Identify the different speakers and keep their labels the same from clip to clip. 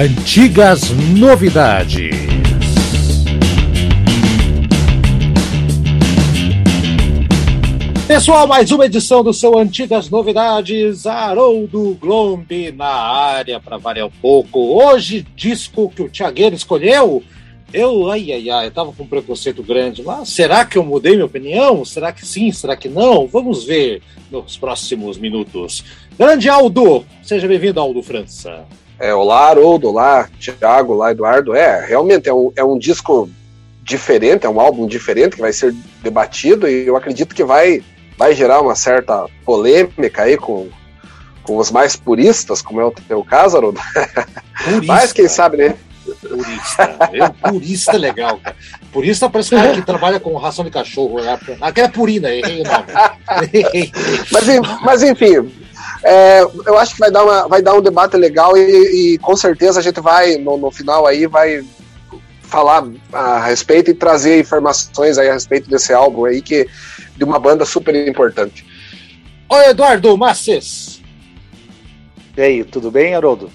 Speaker 1: Antigas Novidades. Pessoal, mais uma edição do seu Antigas Novidades, Haroldo Glombe na área para variar um pouco. Hoje, disco que o Tiagueiro escolheu. Eu, ai, ai, ai, eu tava com um preconceito grande, mas será que eu mudei minha opinião? Será que sim? Será que não? Vamos ver nos próximos minutos. Grande Aldo, seja bem-vindo, Aldo França.
Speaker 2: É, olá, Haroldo, olá, Thiago, olá, Eduardo. É, realmente é um, é um disco diferente, é um álbum diferente que vai ser debatido e eu acredito que vai, vai gerar uma certa polêmica aí com, com os mais puristas, como é o teu caso, Haroldo. Mas quem sabe, né?
Speaker 1: Purista. Eu, purista é legal, cara. Purista parece cara que trabalha com ração de cachorro. Né? Aquela é purina, errei o nome.
Speaker 2: mas, mas enfim, é, eu acho que vai dar, uma, vai dar um debate legal e, e com certeza a gente vai, no, no, final aí, vai falar a respeito e trazer informações aí a respeito desse álbum aí, que de uma banda super importante.
Speaker 1: Oi, Eduardo Masses.
Speaker 3: E aí, tudo bem, Haroldo?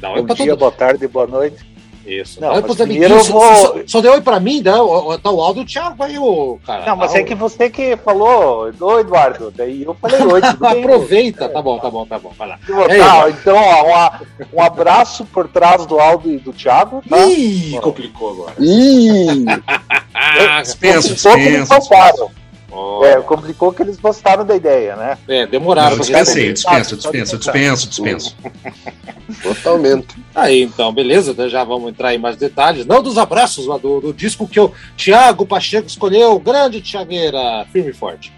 Speaker 3: Bom dia, todo... boa tarde, boa noite.
Speaker 1: Isso. Não, mas primeiro eu vou... só, só deu oi pra mim, né? O, tá o áudio do Thiago aí, o cara.
Speaker 3: Não, mas tá, é que você que falou, oi, Eduardo. Daí eu falei oi.
Speaker 1: Aproveita, tá bom, tá bom, tá bom. Vai lá.
Speaker 3: Tá, então, ó, um, um abraço por trás do áudio do Thiago.
Speaker 1: Tá? Ih, complicou agora.
Speaker 3: Ih! dispenso, dispenso. Oh. É, complicou que eles gostaram da ideia, né?
Speaker 1: É, demoraram.
Speaker 4: dispensei, dispenso, dispenso, dispenso, dispenso.
Speaker 2: Totalmente.
Speaker 1: Aí, então, beleza, então já vamos entrar em mais detalhes. Não dos abraços, mas do, do disco que o Thiago Pacheco escolheu. Grande Thiagueira, firme e forte.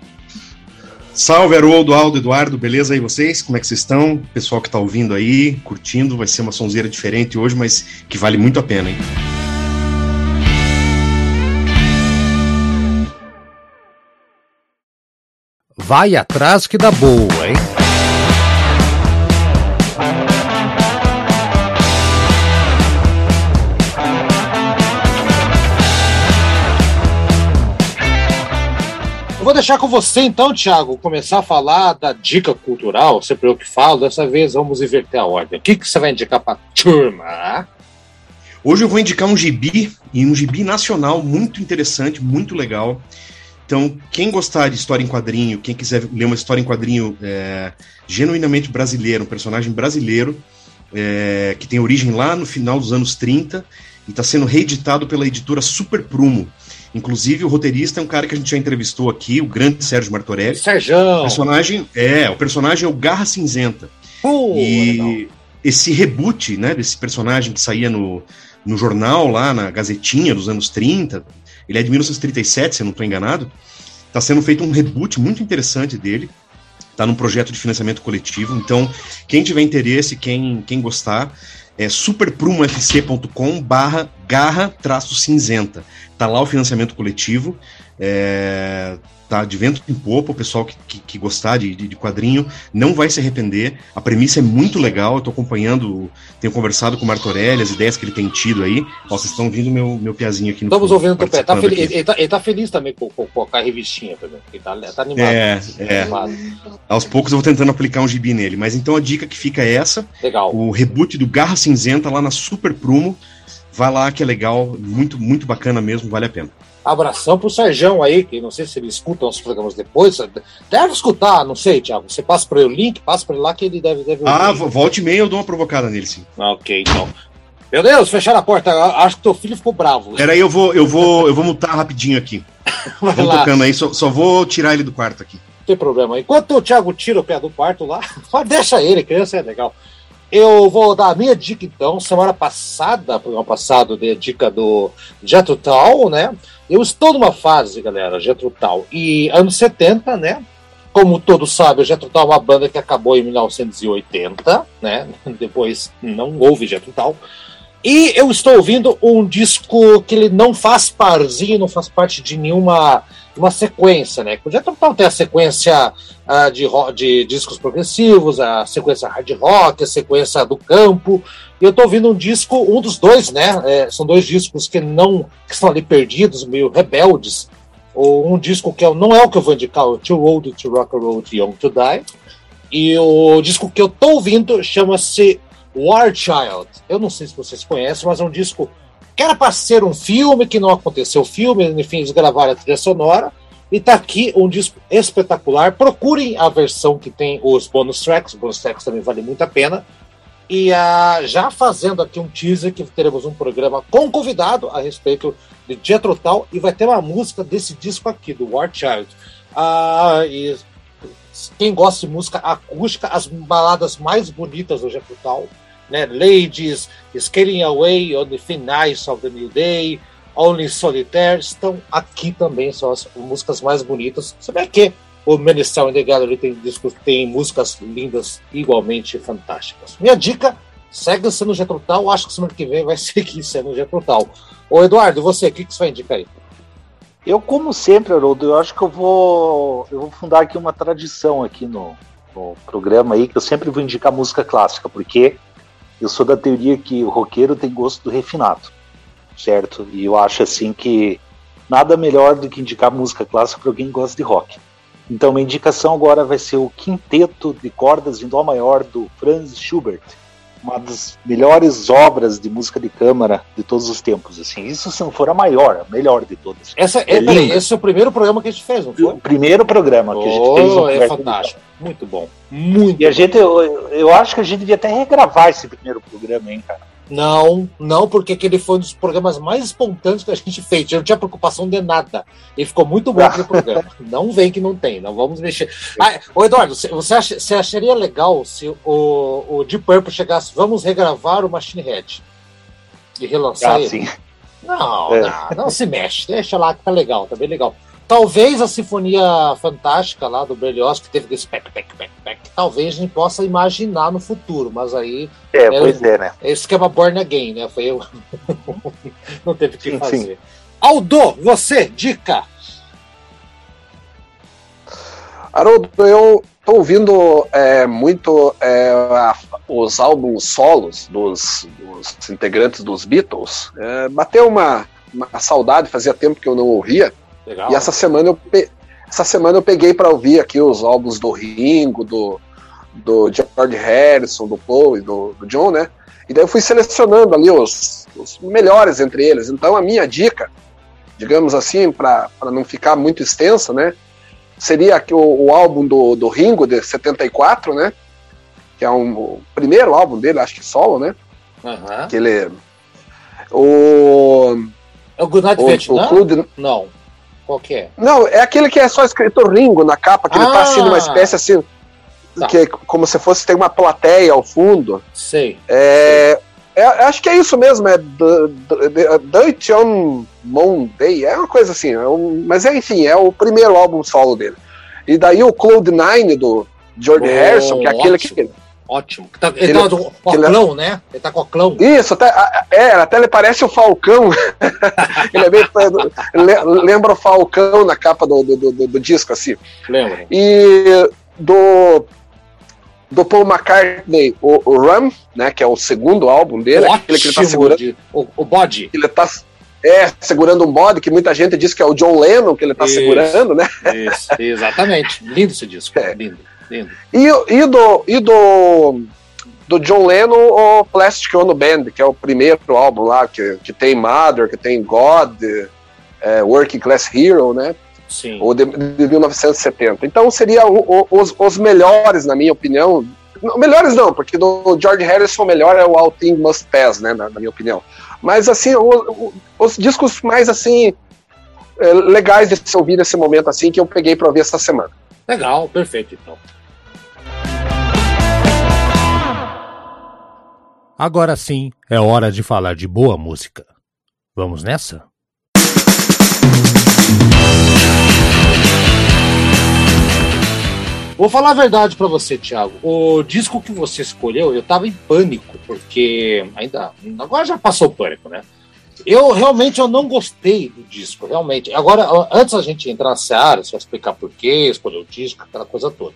Speaker 4: Salve, Haroldo, Aldo, Eduardo, beleza aí vocês? Como é que vocês estão? Pessoal que tá ouvindo aí, curtindo, vai ser uma sonzeira diferente hoje, mas que vale muito a pena, hein?
Speaker 1: Vai atrás que dá boa, hein? Eu vou deixar com você então, Thiago, começar a falar da dica cultural, sempre eu que falo, dessa vez vamos inverter a ordem. O que, que você vai indicar para turma?
Speaker 4: Hoje eu vou indicar um gibi, e um gibi nacional muito interessante, muito legal, então, quem gostar de história em quadrinho, quem quiser ler uma história em quadrinho é, genuinamente brasileira, um personagem brasileiro, é, que tem origem lá no final dos anos 30 e está sendo reeditado pela editora Super Prumo. Inclusive, o roteirista é um cara que a gente já entrevistou aqui, o grande Sérgio Martorelli.
Speaker 1: Sérgio!
Speaker 4: O personagem, é, o personagem é o Garra Cinzenta. Uh, e legal. esse reboot, né, desse personagem que saía no, no jornal lá, na Gazetinha dos anos 30, ele é de 1937, se eu não estou enganado. Está sendo feito um reboot muito interessante dele. Está num projeto de financiamento coletivo. Então, quem tiver interesse, quem, quem gostar, é superprumofc.com barra garra traço cinzenta. Tá lá o financiamento coletivo. É, tá de vento em popa, o pessoal que, que, que gostar de, de, de, quadrinho não vai se arrepender. A premissa é muito legal, eu tô acompanhando, tenho conversado com o Martorelli, as ideias que ele tem tido aí. Ó, vocês estão ouvindo meu, meu piazinho aqui no
Speaker 1: Estamos fundo, ouvindo o pé. Tá ele, ele, tá, ele tá feliz também com, com, com a revistinha, exemplo. Ele tá, tá animado.
Speaker 4: É, é. Animado. Aos poucos eu vou tentando aplicar um gibi nele. Mas então a dica que fica é essa.
Speaker 1: Legal.
Speaker 4: O reboot do Garra Cinzenta lá na Super Prumo. Vai lá que é legal, muito, muito bacana mesmo, vale a pena.
Speaker 1: Abração pro Sérgio aí, que não sei se ele escuta os programas depois. Deve escutar, não sei, Thiago. Você passa para ele o link, passa para ele lá que ele deve. deve
Speaker 4: ah, volte e meia eu dou uma provocada nele, sim.
Speaker 1: Ah, ok, então. Meu Deus, fecharam a porta. Acho que teu filho ficou bravo.
Speaker 4: Peraí, eu vou, eu vou, eu vou mutar rapidinho aqui. Vamos tocando aí, só, só vou tirar ele do quarto aqui.
Speaker 1: Não tem problema. Enquanto o Thiago tira o pé do quarto lá, deixa ele, criança é legal. Eu vou dar a minha dica então. Semana passada, programa passado, dei a dica do Jetro Tal, né? Eu estou numa fase, galera, Jetro Tal, e anos 70, né? Como todos sabem, o Jetro Tal é uma banda que acabou em 1980, né? Depois não houve Jetro Tal. E eu estou ouvindo um disco que ele não faz parzinho, não faz parte de nenhuma uma sequência, né? O Jetro Tal tem a sequência uh, de, de discos progressivos, a sequência hard rock, a sequência do campo, e eu tô ouvindo um disco, um dos dois, né? É, são dois discos que não que estão ali perdidos, meio rebeldes. Ou um disco que eu, não é o que eu vou indicar, o Too Old to Rock and Roll, Young to Die. E o disco que eu tô ouvindo chama-se War Child. Eu não sei se vocês conhecem, mas é um disco que era para ser um filme, que não aconteceu o filme, enfim, eles gravaram a trilha sonora. E tá aqui um disco espetacular. Procurem a versão que tem os bonus tracks, os bonus tracks também vale muito a pena. E uh, já fazendo aqui um teaser que teremos um programa com convidado a respeito de Jethro Tull e vai ter uma música desse disco aqui, do War Child. Uh, e quem gosta de música acústica, as baladas mais bonitas do Jethro Tull, né? Ladies, Skating Away on the Ice of the New Day, Only Solitaire, estão aqui também, são as músicas mais bonitas. Você vê que o Ministel in the Gallery tem, discos, tem músicas lindas, igualmente fantásticas. Minha dica, segue sendo Getrutal, acho que semana que vem vai seguir sendo Getrutal. Ô Eduardo, você, o que, que você vai indicar aí?
Speaker 3: Eu, como sempre, Haroldo, eu acho que eu vou, eu vou fundar aqui uma tradição aqui no, no programa aí, que eu sempre vou indicar música clássica, porque eu sou da teoria que o roqueiro tem gosto do refinado, certo? E eu acho assim que nada melhor do que indicar música clássica para alguém que gosta de rock. Então, minha indicação agora vai ser o Quinteto de Cordas em Dó Maior do Franz Schubert, uma das melhores obras de música de câmara de todos os tempos. Assim, isso se não for a maior, a melhor de todas.
Speaker 1: Essa, é, é esse é o primeiro programa que a gente fez, não foi?
Speaker 3: O primeiro programa que a gente fez.
Speaker 1: Oh, é fantástico. Muito bom. Muito
Speaker 3: e a gente, eu, eu acho que a gente devia até regravar esse primeiro programa, hein, cara.
Speaker 1: Não, não, porque aquele foi um dos programas mais espontâneos que a gente fez. Eu não tinha preocupação de nada. E ficou muito bom aquele programa. Não vem que não tem, não vamos mexer. Ah, ô Eduardo, você, acha, você acharia legal se o, o Deep Purple chegasse, vamos regravar o Machine Head e relançar ah, ele? Sim. Não, é. não, não se mexe, deixa lá que tá legal, tá bem legal. Talvez a Sinfonia Fantástica lá do Berlioz, que teve esse pec, pec, pec, pec, talvez a gente possa imaginar no futuro, mas aí.
Speaker 3: É, é pois é, né?
Speaker 1: É isso que é uma Born Again, né? Foi eu. Não teve o que sim, fazer. Sim. Aldo, você, dica!
Speaker 2: Haroldo, eu tô ouvindo é, muito é, a, os álbuns solos dos, dos integrantes dos Beatles. É, bateu uma, uma saudade, fazia tempo que eu não ouvia. Legal. E essa semana eu, pe... essa semana eu peguei para ouvir aqui os álbuns do Ringo, do, do George Harrison, do Paul e do, do John, né? E daí eu fui selecionando ali os, os melhores entre eles. Então a minha dica, digamos assim, para não ficar muito extensa, né? Seria o, o, álbum do, do Ringo, de 74, né? Que é um, o primeiro álbum dele, acho que solo, né? Uhum. Que ele. O.
Speaker 1: É o Goodnight o, Vietnam? O Clube, não. Qual que é?
Speaker 2: Não, é aquele que é só escrito Ringo na capa, que ah, ele tá assim numa ah! espécie assim. Tá. Que é como se fosse ter uma plateia ao fundo.
Speaker 1: Sei.
Speaker 2: É, sei. é acho que é isso mesmo, é Deutsche on Monday, é uma coisa assim. É um, mas é, enfim, é o primeiro álbum solo dele. E daí o Cloud Nine do George oh, Harrison, que é aquele ótimo. que
Speaker 1: Ótimo. Tá, ele, ele tá com o clão, né? Ele tá com o clão.
Speaker 2: Isso, até, é, até ele parece o Falcão. ele é bem, lembra o Falcão na capa do, do, do, do disco, assim.
Speaker 1: Lembra.
Speaker 2: E do, do Paul McCartney, o, o Rum, né? Que é o segundo álbum dele.
Speaker 1: Ótimo, aquele que ele tá segurando. De, o, o bode.
Speaker 2: Ele tá é, segurando um bode, que muita gente diz que é o John Lennon que ele tá isso, segurando, né?
Speaker 1: Isso, exatamente. Lindo esse disco, é. lindo.
Speaker 2: E, e, do, e do, do John Lennon, o Plastic Ono Band, que é o primeiro álbum lá, que, que tem Mother, que tem God, é, Working Class Hero, né?
Speaker 1: Sim.
Speaker 2: O de, de 1970. Então seria o, o, os, os melhores, na minha opinião. Melhores não, porque do George Harrison o melhor é o All Thing Must Pass, né? Na, na minha opinião. Mas assim, o, os discos mais assim é, legais de se ouvir nesse momento assim que eu peguei para ouvir essa semana.
Speaker 1: Legal, perfeito então.
Speaker 5: Agora sim é hora de falar de boa música. Vamos nessa?
Speaker 1: Vou falar a verdade para você, Thiago. O disco que você escolheu, eu tava em pânico, porque ainda. Agora já passou o pânico, né? Eu realmente eu não gostei do disco, realmente. Agora, antes a gente entrar na seara, você vai explicar por quê, escolher o disco, aquela coisa toda.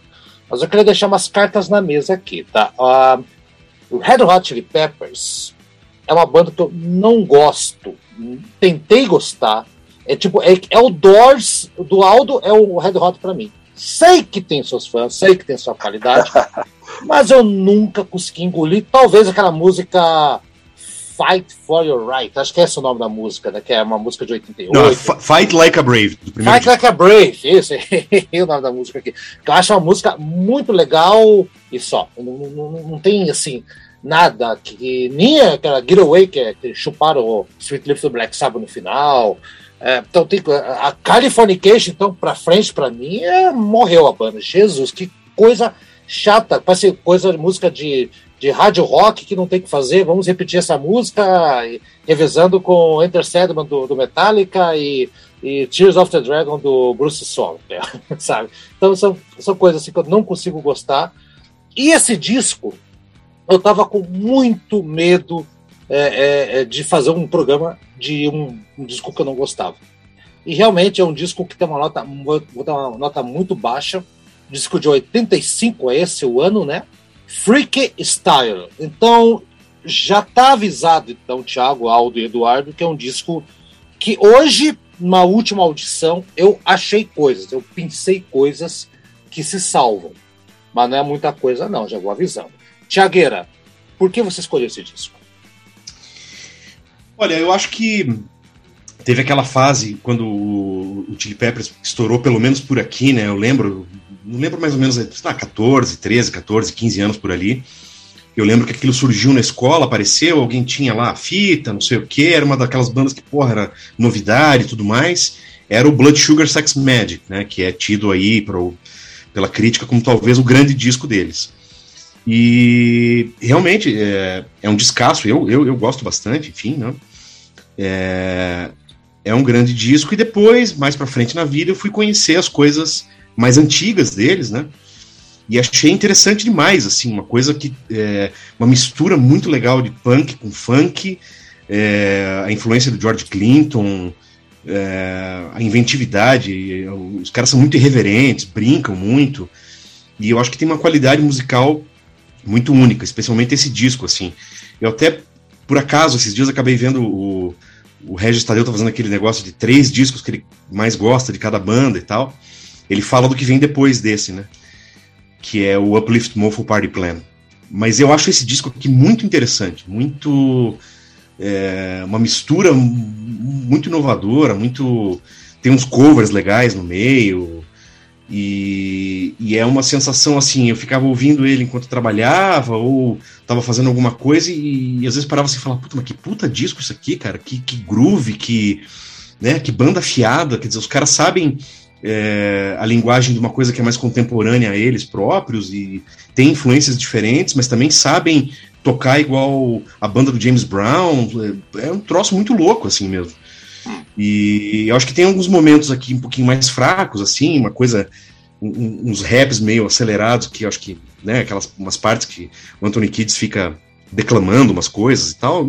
Speaker 1: Mas eu queria deixar umas cartas na mesa aqui, tá? Uh, o Red Hot Chili Peppers é uma banda que eu não gosto. Tentei gostar. É tipo, é, é o Doors do Aldo, é o Red Hot para mim. Sei que tem seus fãs, sei que tem sua qualidade, mas eu nunca consegui engolir. Talvez aquela música Fight for Your Right, acho que é esse o nome da música, né? Que é uma música de 88. Não,
Speaker 4: Fight Like a Brave.
Speaker 1: Fight Like a Brave, isso, é o nome da música aqui. Eu acho uma música muito legal e só. Não, não, não tem, assim, nada que. Nem aquela Getaway que, é, que chuparam o Sweet Lips do Black Sabbath no final. É, então tem a Californication, então, pra frente, pra mim, é, morreu a banda. Jesus, que coisa chata, parece coisa de música de, de rádio rock que não tem que fazer. Vamos repetir essa música, revezando com Enter Sandman do, do Metallica e, e, Tears of the Dragon do Bruce Solo, sabe? Então são, são coisas assim que eu não consigo gostar. E esse disco, eu tava com muito medo é, é, é, de fazer um programa de um, um, disco que eu não gostava. E realmente é um disco que tem uma nota, vou dar uma nota muito baixa. Disco de 85 é esse o ano, né? Freak Style. Então já tá avisado, então, Thiago, Aldo e Eduardo, que é um disco que hoje, na última audição, eu achei coisas, eu pensei coisas que se salvam. Mas não é muita coisa, não, já vou avisando. Tiagueira, por que você escolheu esse disco?
Speaker 4: Olha, eu acho que teve aquela fase quando o Chili Peppers estourou, pelo menos por aqui, né? Eu lembro, não lembro mais ou menos, ah, 14, 13, 14, 15 anos por ali. Eu lembro que aquilo surgiu na escola, apareceu, alguém tinha lá a fita, não sei o que, era uma daquelas bandas que, porra, era novidade e tudo mais. Era o Blood Sugar Sex Magic, né? Que é tido aí pro, pela crítica como talvez o grande disco deles. E realmente é, é um descasso, eu, eu, eu gosto bastante, enfim, né? É, é um grande disco, e depois, mais pra frente na vida, eu fui conhecer as coisas mais antigas deles, né? E achei interessante demais, assim, uma coisa que. É, uma mistura muito legal de punk com funk, é, a influência do George Clinton, é, a inventividade, os caras são muito irreverentes, brincam muito, e eu acho que tem uma qualidade musical muito única, especialmente esse disco, assim. Eu até, por acaso, esses dias acabei vendo o, o Regis Tadeu tá fazendo aquele negócio de três discos que ele mais gosta de cada banda e tal. Ele fala do que vem depois desse, né? Que é o Uplift Mofo Party Plan. Mas eu acho esse disco aqui muito interessante, muito. É, uma mistura muito inovadora, muito. Tem uns covers legais no meio. E, e, é uma sensação assim, eu ficava ouvindo ele enquanto trabalhava ou estava fazendo alguma coisa e, e, às vezes parava assim e falava, puta, mas que puta disco isso aqui, cara, que, que groove, que, né, que banda afiada, quer dizer, os caras sabem é, a linguagem de uma coisa que é mais contemporânea a eles próprios e tem influências diferentes, mas também sabem tocar igual a banda do James Brown, é, é um troço muito louco assim mesmo. E eu acho que tem alguns momentos aqui um pouquinho mais fracos, assim, uma coisa, um, uns raps meio acelerados, que eu acho que, né, aquelas umas partes que o Anthony Kids fica declamando umas coisas e tal,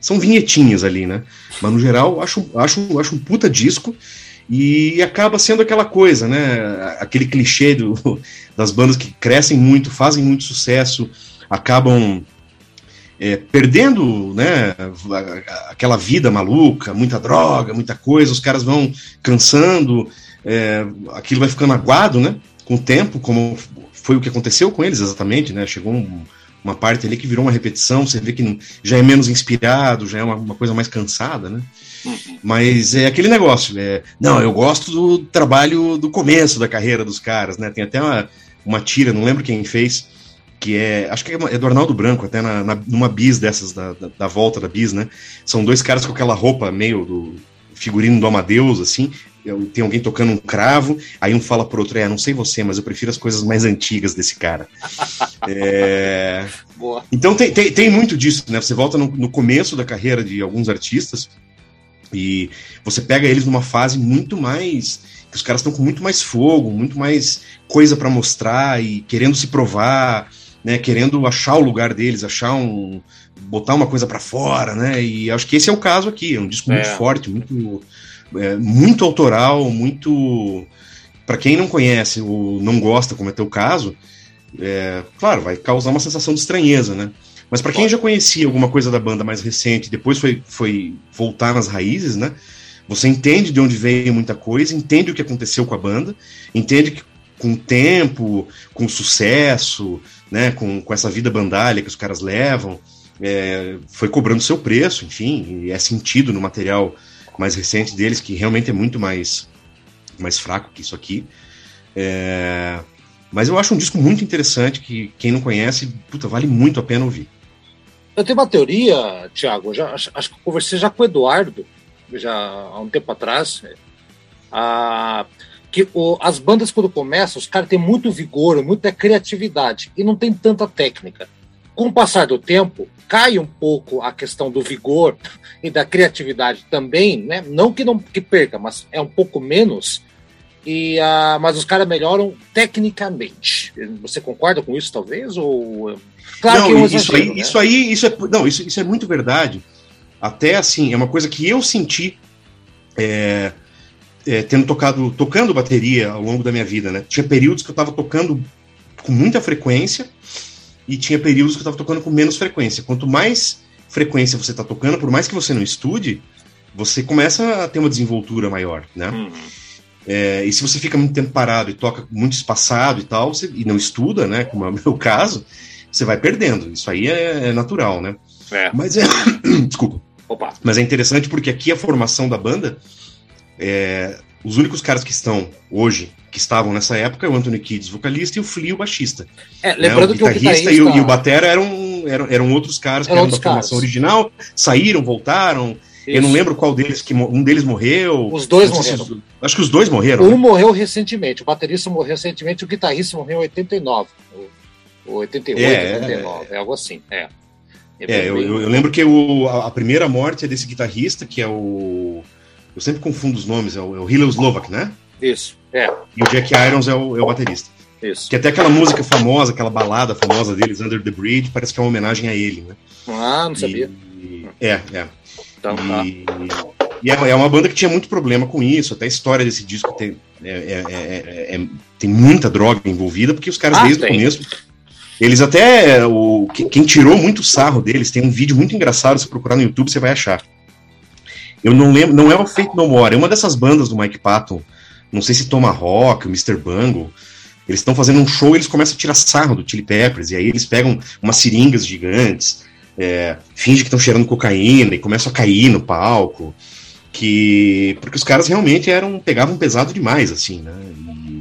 Speaker 4: são vinhetinhas ali, né? Mas no geral, acho, acho, acho um puta disco e acaba sendo aquela coisa, né? Aquele clichê do, das bandas que crescem muito, fazem muito sucesso, acabam é, perdendo né, aquela vida maluca, muita droga, muita coisa, os caras vão cansando, é, aquilo vai ficando aguado né, com o tempo, como foi o que aconteceu com eles exatamente, né? Chegou um, uma parte ali que virou uma repetição, você vê que já é menos inspirado, já é uma, uma, coisa mais cansada, né? Mas é aquele negócio, é, não, eu gosto do trabalho do começo da carreira dos caras, né? Tem até uma, uma tira, não lembro quem fez, que é. Acho que é do Arnaldo Branco, até na, na, numa bis dessas, da, da, da, volta da bis, né? São dois caras com aquela roupa meio do figurino do Amadeus, assim. Tem alguém tocando um cravo, aí um fala pro outro, é, não sei você, mas eu prefiro as coisas mais antigas desse cara. é... Então tem, tem, tem, muito disso, né? Você volta no, no começo da carreira de alguns artistas e você pega eles numa fase muito mais que os caras estão com muito mais fogo, muito mais coisa para mostrar e querendo se provar né, querendo achar o lugar deles, achar um. botar uma coisa para fora, né? E acho que esse é o caso aqui, é um disco é. muito forte, muito, é, muito autoral, muito. para quem não conhece ou não gosta, como é teu caso, é, claro, vai causar uma sensação de estranheza, né? Mas para quem já conhecia alguma coisa da banda mais recente, depois foi, foi voltar nas raízes, né? Você entende de onde veio muita coisa, entende o que aconteceu com a banda, entende que com o tempo, com o sucesso, né, com, com essa vida bandalha que os caras levam, é, foi cobrando seu preço, enfim, e é sentido no material mais recente deles, que realmente é muito mais, mais fraco que isso aqui. É, mas eu acho um disco muito interessante que quem não conhece, puta, vale muito a pena ouvir.
Speaker 1: Eu tenho uma teoria, Thiago, já, acho, acho que eu conversei já com o Eduardo, já há um tempo atrás, a, que o, as bandas quando começam, os caras têm muito vigor, muita criatividade e não tem tanta técnica. Com o passar do tempo, cai um pouco a questão do vigor e da criatividade também, né? Não que não que perca, mas é um pouco menos. E, uh, mas os caras melhoram tecnicamente. Você concorda com isso, talvez? Ou
Speaker 4: claro não, que é um isso, exagero, aí, né? isso aí, isso é, não, isso, isso é muito verdade. Até assim, é uma coisa que eu senti é, é, tendo tocado, tocando bateria ao longo da minha vida, né? Tinha períodos que eu estava tocando com muita frequência e tinha períodos que eu estava tocando com menos frequência. Quanto mais frequência você está tocando, por mais que você não estude, você começa a ter uma desenvoltura maior, né? Uhum. É, e se você fica muito tempo parado e toca muito espaçado e tal, você, e não estuda, né? Como é o meu caso, você vai perdendo. Isso aí é, é natural, né? É. Mas é. Desculpa. Opa. Mas é interessante porque aqui a formação da banda é, os únicos caras que estão hoje, que estavam nessa época, é o Anthony Kidd, vocalista, e o Flea, o baixista. É, lembrando né? o que o guitarrista e o, e o batera eram, eram, eram outros caras que eram, eram da formação original, saíram, voltaram. Isso. Eu não lembro qual deles, que um deles morreu.
Speaker 1: Os dois morreram.
Speaker 4: Se, acho que os dois morreram.
Speaker 1: Um né? morreu recentemente, o baterista morreu recentemente, o guitarrista morreu em 89. Ou 88, é, 89, é, é algo assim. É.
Speaker 4: É, é eu, eu, lembro que o, a, primeira morte é desse guitarrista, que é o eu sempre confundo os nomes, é o, é o Hillel Slovak, né?
Speaker 1: Isso, é.
Speaker 4: E o Jack Irons é o, é o baterista. Isso. Que até aquela música famosa, aquela balada famosa deles, Under the Bridge, parece que é uma homenagem a ele, né?
Speaker 1: Ah, não sabia.
Speaker 4: E, é, é. Então, tá. e, e é, é, uma banda que tinha muito problema com isso, até a história desse disco tem, é, é, é, é tem muita droga envolvida, porque os caras ah, desde tem. o começo. Eles até. O, quem tirou muito sarro deles, tem um vídeo muito engraçado, se procurar no YouTube, você vai achar eu não lembro, não é o Fate No More, é uma dessas bandas do Mike Patton. Não sei se Tomahawk, o Mr. Bungle. Eles estão fazendo um show e eles começam a tirar sarro do Chili Peppers. E aí eles pegam umas seringas gigantes, é, fingem que estão cheirando cocaína e começam a cair no palco. Que. Porque os caras realmente eram. pegavam pesado demais, assim, né? E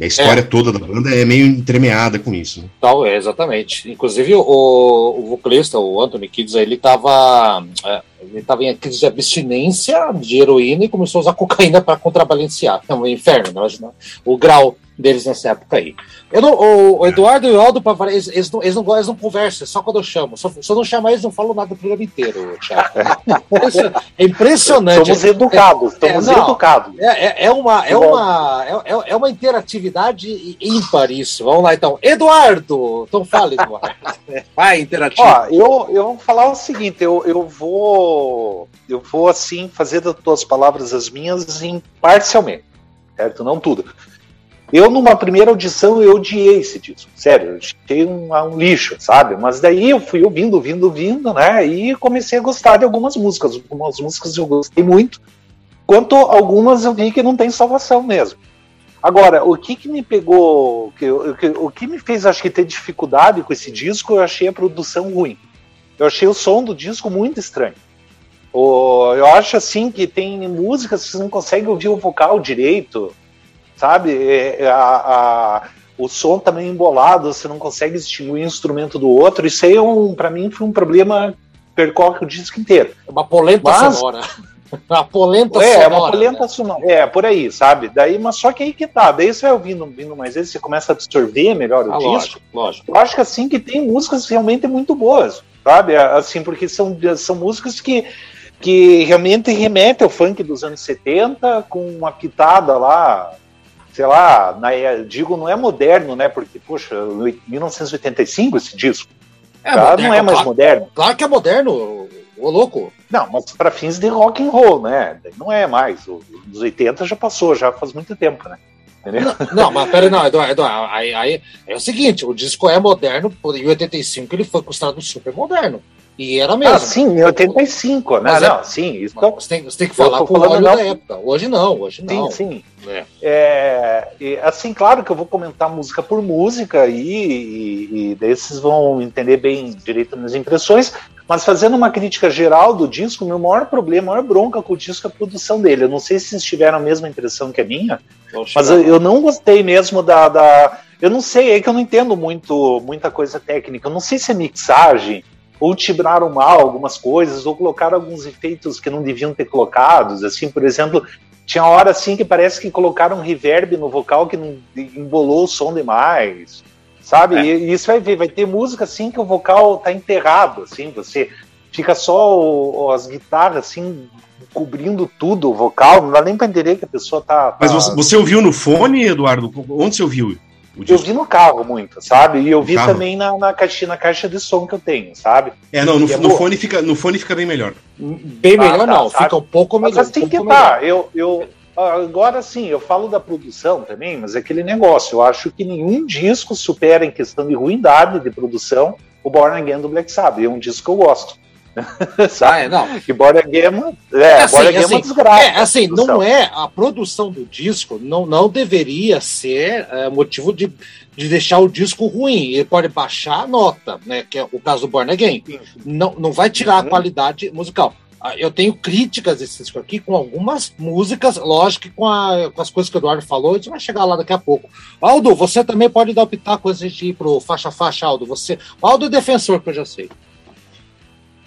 Speaker 4: a história é. toda da banda é meio entremeada com isso. Né?
Speaker 1: Tal, é, exatamente. Inclusive, o, o vocalista, o Anthony Kids, ele estava é, ele tava em crise de abstinência de heroína e começou a usar cocaína para contrabalancear. É um inferno, imagina o grau deles nessa época aí. Eu não, o, o Eduardo e o Aldo, eles, eles, não, eles, não, eles não conversam, só quando eu chamo. Se eu não chamar, eles não falam nada do programa inteiro, Thiago. É impressionante.
Speaker 3: Somos educados, somos é, não, educados.
Speaker 1: É, é, é, uma, é, uma, é, é, é uma interatividade ímpar isso. Vamos lá, então. Eduardo! Então fala, Eduardo. Vai, interativo.
Speaker 3: Ó, eu, eu vou falar o seguinte, eu, eu vou eu vou, assim, fazer das tuas palavras as minhas imparcialmente, certo? Não tudo. Eu, numa primeira audição, eu odiei esse disco. Sério, eu achei um, um, lixo, sabe? Mas daí eu fui ouvindo, ouvindo, ouvindo, né? E comecei a gostar de algumas músicas. Algumas músicas eu gostei muito. Quanto algumas eu vi que não tem salvação mesmo. Agora, o que, que me pegou, que, que, o que me fez, acho que, ter dificuldade com esse disco, eu achei a produção ruim. Eu achei o som do disco muito estranho. O, eu acho, assim, que tem músicas que você não consegue ouvir o vocal direito sabe? É, é, a, a, o som também tá embolado, você não consegue distinguir um instrumento do outro. Isso aí, é um, para mim, foi um problema percorre o disco inteiro.
Speaker 1: É uma polenta mas, sonora.
Speaker 3: uma polenta é, sonora. É, uma polenta né? sonora. É, por aí, sabe? Daí, mas só que aí que tá. Daí você vai ouvindo, ouvindo mais vezes, você começa a absorver melhor o ah, disco. Lógico, lógico. Eu acho que assim que tem músicas realmente muito boas, sabe? Assim, porque são, são músicas que que realmente remetem ao funk dos anos 70 com uma pitada lá sei lá, na, digo, não é moderno, né? Porque, poxa, 1985 esse disco. É, tá? moderno, não é mais
Speaker 1: claro,
Speaker 3: moderno.
Speaker 1: Claro que é moderno, ô louco.
Speaker 3: Não, mas para fins de rock and roll, né? Não é mais. Os 80 já passou, já faz muito tempo, né?
Speaker 1: Não, não, mas peraí, não, Eduardo, Eduardo aí, aí, é o seguinte, o disco é moderno, em 85 ele foi considerado super moderno.
Speaker 3: E era mesmo. Ah, sim, em 85, né? Mas não, é, sim. Isso
Speaker 1: você, tem, você tem que falar com o óleo da época. Hoje não, hoje não.
Speaker 3: Sim, sim. É. É, e, assim, claro que eu vou comentar música por música e, e, e daí vocês vão entender bem direito nas impressões. Mas fazendo uma crítica geral do disco, meu maior problema, a maior bronca com o disco é a produção dele. Eu não sei se vocês tiveram a mesma impressão que a minha, mas eu, eu, não gostei mesmo da, da. Eu não sei, é que eu não entendo muito muita coisa técnica. Eu não sei se é mixagem, ou tibraram mal algumas coisas, ou colocaram alguns efeitos que não deviam ter colocados. Assim, por exemplo, tinha hora assim que parece que colocaram um reverb no vocal que não embolou o som demais. Sabe? É. E isso vai ver, vai ter música assim que o vocal tá enterrado, assim, você fica só o, as guitarras assim cobrindo tudo o vocal, não dá nem para entender que a pessoa tá, tá,
Speaker 4: Mas você, você ouviu no fone, Eduardo? Onde você ouviu?
Speaker 3: Eu vi no carro muito, sabe? E eu vi também na, na, caixa, na caixa de som que eu tenho, sabe?
Speaker 4: É, não, no, é no fone, fica, no fone fica bem melhor.
Speaker 1: Bem ah, melhor tá, não, sabe? fica um pouco melhor.
Speaker 3: Mas tem um que estar. Eu, eu, agora sim, eu falo da produção também, mas é aquele negócio. Eu acho que nenhum disco supera em questão de ruindade de produção o Born Again do Black Sabbath. É um disco que eu gosto.
Speaker 1: ah, é, não.
Speaker 3: Que Born Again, é, é, assim, Born Again assim, é uma desgraça.
Speaker 1: É, assim, não é a produção do disco, não, não deveria ser é, motivo de, de deixar o disco ruim. Ele pode baixar a nota, né? Que é o caso do Born Again. Não, não vai tirar uhum. a qualidade musical. Ah, eu tenho críticas desse disco aqui com algumas músicas, lógico que com, a, com, as coisas que o Eduardo falou, a gente vai chegar lá daqui a pouco. Aldo, você também pode dar o pitaco antes de ir pro faixa-faixa, Aldo. Você, Aldo é defensor, que eu já sei.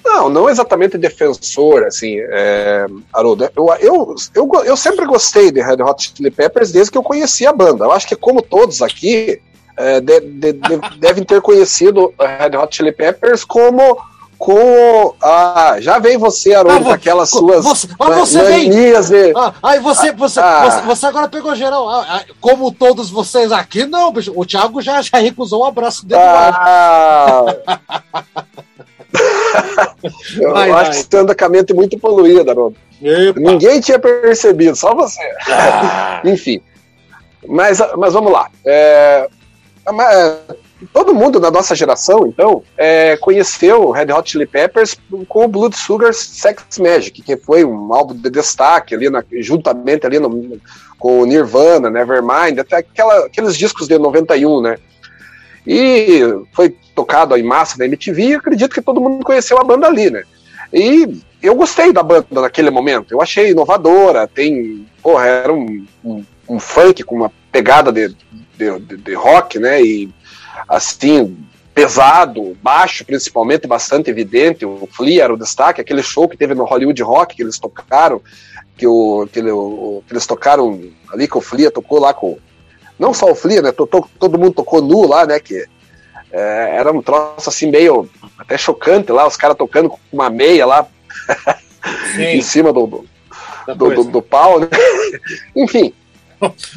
Speaker 2: Não, não exatamente defensor, assim, é, Haroldo. Eu, eu, eu, eu sempre gostei de Red Hot Chili Peppers desde que eu conheci a banda. Eu acho que, como todos aqui, é, de, de, de, devem ter conhecido Red Hot Chili Peppers como com. Ah, já vem você, Haroldo, ah, com aquelas suas
Speaker 1: você, ah, você
Speaker 2: de.
Speaker 1: Ah, aí você, você, ah, você, você, agora pegou geral. Ah, ah, como todos vocês aqui, não, bicho. O Thiago já, já recusou um abraço dele. Ah.
Speaker 2: Eu vai, acho vai. que você anda com a mente muito poluída, Haroldo. Ninguém tinha percebido, só você. Ah. Enfim. Mas, mas vamos lá. É, todo mundo da nossa geração, então, é, conheceu o Red Hot Chili Peppers com o Blood Sugar Sex Magic, que foi um álbum de destaque ali, na, juntamente ali no, com o Nirvana, Nevermind, até aquela, aqueles discos de 91, né? E foi tocado em massa na MTV e acredito que todo mundo conheceu a banda ali, né? E eu gostei da banda naquele momento, eu achei inovadora, tem, porra, era um, um, um funk com uma pegada de, de, de, de rock, né? E assim, pesado, baixo principalmente, bastante evidente. O Flea era o destaque, aquele show que teve no Hollywood Rock que eles tocaram, que, o, que, ele, o, que eles tocaram ali que o Flea tocou lá com. Não só o Flea, né? Todo, todo mundo tocou nu lá, né? Que é, era um troço assim meio até chocante lá, os caras tocando com uma meia lá em cima do, do, do, do, do pau, né? Enfim,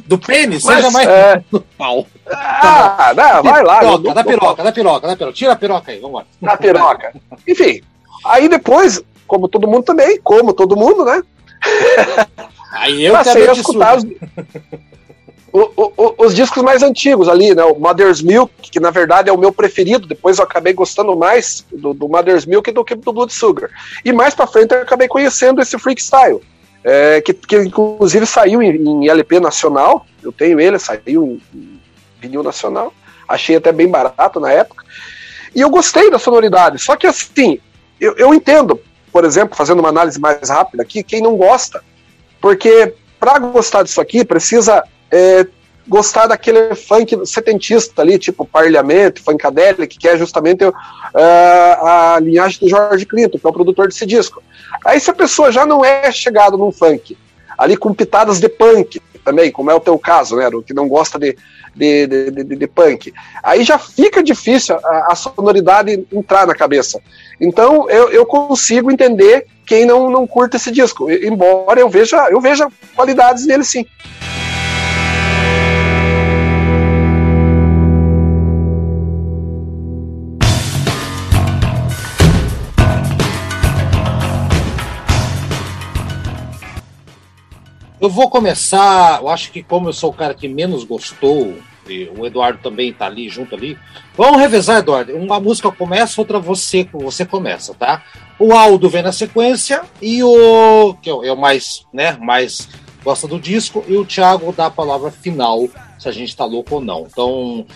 Speaker 1: do pênis, Mas, seja mais é... do pau.
Speaker 2: Ah, não, vai lá.
Speaker 1: Piroca, da piroca, da piroca, da piroca. Tira a piroca aí, vamos lá.
Speaker 2: Da piroca. Enfim, aí depois, como todo mundo também, como todo mundo, né?
Speaker 1: Aí eu passei a
Speaker 2: escutar os, o, o, os discos mais antigos ali, né? O Mother's Milk, que na verdade é o meu preferido. Depois eu acabei gostando mais do, do Mother's Milk do que do Blood Sugar. E mais pra frente eu acabei conhecendo esse Freak Style é, que, que, inclusive saiu em, em, LP nacional, eu tenho ele, saiu em, em vinil nacional, achei até bem barato na época, e eu gostei da sonoridade, só que assim, eu, eu entendo, por exemplo, fazendo uma análise mais rápida aqui, quem não gosta, porque para gostar disso aqui precisa é, gostar daquele funk setentista ali, tipo Parlamento, Funkadelic, que é justamente uh, a linhagem do George Clinton, que é o produtor desse disco. Aí se a pessoa já não é chegada num funk, ali com pitadas de punk também, como é o teu caso, né, que não gosta de, de, de, de, de punk, aí já fica difícil a, a, sonoridade entrar na cabeça. Então eu, eu consigo entender quem não, não curta esse disco, embora eu veja, eu veja qualidades nele sim.
Speaker 1: Eu vou começar, eu acho que como eu sou o cara que menos gostou o Eduardo também tá ali, junto ali. Vamos revezar, Eduardo. Uma música começa, outra você, você começa, tá? O Aldo vem na sequência e o que é o mais, né, mais gosta do disco e o Thiago dá a palavra final se a gente tá louco ou não. Então,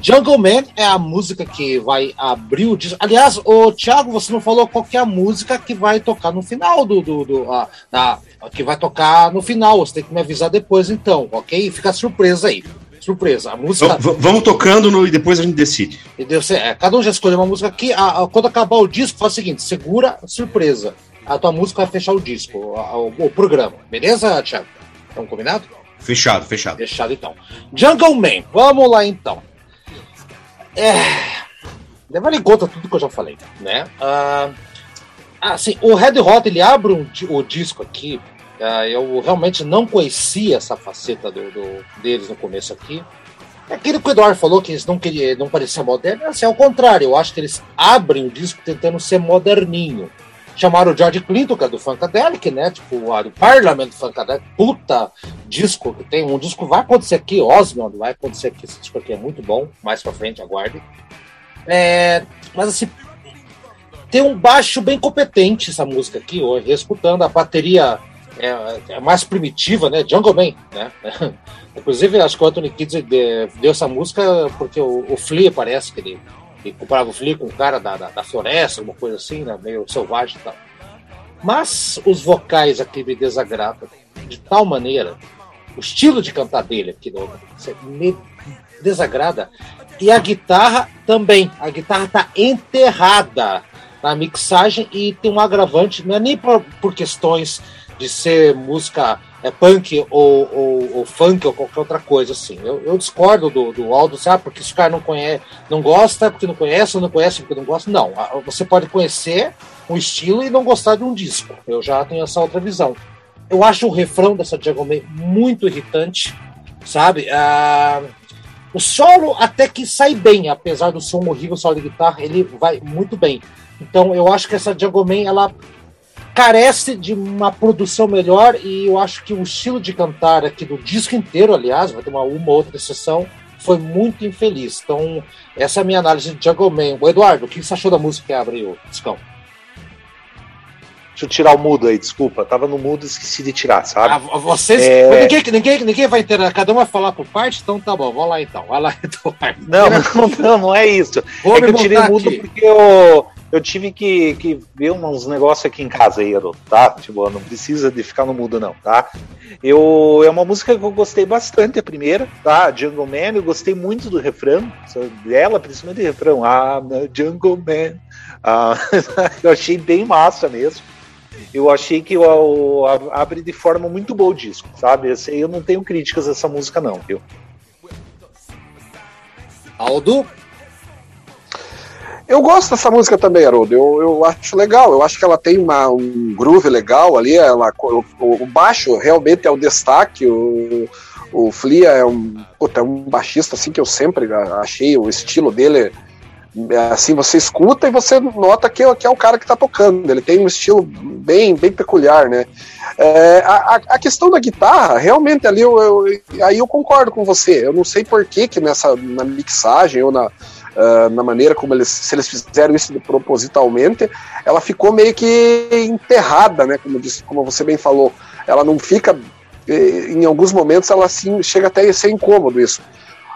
Speaker 1: Jungle Man é a música que vai abrir o disco. Aliás, o Thiago, você não falou qual é a música que vai tocar no final do. do, do a, a, que vai tocar no final. Você tem que me avisar depois, então, ok? Fica surpresa aí. Surpresa. A música.
Speaker 4: V vamos tocando no, e depois a gente decide.
Speaker 1: Entendeu? É, cada um já escolheu uma música aqui. A, a, quando acabar o disco, faz o seguinte: segura surpresa. A tua música vai fechar o disco, o, o programa. Beleza, Thiago? Estamos combinado?
Speaker 4: Fechado, fechado.
Speaker 1: Fechado então. Jungle Man, vamos lá então. É. Levando em conta tudo que eu já falei, né? Uh, assim, o Red Hot ele abre um, o disco aqui. Uh, eu realmente não conhecia essa faceta do, do, deles no começo aqui. É aquilo que o Eduardo falou, que eles não queriam, não pareciam modernos, assim, ao contrário, eu acho que eles abrem o disco tentando ser moderninho. Chamaram o George Clinton, que é do Funkadelic, né? Tipo, o Parlamento Funkadelic, puta disco que tem. Um disco vai acontecer aqui, Osmond, vai acontecer aqui. Esse disco aqui é muito bom, mais pra frente, aguarde. É, mas assim, tem um baixo bem competente essa música aqui, hoje, escutando a bateria é, é, mais primitiva, né? Jungle Man, né? Inclusive, acho que o Anthony Kidd deu essa música porque o, o Flea parece que ele e comparava o Flea com o cara da, da, da, floresta, alguma coisa assim, né, meio selvagem e tal. Mas os vocais aqui me desagradam de tal maneira, o estilo de cantar dele aqui no, me desagrada. E a guitarra também. A guitarra está enterrada na mixagem e tem um agravante, não é nem por, por questões de ser música é punk ou, ou, ou, funk ou qualquer outra coisa assim. Eu, eu discordo do, do Aldo, sabe? Porque se o cara não conhece, não gosta porque não conhece, ou não conhece porque não gosta. Não, você pode conhecer um estilo e não gostar de um disco. Eu já tenho essa outra visão. Eu acho o refrão dessa Diagon May muito irritante, sabe? Ah, o solo até que sai bem, apesar do som horrível, solo de guitarra, ele vai muito bem. Então eu acho que essa Diagon May, ela carece de uma produção melhor e eu acho que o estilo de cantar aqui do disco inteiro, aliás, vai ter uma, uma outra exceção, foi muito infeliz. Então, essa é a minha análise de Jungle Man. O Eduardo, o que você achou da música que abre o discão?
Speaker 3: Deixa eu tirar o mudo aí, desculpa. Tava no mudo e esqueci de tirar, sabe?
Speaker 1: Ah, vocês. É... Ninguém, ninguém, ninguém vai ter. Cada um vai falar por parte, então tá bom. Vamos lá então. Vai lá, Eduardo.
Speaker 3: Não, não, não, não é isso. Vou é que eu tirei o mudo aqui. porque eu eu tive que, que ver uns negócios aqui em casa, Eero, tá? Tipo, não precisa de ficar no mudo, não, tá? Eu, é uma música que eu gostei bastante, a primeira, tá? Jungle Man, eu gostei muito do refrão, dela, principalmente do refrão. Ah, Jungle Man. Ah, eu achei bem massa mesmo. Eu achei que o, abre de forma muito boa o disco, sabe? Eu não tenho críticas a essa música, não, viu?
Speaker 1: Aldo?
Speaker 2: Eu gosto dessa música também, Haroldo. Eu, eu acho legal. Eu acho que ela tem uma, um groove legal ali. Ela, o, o baixo realmente é o destaque. O, o Flia é um, puta, é um baixista assim que eu sempre achei o estilo dele. Assim, você escuta e você nota que, que é o cara que está tocando. Ele tem um estilo bem, bem peculiar, né? É, a, a, questão da guitarra, realmente ali eu, eu, aí eu concordo com você. Eu não sei por que, que nessa na mixagem ou na, uh, na maneira como eles, se eles fizeram isso propositalmente, ela ficou meio que enterrada, né? Como, disse, como você bem falou, ela não fica, eh, em alguns momentos, ela assim chega até a ser incômodo isso.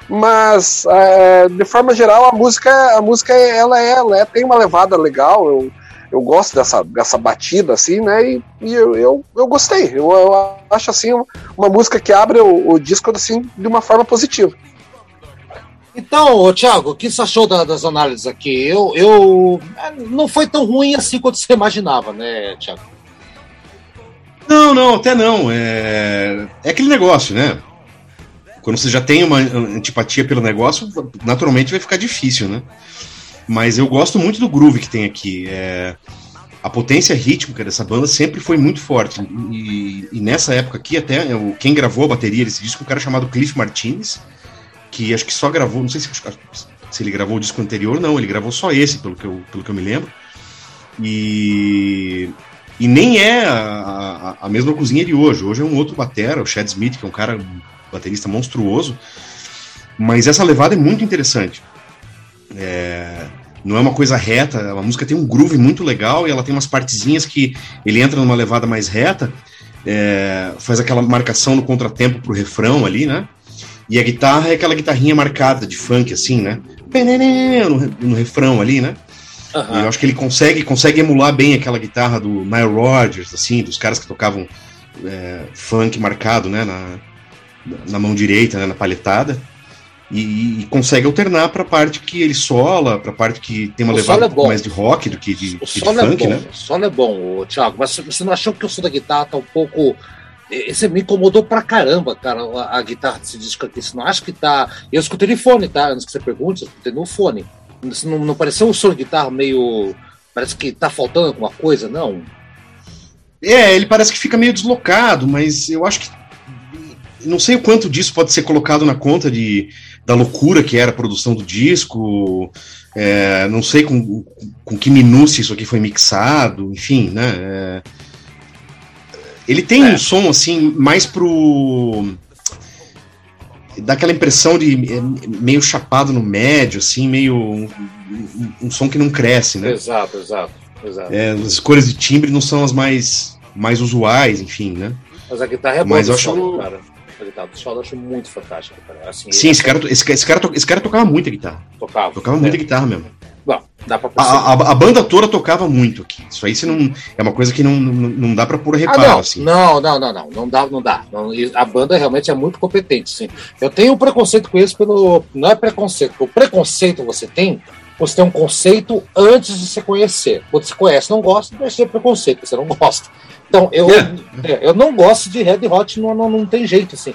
Speaker 2: Mas uh, de forma geral, a música, a música ela é, ela é, tem uma levada legal. Eu, eu gosto dessa, dessa batida, assim, né? E, e eu, eu, eu, gostei. Eu, eu, acho assim uma música que abre o, o disco assim de uma forma positiva.
Speaker 1: Então, Thiago, o que você achou da, das análises aqui? Eu, eu não foi tão ruim assim quanto você imaginava, né, Thiago?
Speaker 4: Não, não, até não. É, é aquele negócio, né? Quando você já tem uma antipatia pelo negócio, naturalmente vai ficar difícil, né? Mas eu gosto muito do groove que tem aqui. É, a potência rítmica dessa banda sempre foi muito forte. E, e nessa época aqui, até quem gravou a bateria desse disco, um cara chamado Cliff Martinez que acho que só gravou, não sei se, se ele gravou o disco anterior, não, ele gravou só esse, pelo que eu, pelo que eu me lembro. E, e nem é a, a, a mesma cozinha de hoje. Hoje é um outro batera, o Chad Smith, que é um cara baterista monstruoso. Mas essa levada é muito interessante. É, não é uma coisa reta, a música tem um groove muito legal e ela tem umas partezinhas que ele entra numa levada mais reta, é, faz aquela marcação no contratempo pro refrão ali, né? E a guitarra é aquela guitarrinha marcada de funk, assim, né? No, no refrão ali, né? Uhum. eu acho que ele consegue, consegue emular bem aquela guitarra do Nile Rodgers, assim, dos caras que tocavam é, funk marcado, né? Na, na mão direita, né, na palhetada e, e consegue alternar para a parte que ele sola, para a parte que tem uma o levada é um mais de rock do que de,
Speaker 1: o
Speaker 4: que
Speaker 1: de é funk, é né? O solo é bom, Thiago, mas você não achou que o som da guitarra tá um pouco esse me incomodou pra caramba, cara, a, a, guitarra desse disco aqui. Você não acha que tá. Eu escutei de fone, tá? Antes que você pergunte, eu escutei no fone. Não, não pareceu um som de guitarra meio. Parece que tá faltando alguma coisa, não?
Speaker 4: É, ele parece que fica meio deslocado, mas eu acho que. Não sei o quanto disso pode ser colocado na conta de da loucura que era a produção do disco. É, não sei com, com que minúcia isso aqui foi mixado, enfim, né? É, ele tem é. um som assim mais pro dá aquela impressão de é, meio chapado no médio, assim, meio um, um, um som que não cresce, né?
Speaker 1: Exato, exato, exato.
Speaker 4: É, as cores de timbre não são as mais mais usuais, enfim, né?
Speaker 1: Mas a guitarra é boa, Mas eu acho... cara solo eu acho muito fantástico, cara. Assim,
Speaker 4: Sim, esse cara, esse, esse, cara, esse cara tocava muita guitarra.
Speaker 1: Tocava.
Speaker 4: Tocava muita é. guitarra mesmo.
Speaker 1: Bom, dá pra
Speaker 4: a, a, a, banda toda tocava muito aqui. Isso aí você não, é uma coisa que não, não, não dá pra pôr reparo,
Speaker 1: ah, não.
Speaker 4: assim.
Speaker 1: Não, não, não, não. Não dá, não dá. Não, a banda realmente é muito competente, sim. Eu tenho um preconceito com isso pelo. Não é preconceito. O preconceito você tem você tem um conceito antes de se conhecer. Quando você conhece não gosta, vai ser preconceito, você não gosta. Então, eu, é. eu não gosto de Red Hot, não, não, não tem jeito, assim.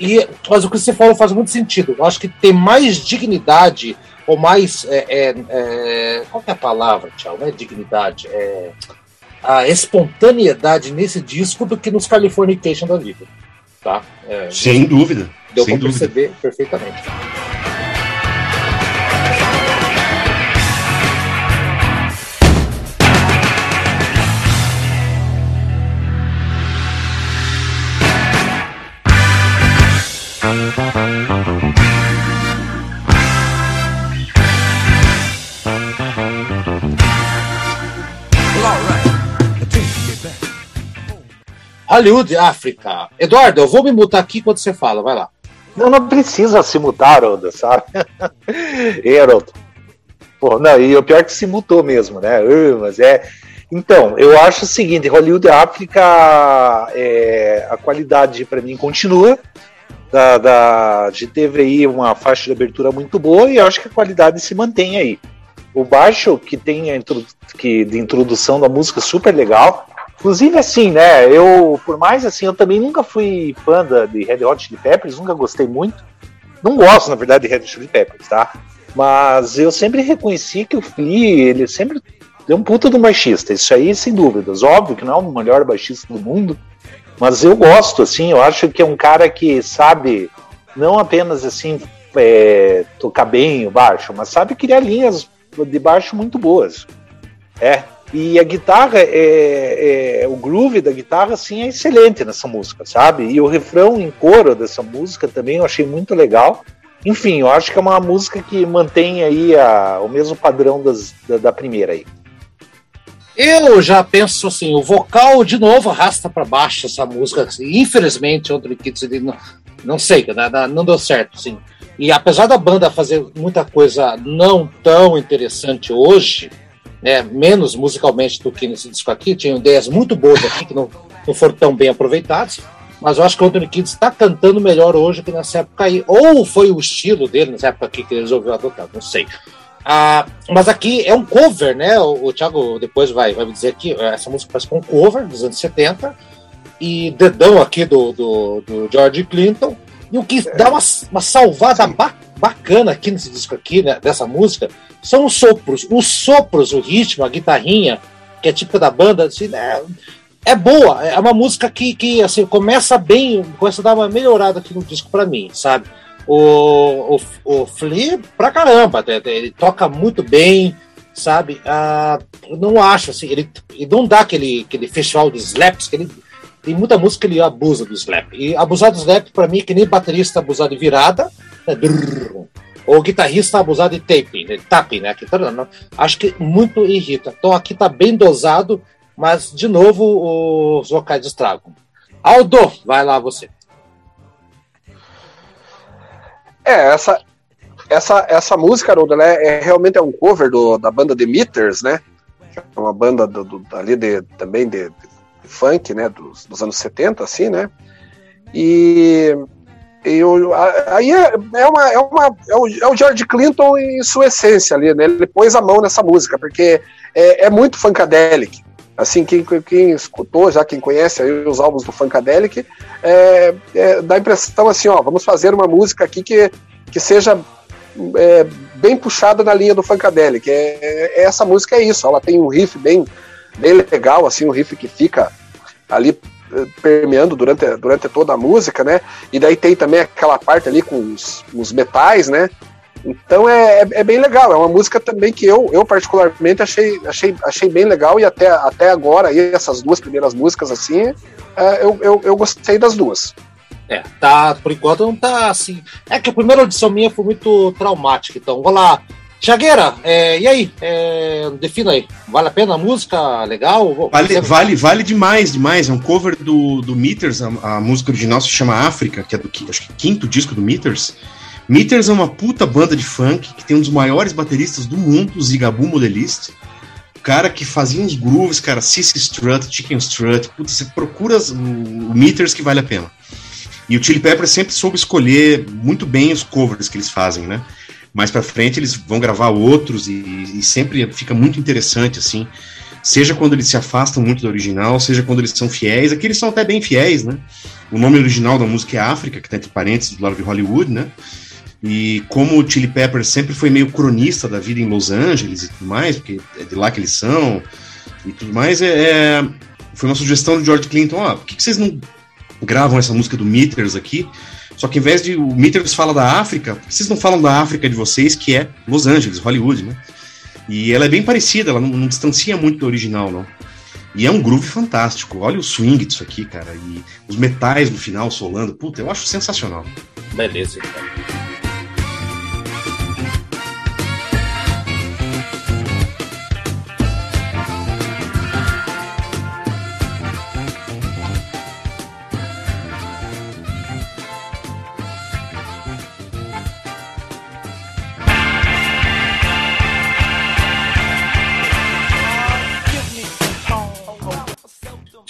Speaker 1: E, mas o que você falou faz muito sentido. Eu acho que tem mais dignidade, ou mais. É, é, é, qual é a palavra, Tchau? Não é dignidade, é a espontaneidade nesse disco do que nos Californication da vida. Tá?
Speaker 4: É, Sem dúvida.
Speaker 1: Deu
Speaker 4: para
Speaker 1: perceber perfeitamente. Hollywood, África. Eduardo, eu vou me mutar aqui quando você fala, vai lá.
Speaker 3: Não, não precisa se mutar, Haroldo, sabe? Ei, Haroldo. Pô, não, e o pior é que se mutou mesmo, né? Uh, mas é. Então, eu acho o seguinte: Hollywood África, é, a qualidade para mim continua. Da, da, gente teve aí uma faixa de abertura muito boa e acho que a qualidade se mantém aí. O baixo que tem a que, de introdução da música super legal. Inclusive, assim, né? Eu, por mais assim, eu também nunca fui fã de Red Hot Chili Peppers, nunca gostei muito. Não gosto, na verdade, de Red Hot Chili Peppers, tá? Mas eu sempre reconheci que o Flea, ele sempre deu um puta do baixista, isso aí sem dúvidas. Óbvio que não é o melhor baixista do mundo, mas eu gosto, assim, eu acho que é um cara que sabe não apenas assim é, tocar bem o baixo, mas sabe criar linhas de baixo muito boas. É, e a guitarra, é, é, o groove da guitarra, assim, é excelente nessa música, sabe? E o refrão em coro dessa música também eu achei muito legal. Enfim, eu acho que é uma música que mantém aí a, o mesmo padrão das, da, da primeira aí.
Speaker 1: Eu já penso assim, o vocal de novo arrasta para baixo essa música. Assim, infelizmente, outro Kids não, não sei, não deu certo, sim. E apesar da banda fazer muita coisa não tão interessante hoje, né, menos musicalmente do que nesse disco aqui, tinha ideias muito boas aqui que não, não foram tão bem aproveitadas, mas eu acho que o Anthony Kidd está cantando melhor hoje que nessa época aí, ou foi o estilo dele nessa época aqui que ele resolveu adotar, não sei. Ah, mas aqui é um cover, né? O, o Thiago depois vai, vai me dizer que essa música parece um cover dos anos 70 e dedão aqui do, do, do George Clinton. E o que dá uma, uma salvada ba bacana aqui nesse disco aqui, né, dessa música, são os sopros. Os sopros, o ritmo, a guitarrinha, que é típica da banda, assim, é, é boa. É uma música que, que assim, começa bem, começa a dar uma melhorada aqui no disco para mim, sabe? O, o, o Flea, pra caramba, né, ele toca muito bem, sabe? Ah, não acho, assim, ele, ele não dá aquele, aquele festival de slaps, que ele tem muita música que ele abusa do slap. E abusar do slap, para mim, é que nem baterista abusar de virada, né? Drrr. O guitarrista abusado de taping, de tapping, né? Que, acho que muito irrita. Então aqui tá bem dosado, mas de novo os vocais estragam. Aldo, vai lá você.
Speaker 2: É, essa, essa, essa música, Haroldo, é, é, realmente é um cover do, da banda The Meters, né? É uma banda do, do, ali de, também de, de, funk, né? Dos, dos, anos 70, assim, né? E, e o, aí é, é, uma, é, uma, é, o, é o George Clinton em sua essência ali, né? Ele pôs a mão nessa música, porque é, é muito funkadelic. Assim, quem, quem escutou, já quem conhece os álbuns do Funkadelic, é, é, dá a impressão assim, ó, vamos fazer uma música aqui que, que seja é, bem puxada na linha do Funkadelic. É, é, essa música é isso, ela tem um riff bem, bem legal, assim, um riff que fica ali é, permeando durante, durante toda a música, né? E daí tem também aquela parte ali com os, os metais, né? Então é, é, é, bem legal, é uma música também que eu, eu particularmente achei, achei, achei bem legal e até, até agora, aí, essas duas primeiras músicas assim, é, eu, eu, eu gostei das duas.
Speaker 1: É, tá, por enquanto não tá assim. É que a primeira audição minha foi muito traumática, então vamos lá. Tiagueira, é, e aí? É, defina aí. Vale a pena a música? Legal?
Speaker 4: Vale, vale, vale demais, demais. É um cover do, do Meters, a, a música original se chama África, que é do acho que quinto disco do Meters. Meters é uma puta banda de funk que tem um dos maiores bateristas do mundo, o Zigabu Modelist. O cara que fazia uns grooves, cara, Sissy Strut, Chicken Strut. Puta, você procura o Meters que vale a pena. E o Chili Pepper sempre soube escolher muito bem os covers que eles fazem, né? Mais pra frente eles vão gravar outros e, e sempre fica muito interessante, assim. Seja quando eles se afastam muito do original, seja quando eles são fiéis. Aqui eles são até bem fiéis, né? O nome original da música é África, que tá entre parênteses do lado de Hollywood, né? E como o Chili Peppers sempre foi meio cronista da vida em Los Angeles e tudo mais, porque é de lá que eles são e tudo mais, é, é foi uma sugestão do George Clinton, ó, por que, que vocês não gravam essa música do Meters aqui? Só que em vez de o Meters fala da África, vocês não falam da África de vocês, que é Los Angeles, Hollywood, né? E ela é bem parecida, ela não, não distancia muito do original, não. E é um groove fantástico. Olha o swing disso aqui, cara. E os metais no final solando. Puta, eu acho sensacional.
Speaker 1: Beleza, então.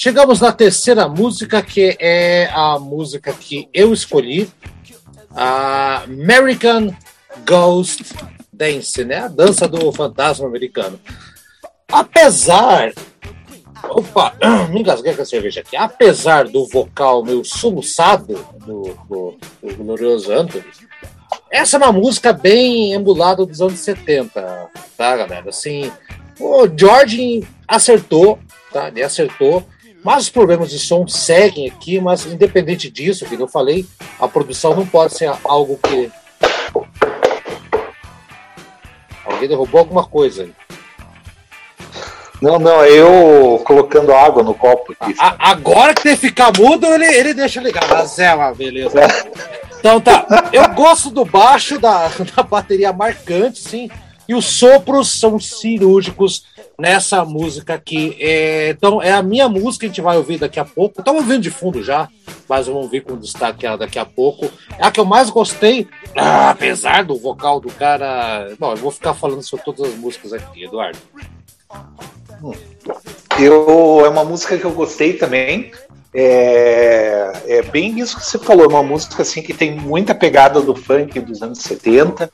Speaker 1: Chegamos na terceira música, que é a música que eu escolhi, a American Ghost Dance, né? A dança do fantasma americano. Apesar. Opa, me engasguei com a cerveja aqui. Apesar do vocal meio soluçado do, do, do glorioso Anthony, essa é uma música bem emulada dos anos 70, tá, galera? Assim, o George acertou, tá? Ele acertou. Mas os problemas de som seguem aqui, mas independente disso, que eu falei, a produção não pode ser algo que. Alguém derrubou alguma coisa aí.
Speaker 3: Não, não, é eu colocando água no copo aqui.
Speaker 1: A, agora que tem que ficar mudo, ele, ele deixa ligar. Mas é uma beleza. Então tá, eu gosto do baixo, da, da bateria marcante, sim. E os sopros são cirúrgicos nessa música aqui. É, então, é a minha música, a gente vai ouvir daqui a pouco. Estamos ouvindo de fundo já, mas vamos ver com destaque ela daqui a pouco. É a que eu mais gostei, ah, apesar do vocal do cara. Bom, eu vou ficar falando sobre todas as músicas aqui, Eduardo.
Speaker 3: Eu, é uma música que eu gostei também. É, é, bem isso que você falou, uma música assim que tem muita pegada do funk dos anos 70.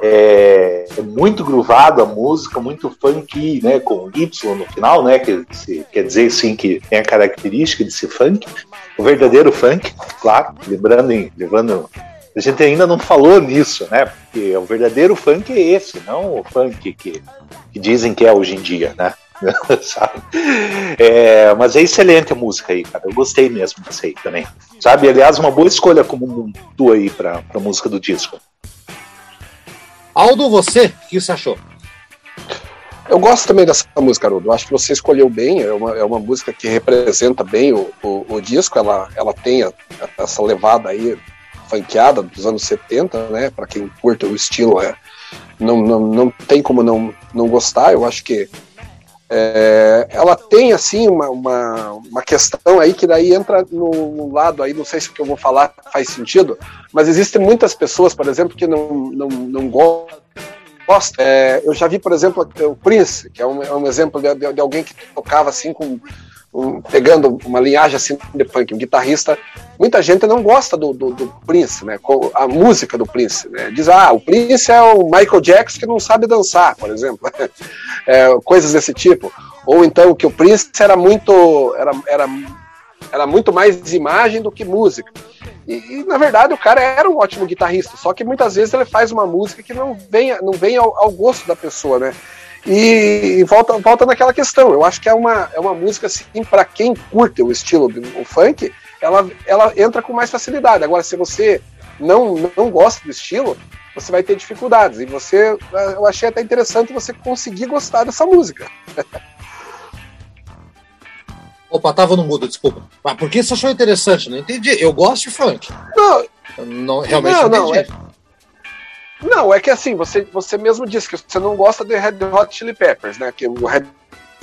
Speaker 3: É, é muito groovado a música, muito funk, né, com Y no final, né, que se, quer dizer sim que tem a característica de ser funk, o verdadeiro funk, claro, lembrando, lembrando a gente ainda não falou nisso, né? Porque o verdadeiro funk é esse, não o funk que, que dizem que é hoje em dia, né? sabe? É, mas é excelente a música aí, cara. Eu gostei mesmo dessa aí também. Sabe? Aliás, uma boa escolha como tu aí pra, pra música do disco.
Speaker 1: Aldo, você, o que você achou?
Speaker 2: Eu gosto também dessa música, Haroldo. Acho que você escolheu bem. É uma, é uma música que representa bem o, o, o disco. Ela, ela tem a, essa levada aí funkeada dos anos 70, né? Para quem curte o estilo, é, não, não, não tem como não, não gostar. Eu acho que é, ela tem assim uma, uma, uma, questão aí que daí entra no, lado aí, não sei se o que eu vou falar faz sentido, mas existem muitas pessoas, por exemplo, que não, não, não gostam. É, eu já vi, por exemplo, o Prince, que é um, é um exemplo de, de, de, alguém que tocava assim com um, pegando uma linhagem assim de funk, um guitarrista. Muita gente não gosta do, do, do, Prince, né? A música do Prince, né? Diz, ah, o Prince é o Michael Jackson que não sabe dançar, por exemplo. é, coisas desse tipo. Ou então que o Prince era muito, era, era, era muito mais imagem do que música. E, e, na verdade o cara era um ótimo guitarrista, só que muitas vezes ele faz uma música que não vem, não vem ao, ao gosto da pessoa, né? E, volta, volta naquela questão. Eu acho que é uma, é uma música, assim, para quem curte o estilo do o funk, ela, ela entra com mais facilidade. Agora, se você não, não gosta do estilo, você vai ter dificuldades. E você, eu achei até interessante você conseguir gostar dessa música.
Speaker 1: Opa, tava no mudo, desculpa. Mas por que você achou interessante? Não entendi. Eu gosto de funk.
Speaker 2: Não,
Speaker 1: não realmente não, não entendi.
Speaker 2: É... Não, é que assim, você, você mesmo disse que você não gosta de Red Hot Chili Peppers, né? Que o Red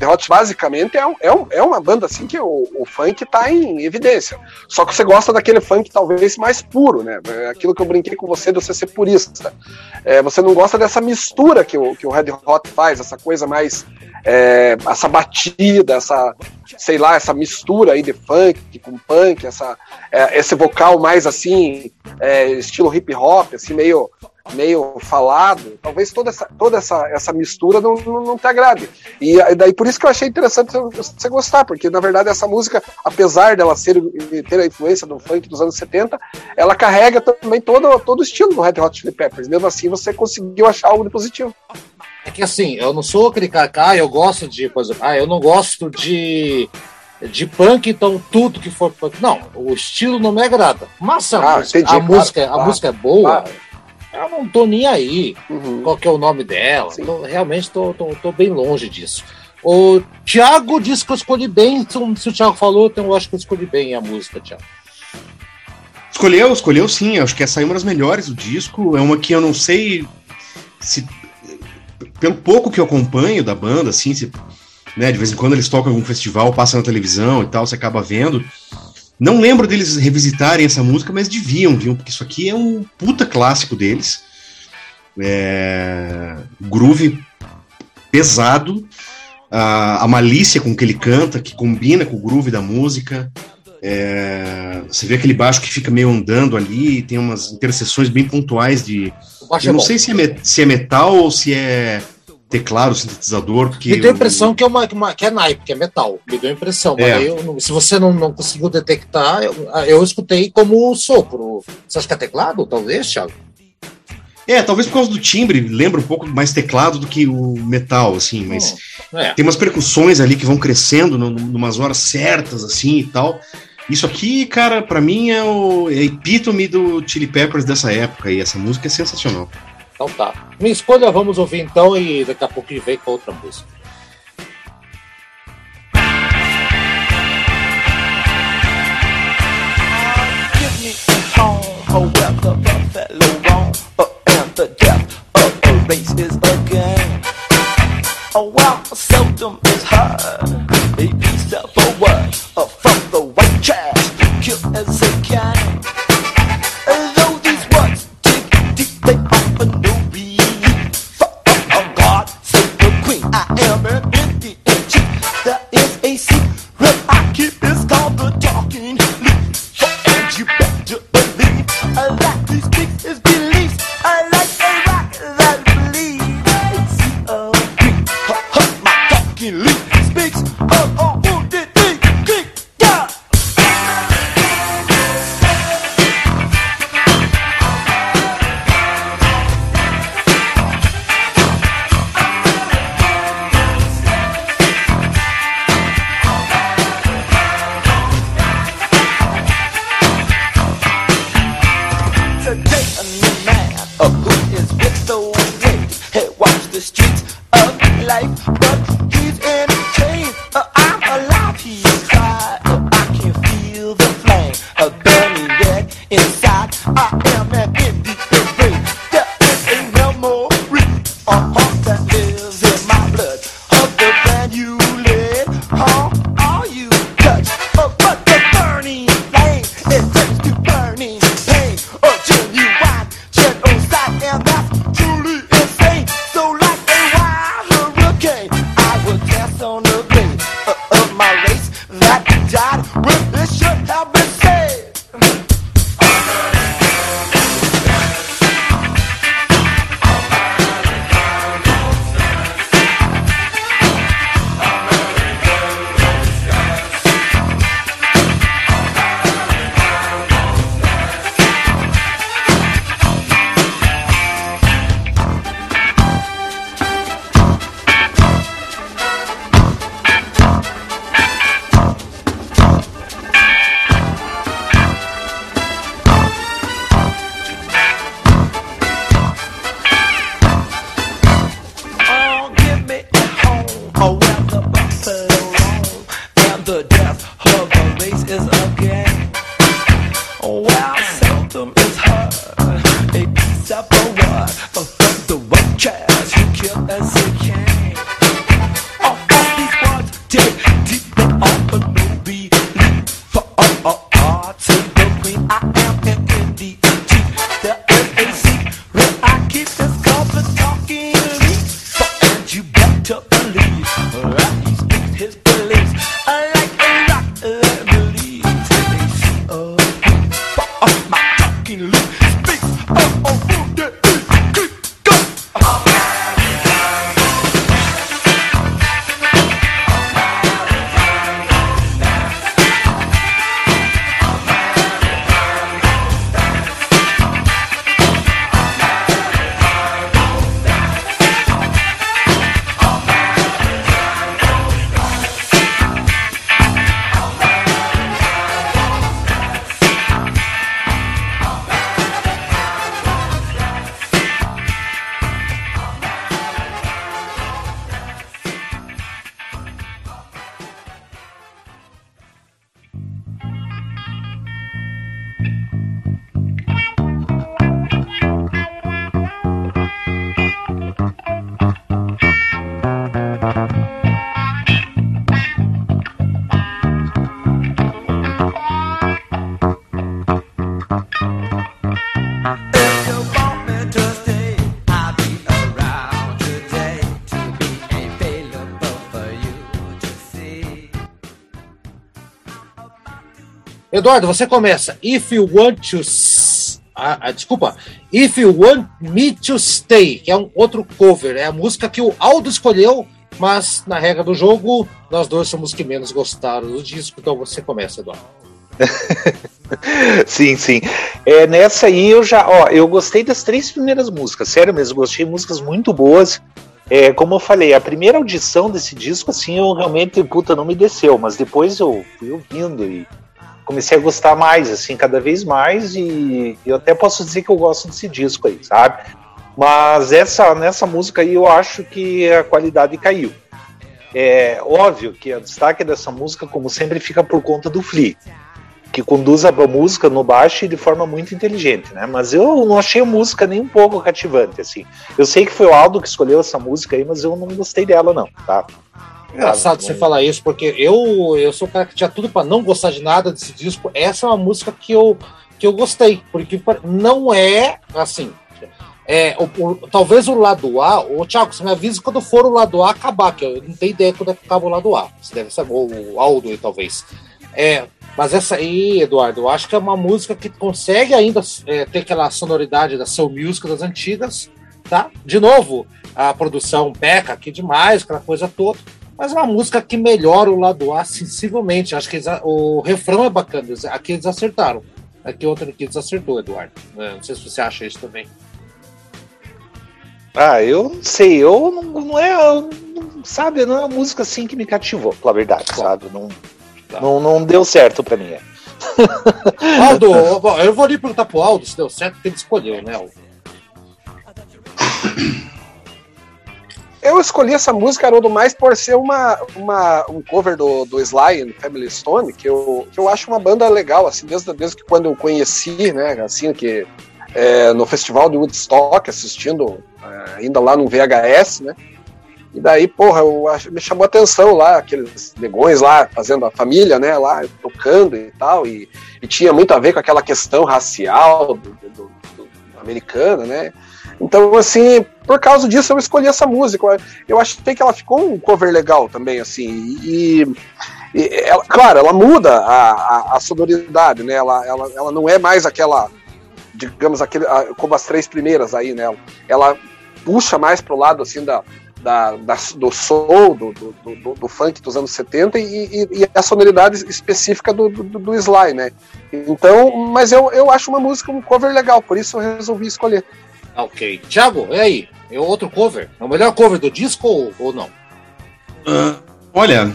Speaker 2: Hot basicamente é, é, é uma banda assim que o, o funk tá em evidência. Só que você gosta daquele funk talvez mais puro, né? É aquilo que eu brinquei com você de você ser purista. É, você não gosta dessa mistura que o, que o Red Hot faz, essa coisa mais. É, essa batida, essa, sei lá, essa mistura aí de funk com punk, essa, é, esse vocal mais assim, é, estilo hip hop, assim, meio meio falado, talvez toda essa, toda essa, essa mistura não, não, não te agrade. E daí por isso que eu achei interessante você gostar, porque na verdade essa música, apesar dela ser, ter a influência do funk dos anos 70, ela carrega também todo, todo o estilo do Red Hot Chili Peppers. Mesmo assim, você conseguiu achar algo de positivo.
Speaker 1: É que assim, eu não sou aquele cara, ah, eu gosto de, por exemplo, ah, eu não gosto de de punk, então tudo que for punk. Não, o estilo não me agrada. Mas a, ah, música, entendi, a, claro, música, claro, a música é boa, claro eu não tô nem aí uhum. qual que é o nome dela. Tô, realmente tô, tô, tô, bem longe disso. O Thiago disse que eu escolhi bem. Se o Thiago falou, então eu acho que eu escolhi bem a música, Thiago.
Speaker 4: Escolheu, escolheu sim. Acho que essa é uma das melhores do disco. É uma que eu não sei se. Pelo pouco que eu acompanho da banda, assim, se, né, de vez em quando eles tocam em algum festival, passa na televisão e tal, você acaba vendo. Não lembro deles revisitarem essa música, mas deviam, viu? Porque isso aqui é um puta clássico deles. É... Groove pesado, a, a, malícia com que ele canta, que combina com o groove da música. É... Você vê aquele baixo que fica meio andando ali, tem umas interseções bem pontuais de. Eu é não sei se é, se é metal ou se é teclado, sintetizador. Porque
Speaker 1: Me deu a impressão que é, uma, uma, que é naipe, que é metal. Me deu a impressão. É. Eu, se você não, não conseguiu detectar, eu, eu escutei como sopro. Você acha que é teclado, talvez, Thiago?
Speaker 4: É, talvez por causa do timbre, lembra um pouco mais teclado do que o metal, assim, mas oh, é. tem umas percussões ali que vão crescendo em umas horas certas, assim e tal. Isso aqui, cara, para mim é o é epítome do Chili Peppers dessa época e essa música é sensacional.
Speaker 1: Então tá. Minha escolha, vamos ouvir então e daqui a pouco a gente vem com outra música. Oh, well. Oh, seldom is heard, uh, from the white trash, kill as. Eduardo, você começa. If you want to. Ah, ah, desculpa. If you want me to stay, que é um outro cover. É a música que o Aldo escolheu, mas na regra do jogo, nós dois somos os que menos gostaram do disco. Então você começa, Eduardo.
Speaker 3: sim, sim. É, nessa aí eu já, ó, eu gostei das três primeiras músicas, sério mesmo, gostei de músicas muito boas. É, como eu falei, a primeira audição desse disco, assim, eu realmente, puta, não me desceu, mas depois eu fui ouvindo e comecei a gostar mais, assim, cada vez mais, e eu até posso dizer que eu gosto desse disco aí, sabe? Mas essa, nessa música aí eu acho que a qualidade caiu. É óbvio que o destaque dessa música, como sempre, fica por conta do Flea, que conduz a música no baixo de forma muito inteligente, né? Mas eu não achei a música nem um pouco cativante, assim. Eu sei que foi o Aldo que escolheu essa música aí, mas eu não gostei dela, não, tá?
Speaker 1: Engraçado você falar isso, porque eu, eu sou o cara que tinha tudo para não gostar de nada desse disco. Essa é uma música que eu, que eu gostei, porque não é assim. É, o, o, talvez o lado A, o Thiago, você me avisa quando for o lado A acabar, que eu não tenho ideia quando é que acaba o lado A. Você deve saber, o Aldo aí, talvez. É, mas essa aí, Eduardo, eu acho que é uma música que consegue ainda é, ter aquela sonoridade da Soul Music das antigas, tá? De novo, a produção peca aqui demais, aquela coisa toda mas é uma música que melhora o lado A sensivelmente. Acho que eles, o refrão é bacana. Aqui eles acertaram. Aqui outro aqui eles acertou, Eduardo. É, não sei se você acha isso também.
Speaker 3: Ah, eu não sei. Eu não, não é. Não, sabe, não é uma música assim que me cativou, pela verdade, Bom, sabe? Não, tá. não, não deu certo pra mim. É.
Speaker 1: Aldo, eu vou ali perguntar pro Aldo se deu certo, porque ele escolheu, né, Aldo?
Speaker 2: eu escolhi essa música, Haroldo, mais por ser uma, uma, um cover do, do Sly Family Stone, que eu, que eu acho uma banda legal, assim, desde, desde que quando eu conheci, né, assim, que é, no festival de Woodstock, assistindo é, ainda lá no VHS, né, e daí, porra, eu, me chamou a atenção lá, aqueles negões lá, fazendo a família, né, lá, tocando e tal, e, e tinha muito a ver com aquela questão racial do, do, do, americana, né, então, assim, por causa disso eu escolhi essa música. Eu achei que ela ficou um cover legal também, assim. E, e ela, claro, ela muda a, a, a, sonoridade, né? Ela, ela, ela não é mais aquela, digamos, aquele, como as três primeiras aí, né? Ela puxa mais pro lado, assim, da, da, da, do soul, do, do, do, do, funk dos anos 70 e, e, e a sonoridade específica do, do, Sly, né? Então, mas eu, eu acho uma música, um cover legal, por isso eu resolvi escolher.
Speaker 1: Ok. Thiago, e aí? É outro cover? É o melhor cover do disco ou, ou não?
Speaker 4: Uh, olha,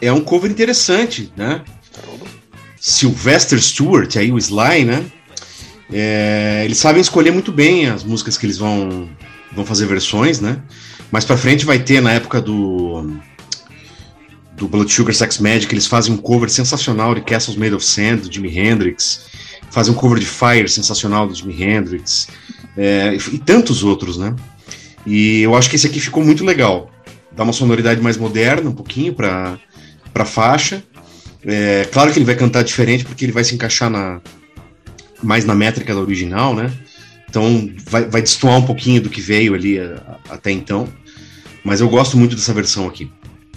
Speaker 4: é um cover interessante, né? Sylvester Stewart, aí o Sly, né? É, eles sabem escolher muito bem as músicas que eles vão, vão fazer versões, né? Mais pra frente vai ter, na época do do Blood Sugar Sex Magic, eles fazem um cover sensacional de Castles Made of Sand, do Jimi Hendrix fazer um cover de Fire sensacional do Jimi Hendrix, é, e tantos outros, né? E eu acho que esse aqui ficou muito legal. Dá uma sonoridade mais moderna, um pouquinho, para a faixa. É, claro que ele vai cantar diferente, porque ele vai se encaixar na, mais na métrica da original, né? Então vai, vai destoar um pouquinho do que veio ali a, a, até então. Mas eu gosto muito dessa versão aqui.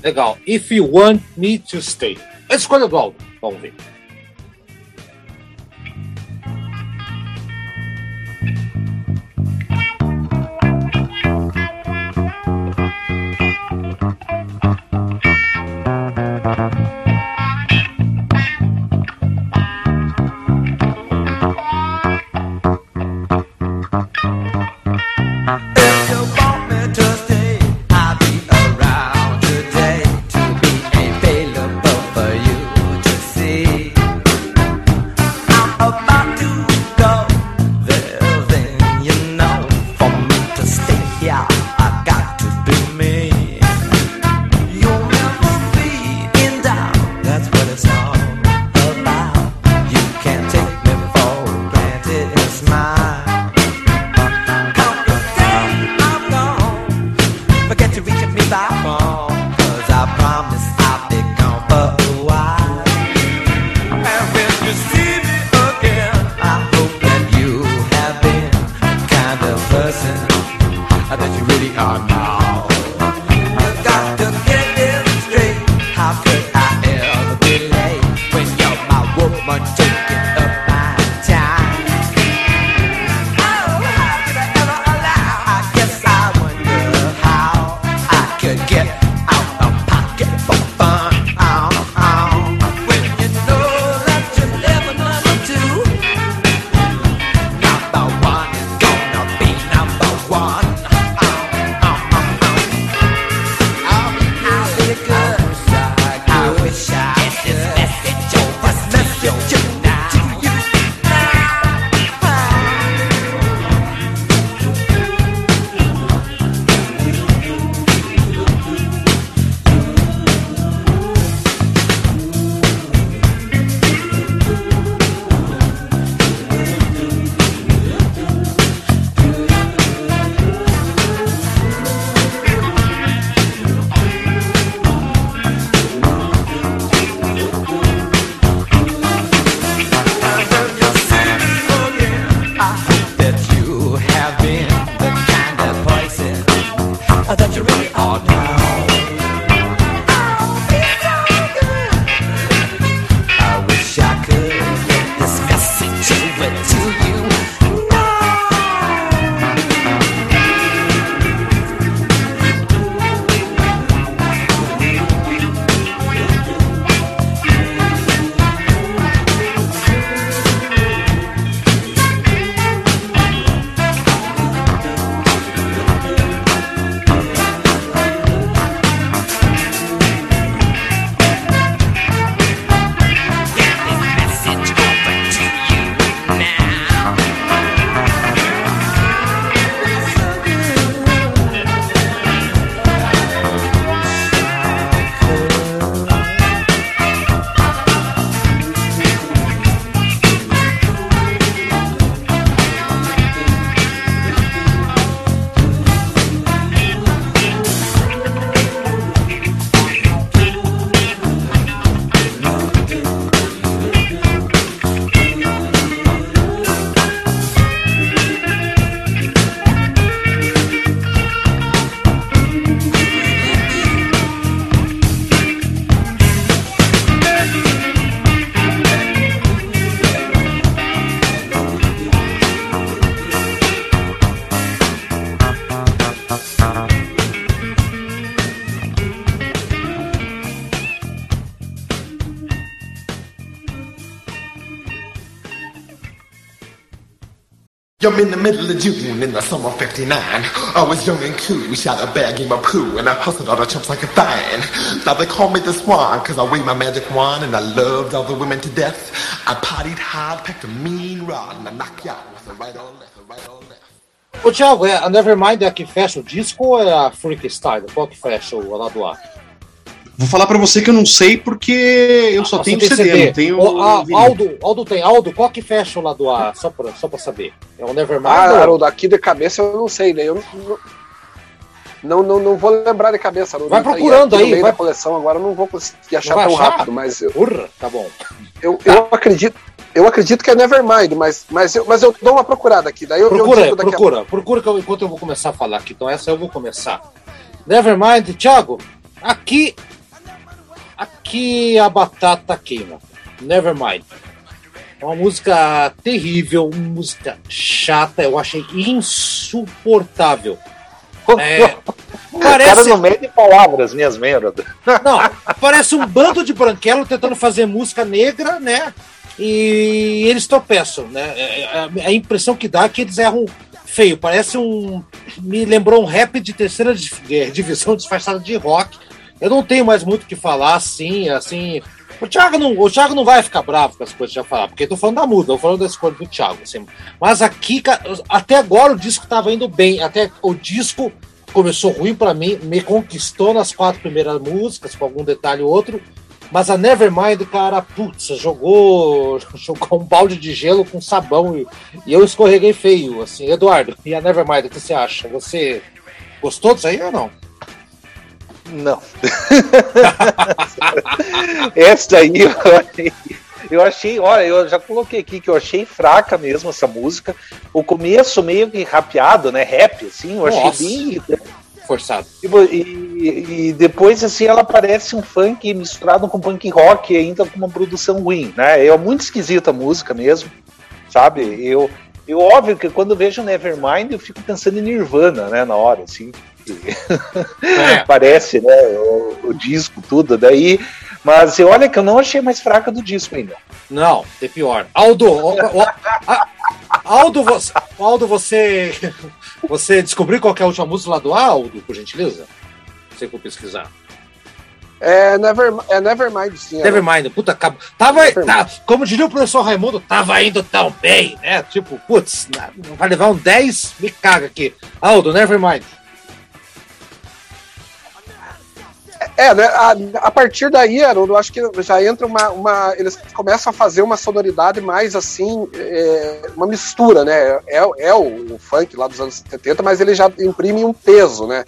Speaker 1: Legal. If You Want Me to Stay. A escolha do Aldo. Vamos ver.
Speaker 6: I'm in the middle of June in the summer of 59. I was young and cool, we shot a bag in my poo, and I hustled all the chumps like a fine. Now they call me the swan, cause I wave my magic wand, and I loved all the women to death. I partied hard, packed a mean rod, and I knock you out with a right or left, a right or left.
Speaker 1: Ô, Thiago, a Nevermind é a que fecha o disco ou é a Freak Style? Qual que fecha o lado A?
Speaker 4: Vou falar pra você que eu não sei porque eu só
Speaker 1: Ah,
Speaker 4: tenho CD,
Speaker 1: tem
Speaker 4: não tenho.
Speaker 1: Ô, ah,
Speaker 4: vinil.
Speaker 1: Aldo, Aldo tem. Aldo, qual que fecha o lado A? Só pra, só pra saber. É o Nevermind?
Speaker 2: Ah, Haroldo, aqui de cabeça eu não sei, né? Eu não, não, não, não vou lembrar de cabeça, Haroldo.
Speaker 1: Vai
Speaker 2: Tá
Speaker 1: procurando aí, vai-
Speaker 2: da coleção agora eu não vou conseguir achar tão
Speaker 1: achar?
Speaker 2: rápido, mas eu,
Speaker 1: Urra, tá bom.
Speaker 2: eu, eu acredito. Eu acredito que é Nevermind, mas, mas, eu, mas eu dou uma procurada aqui. Daí eu, eu
Speaker 1: Procura,
Speaker 2: digo daqui a
Speaker 1: procura, procura que eu- enquanto eu vou começar a falar aqui. Então essa eu vou começar. Nevermind, Thiago, aqui. Aqui a batata queima. Nevermind. É uma música terrível, uma música chata, eu achei insuportável. É,
Speaker 3: O cara
Speaker 1: parece,
Speaker 3: não mede palavras hein, Haroldo?
Speaker 1: não, parece um bando de branquelo tentando fazer música negra, né? E eles tropeçam, né? É, é, A impressão que dá é que eles erram feio. Parece um. Me lembrou um rap de terceira di- de- divisão disfarçado de rock. Eu não tenho mais muito o que falar, assim, assim. O Thiago, não, o Thiago não vai ficar bravo com as coisas que já falar, porque eu tô falando da muda, eu tô falando da escolha do Thiago. Assim. Mas aqui, até agora o disco tava indo bem. Até o disco começou ruim pra mim, me conquistou nas quatro primeiras músicas, com algum detalhe ou outro. Mas a Nevermind, cara, putz, jogou, jogou um balde de gelo com sabão e, e eu escorreguei feio, assim. Eduardo, e a Nevermind, o que você acha? Você gostou disso aí ou não?
Speaker 3: Não. essa daí eu achei, eu achei, olha, eu já coloquei aqui que eu achei fraca mesmo essa música. O começo meio que rapeado, né? Rap, assim, eu achei
Speaker 1: Nossa.
Speaker 3: bem.
Speaker 1: Forçado.
Speaker 3: E, e depois, assim, ela parece um funk misturado com punk rock, ainda com uma produção ruim, né? É muito esquisita a música mesmo, sabe? Eu, eu óbvio que quando vejo Nevermind, eu fico pensando em Nirvana, né? Na hora, assim.
Speaker 1: É.
Speaker 3: Parece, né? O, o disco, tudo. Daí. Mas eu olha que eu não achei mais fraca do disco ainda.
Speaker 1: Não, tem pior. Aldo, o- o- a- Aldo, você, Aldo, você, você descobriu qual que é a última música lá do Aldo, por gentileza? Sei eu vou pesquisar.
Speaker 2: É, Never, é Nevermind, sim. Haroldo.
Speaker 1: Nevermind, puta, acaba- tava, tá, como diria o professor Raimundo, tava indo tão bem, né? Tipo, putz, vai levar um 10, me caga aqui. Aldo, Nevermind.
Speaker 2: É, né? A, a partir daí, Haroldo, eu acho que já entra uma, uma. Eles começam a fazer uma sonoridade mais assim, é, uma mistura, né? É, é o, o funk lá dos anos 70, mas ele já imprime um peso, né?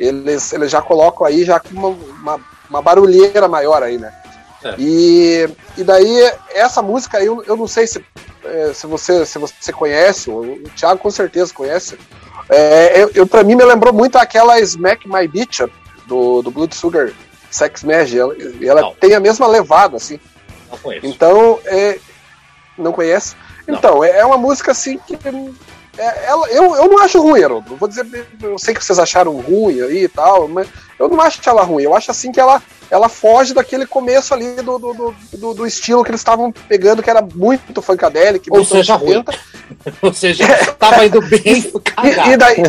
Speaker 2: Eles, eles já colocam aí já com uma, uma, uma barulheira maior aí, né?
Speaker 1: É.
Speaker 2: E, e daí, essa música aí, eu, eu não sei se, é, se, você, se você conhece, o, Thiago com certeza conhece. É, eu, eu, pra mim, me lembrou muito aquela Smack My Bitch Up, do, do Blood Sugar Sex Magic. Ela, ela
Speaker 1: Não.
Speaker 2: tem a mesma levada, assim.
Speaker 1: Não conheço.
Speaker 2: Então, é, não conhece?
Speaker 1: Não.
Speaker 2: Então, é, é uma música assim que. é, ela, eu, eu não acho ruim, Haroldo. Vou dizer, eu sei que vocês acharam ruim aí e tal, mas eu não acho ela ruim. Eu acho assim que ela, ela foge daquele começo ali do, do, do, do- estilo que eles estavam pegando, que era muito funkadelic,
Speaker 1: Ou
Speaker 2: muito
Speaker 1: seja,
Speaker 2: 70.
Speaker 1: Ou seja, tava indo bem
Speaker 2: E, e daí.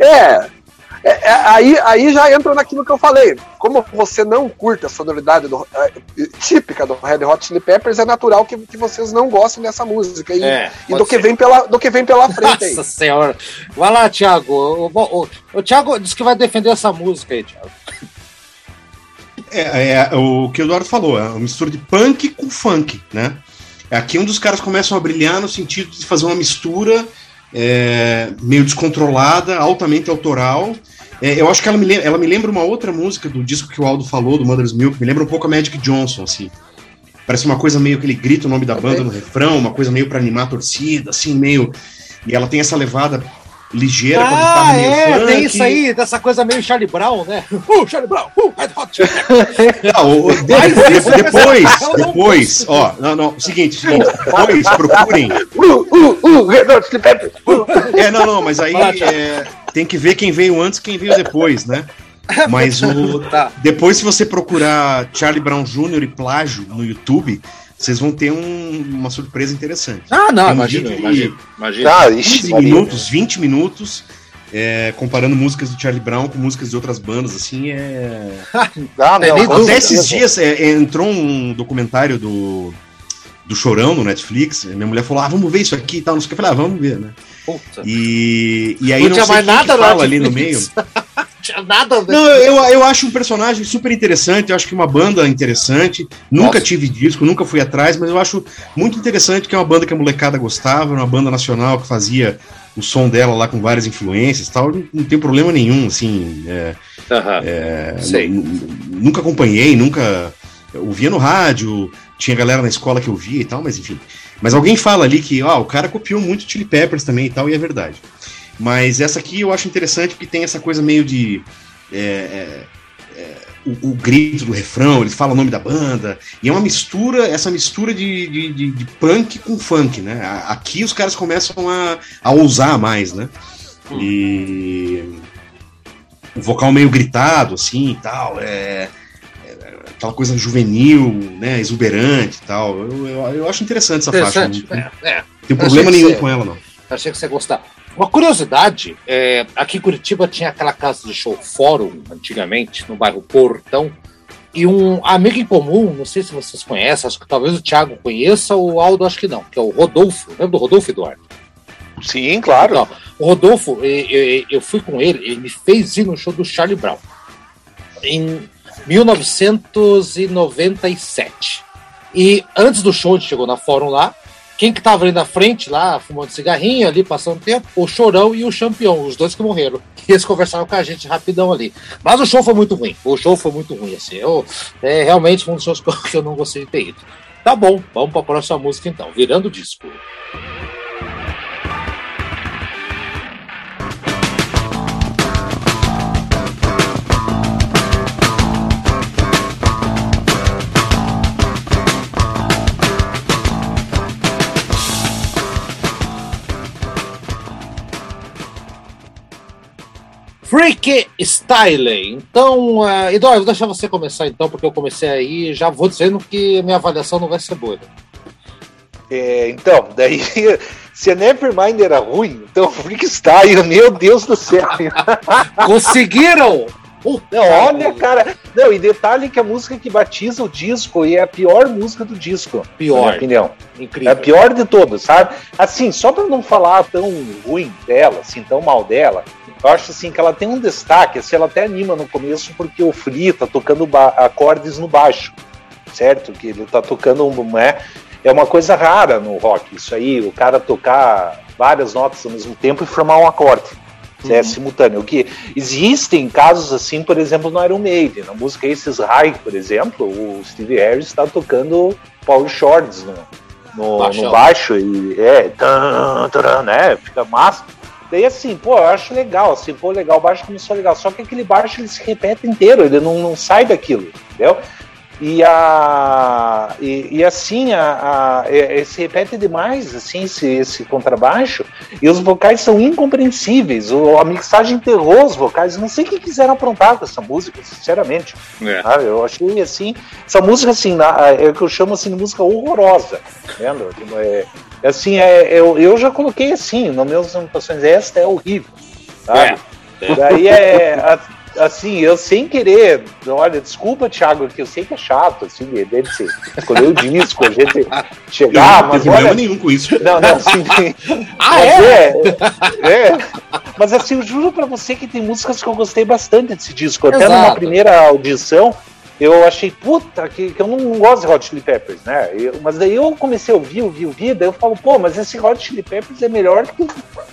Speaker 2: É. é, é, aí, aí já entra naquilo que eu falei. Como você não curte a sonoridade do- é, típica do Red Hot Chili Peppers, é natural que, que vocês não gostem dessa música. E,
Speaker 1: É,
Speaker 2: e do, que vem pela, do que vem pela frente aí.
Speaker 1: Nossa senhora. Vai lá, Thiago. O, o, o, o Thiago disse que vai defender essa música aí, Thiago.
Speaker 4: É, é o que o Eduardo falou, é uma mistura de punk com funk, né? Aqui um dos caras começam a brilhar no sentido de fazer uma mistura é, meio descontrolada, altamente autoral. É, eu acho que ela me, lembra, ela me lembra uma outra música do disco que o Aldo falou, do Mother's Milk, me lembra um pouco a Magic Johnson, assim. Parece uma coisa meio que ele grita o nome da banda no refrão, uma coisa meio pra animar a torcida, assim, meio. E ela tem essa levada ligeira com a guitarra
Speaker 1: Ah,
Speaker 4: meio
Speaker 1: é,
Speaker 4: funk.
Speaker 1: tem isso aí, dessa coisa meio Charlie Brown, né? Uh, Charlie Brown, uh, Red Hot Chili.
Speaker 4: Não, o- de-
Speaker 1: Mas
Speaker 4: de-
Speaker 1: isso-
Speaker 4: depois,
Speaker 1: não
Speaker 4: depois, ó, não, não, seguinte, seguinte, depois procurem.
Speaker 2: Uh, uh, uh, Red Hot Chili Peppers. Uh.
Speaker 4: É, não, não, mas aí é, tem que ver quem veio antes e quem veio depois, né? Mas o,
Speaker 1: Tá.
Speaker 4: depois, se você procurar Charlie Brown Jr. e plágio no YouTube, vocês vão ter um- uma surpresa interessante.
Speaker 1: Ah, não,
Speaker 4: um
Speaker 1: imagina, imagina, imagina.
Speaker 3: Ah,
Speaker 4: 15
Speaker 3: ixi, Maria.
Speaker 4: minutos, 20 minutos, é, comparando músicas do Charlie Brown com músicas de outras bandas, assim, é.
Speaker 3: Ah, não,
Speaker 1: dúvida.
Speaker 4: Até esses dias é, é, entrou um documentário do, do Chorão no Netflix. Minha mulher falou: Ah, vamos ver isso aqui e tal. Não sei o que. Eu falei: Ah, vamos ver, né?
Speaker 1: Puta.
Speaker 4: E, e aí
Speaker 1: Não
Speaker 4: não,
Speaker 1: tinha
Speaker 4: sei
Speaker 1: mais nada
Speaker 4: que fala ali no meio.
Speaker 1: Tinha nada a ver.
Speaker 4: Não, eu, eu acho um personagem super interessante, eu acho que uma banda interessante. Nunca
Speaker 1: Nossa.
Speaker 4: tive disco, nunca fui atrás, mas eu acho muito interessante que é uma banda que a molecada gostava, uma banda nacional que fazia o som dela lá com várias influências e tal. Não, tem problema nenhum, assim. é, é,
Speaker 1: Sei.
Speaker 4: nu- nu- nunca acompanhei, nunca eu ouvia no rádio, tinha galera na escola que ouvia e tal, mas enfim. Mas alguém fala ali que ó, o cara copiou muito Chili Peppers também e tal, e é verdade. Mas essa aqui eu acho interessante porque tem essa coisa meio de. é, é, é, o, o grito do refrão, eles falam o nome da banda, e é uma mistura, essa mistura de, de, de- de punk com funk, né? Aqui os caras começam a, a ousar mais, né? E o vocal meio gritado, assim e tal, é, é aquela coisa juvenil, né? Exuberante e tal. Eu, eu, eu acho interessante essa
Speaker 1: Interessante.
Speaker 4: faixa. Não,
Speaker 1: É, é.
Speaker 4: não tem problema nenhum
Speaker 1: você-
Speaker 4: com ela, não.
Speaker 1: Achei que você ia gostar. Uma curiosidade, é, aqui em Curitiba tinha aquela casa de show Fórum, antigamente, no bairro Portão, e um amigo em comum, não sei se vocês conhecem, acho que talvez o Thiago conheça, o Aldo acho que não, que é o Rodolfo. Lembra do Rodolfo Eduardo?
Speaker 3: Sim, claro.
Speaker 1: Então, o Rodolfo, e- e- eu fui com ele, ele me fez ir no show do Charlie Brown em 1997. E antes do show, a gente chegou na Fórum lá. Quem que tava ali na frente, lá, fumando cigarrinho, ali, passando tempo? O Chorão e o Champion, os dois que morreram. E eles conversaram com a gente rapidão ali. Mas o show foi muito ruim. O show foi muito ruim, assim. Eu, é realmente um dos shows que eu- não gostei de ter ido. Tá bom, vamos pra próxima música então. Virando disco. Freak Style. Então, uh, Eduardo, vou deixar você começar então, porque eu comecei aí e já vou dizendo que minha avaliação não vai ser boa. né?
Speaker 3: É, então, daí, se a Nevermind era ruim, então Freakstyle, meu Deus do céu.
Speaker 1: Conseguiram!
Speaker 3: Não, olha, cara. Não, e detalhe que a música que batiza o disco e é a pior música do disco. Na minha
Speaker 1: Pior.
Speaker 3: opinião. É
Speaker 1: Incrível.
Speaker 3: a pior de todas, sabe? Assim, só pra não falar tão ruim dela, assim, tão mal dela, eu acho assim que ela tem um destaque, assim, ela até anima no começo porque o Flea tá tocando acordes no baixo, certo? Que ele tá tocando um, é, é uma coisa rara no rock, isso aí, o cara tocar várias notas ao mesmo tempo e formar um acorde. É simultâneo. O que existem casos assim, por exemplo, no Iron Maiden, na música Aces High, por exemplo, o Steve Harris está tocando Paul Shorts no, no,
Speaker 1: Baixão.
Speaker 3: no baixo e é, tan, taran, né? Fica massa. Daí assim, pô, eu acho legal, assim, pô, legal, o baixo começou legal. Só que aquele baixo ele se repete inteiro, ele não, não sai daquilo, entendeu? E, a, e, e assim, a, a, é- se repete demais assim, esse, esse contrabaixo, e os vocais são incompreensíveis. O, a mixagem enterrou os vocais. Não sei o que quiseram aprontar com essa música, sinceramente.
Speaker 1: É.
Speaker 3: sabe? Eu achei assim, essa música assim, na- é o que eu chamo assim de música horrorosa. Entendeu? Tipo, É, é assim, é, eu, eu já coloquei assim, nas minhas anotações, esta é horrível. Sabe?
Speaker 1: É.
Speaker 3: Daí é a- assim, eu sem querer, olha, desculpa, Thiago, que eu sei que é chato, assim, deve ser escolher o disco, a gente chegar,
Speaker 4: não tem
Speaker 3: mas
Speaker 4: problema
Speaker 3: olha,
Speaker 4: nenhum com isso.
Speaker 3: não, não, sim.
Speaker 1: Ah,
Speaker 3: mas
Speaker 1: é?
Speaker 3: é? é. Mas assim, eu juro pra você que tem músicas que eu gostei bastante desse disco. Até
Speaker 1: Exato.
Speaker 3: numa primeira audição, eu achei, puta, que, que eu não gosto de Hot Chili Peppers, né? Eu- mas daí eu comecei a ouvir, ouvir, ouvir, daí eu falo, pô, mas esse Hot Chili Peppers é melhor que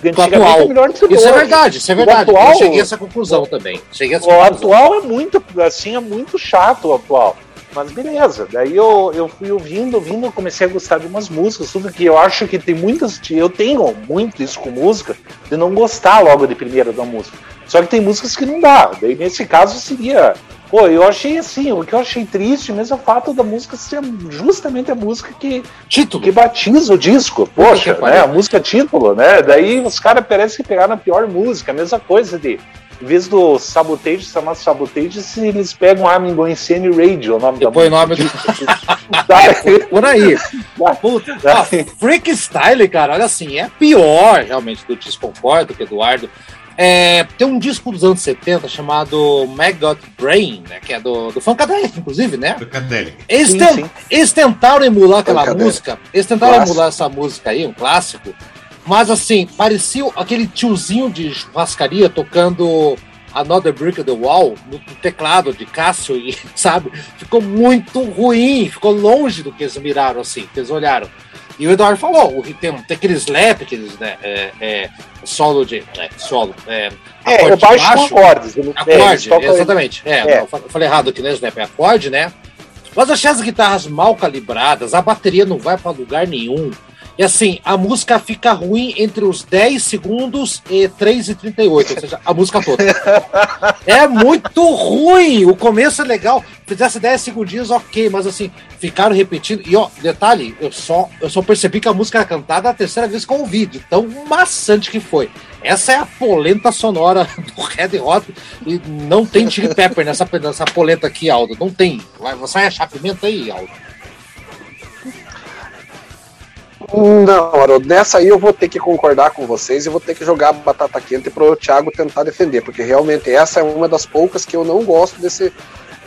Speaker 3: antigamente
Speaker 1: atual.
Speaker 3: é melhor que o
Speaker 1: Isso é
Speaker 3: hoje.
Speaker 1: verdade, isso é
Speaker 3: O
Speaker 1: verdade.
Speaker 3: atual-
Speaker 1: eu cheguei a essa conclusão também. Cheguei a essa
Speaker 3: O
Speaker 1: conclusão.
Speaker 3: atual é muito, assim, é muito chato o atual. Mas beleza, daí eu, eu fui ouvindo, ouvindo, comecei a gostar de umas músicas, tudo que eu acho que tem muitas. Eu tenho muito isso com música, de não gostar logo de primeira da música. Só que tem músicas que não dá. Daí nesse caso seria. Pô, eu achei assim, o que eu achei triste mesmo é o fato da música ser justamente a música que,
Speaker 1: Título.
Speaker 3: que batiza o disco. Poxa, né? A música título, né? Daí os caras parecem que pegaram a pior música, a mesma coisa de em vez do Sabotage chamar Sabotage, se eles pegam Armin Go Insane Radio, o nome
Speaker 1: E
Speaker 3: da
Speaker 1: põe o nome do. É, por aí. Puta, ó, Freak Style, cara, olha assim, é pior realmente do Desconforto que Eduardo. É, tem um disco dos anos 70 chamado Maggot Brain, né, que é do, do Funkadelic, inclusive, né?
Speaker 4: Funkadelic.
Speaker 1: Eles,
Speaker 3: Sim,
Speaker 1: ten-
Speaker 3: sim.
Speaker 1: eles tentaram emular aquela
Speaker 2: Funkadelic.
Speaker 1: música, eles tentaram
Speaker 3: Clássico.
Speaker 1: emular essa música aí, um clássico, mas assim, parecia aquele tiozinho de churrascaria tocando Another Brick of the Wall no, teclado de Cássio, e, sabe? Ficou muito ruim, ficou longe do que eles miraram, assim, que eles olharam. E o Eduardo falou, o- tem, tem aquele slap, aqueles, né, é, é, solo de. É, solo. É,
Speaker 3: É, eu baixo com acordes.
Speaker 1: Acorde, exatamente. É,
Speaker 3: É.
Speaker 1: não, falei errado aqui, né, Snap? É acorde, né? Mas achei as guitarras mal calibradas, a bateria não vai pra lugar nenhum. E assim, a música fica ruim entre os 10 segundos e 3 e 38, ou seja, a música toda. É muito ruim! O começo é legal, fizesse 10 segundinhos, ok, mas assim, ficaram repetindo. E ó, detalhe, eu só, eu só percebi que a música era cantada a terceira vez com o vídeo, tão maçante que foi. Essa é a polenta sonora do Red Hot e não tem Chili Pepper nessa, nessa polenta aqui, Aldo. Não tem. Vai, você vai achar pimenta aí, Aldo.
Speaker 2: Não, Haroldo, nessa aí eu vou ter que concordar com vocês e vou ter que jogar batata quente pro Thiago tentar defender, porque realmente essa é uma das poucas que eu não gosto desse,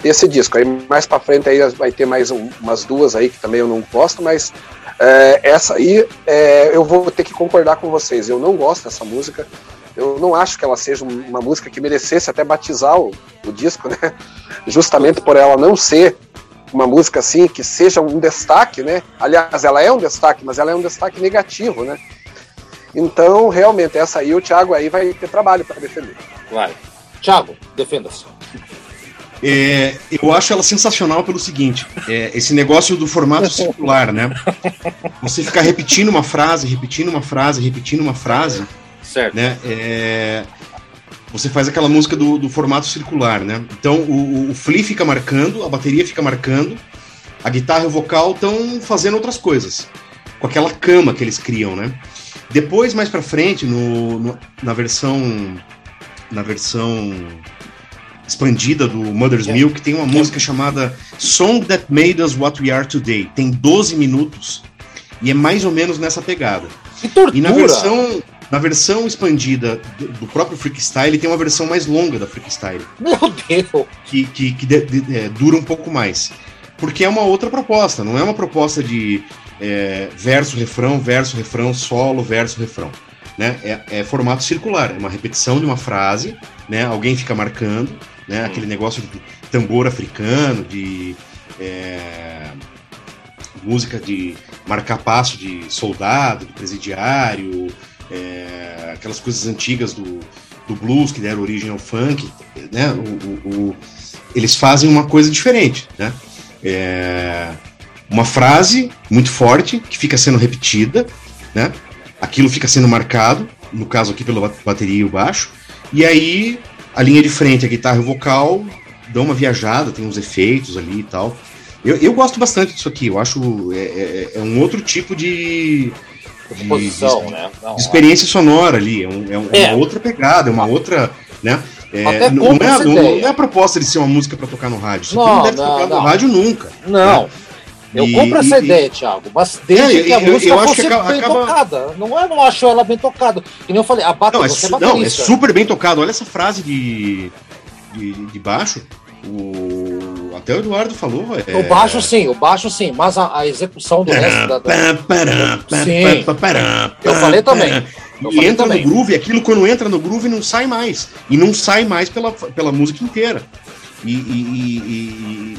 Speaker 2: desse disco. Aí mais pra frente aí vai ter mais um- umas duas aí que também eu não gosto, mas é, essa aí é, eu vou ter que concordar com vocês. Eu não gosto dessa música. Eu não acho que ela seja um- uma música que merecesse até batizar o, o disco, né? Justamente por ela não ser uma música assim que seja um destaque, né? Aliás, ela é um destaque, mas ela é um destaque negativo, né? Então, realmente, essa aí o Thiago aí vai ter trabalho para defender.
Speaker 1: Vai. Thiago, defenda-se.
Speaker 4: É, eu acho ela sensacional pelo seguinte: é, esse negócio do formato circular, né? Você ficar repetindo uma frase, repetindo uma frase, repetindo uma frase,
Speaker 1: Certo.
Speaker 4: né? É, você faz aquela música do, do formato circular, né? Então o, o- Flea fica marcando, a bateria fica marcando, a guitarra e o vocal estão fazendo outras coisas, com aquela cama que eles criam, né? Depois, mais pra frente, no, no- na versão na versão expandida do Mother's
Speaker 1: É.
Speaker 4: Milk, tem uma música chamada Song That Made Us What We Are Today. Tem 12 minutos e é mais ou menos nessa pegada.
Speaker 1: Que tortura!
Speaker 4: E na versão, na versão expandida do, do próprio Freakstyle, tem uma versão mais longa da Freakstyle,
Speaker 1: Meu Deus!
Speaker 4: que, que, que de- de- é, dura um pouco mais. Porque é uma outra proposta, não é uma proposta de é, verso, refrão, verso, refrão, solo, verso, refrão. Né? É, é formato circular, é uma repetição de uma frase, né? alguém fica marcando, né? aquele negócio de tambor africano, de é, música de marcar passo de soldado, de presidiário, é, aquelas coisas antigas do, do blues que deram origem ao funk, né? O, o- o- eles fazem uma coisa diferente, né? É, uma frase muito forte que fica sendo repetida, né? Aquilo fica sendo marcado, no caso aqui pela ba- bateria e o baixo, e aí a linha de frente, a guitarra e o vocal dão uma viajada, tem uns efeitos ali e tal. Eu, eu gosto bastante disso aqui, eu acho é, é- é um outro tipo de, de-
Speaker 1: Composição,
Speaker 4: de-
Speaker 1: né? Não,
Speaker 4: de experiência sonora ali, é, um- é um- é
Speaker 1: É.
Speaker 4: uma outra pegada, é uma outra, né? É, não, é, não- não é a proposta de ser uma música pra tocar no rádio. Isso
Speaker 1: Não,
Speaker 4: não deve tocar no rádio nunca.
Speaker 1: Não. Eu
Speaker 4: E-
Speaker 1: compro essa
Speaker 4: e-
Speaker 1: ideia, Thiago, mas desde
Speaker 4: É,
Speaker 1: que a
Speaker 4: eu-
Speaker 1: música
Speaker 4: eu acho
Speaker 1: fosse
Speaker 4: que acaba-
Speaker 1: bem
Speaker 4: acaba-
Speaker 1: tocada. Não é, não acho ela bem tocada. Que nem eu falei, a bata,
Speaker 4: Não, é,
Speaker 1: você é
Speaker 4: su- não, é super bem tocado. Olha essa frase de, de, de baixo. O, até o Eduardo falou. É,
Speaker 1: O baixo sim, o baixo sim, mas a, a execução do resto da. da- Sim. Eu falei também. Eu
Speaker 4: E entra
Speaker 1: também.
Speaker 4: no groove, aquilo quando entra no groove não sai mais. E não sai mais pela, pela música inteira. E, e- e-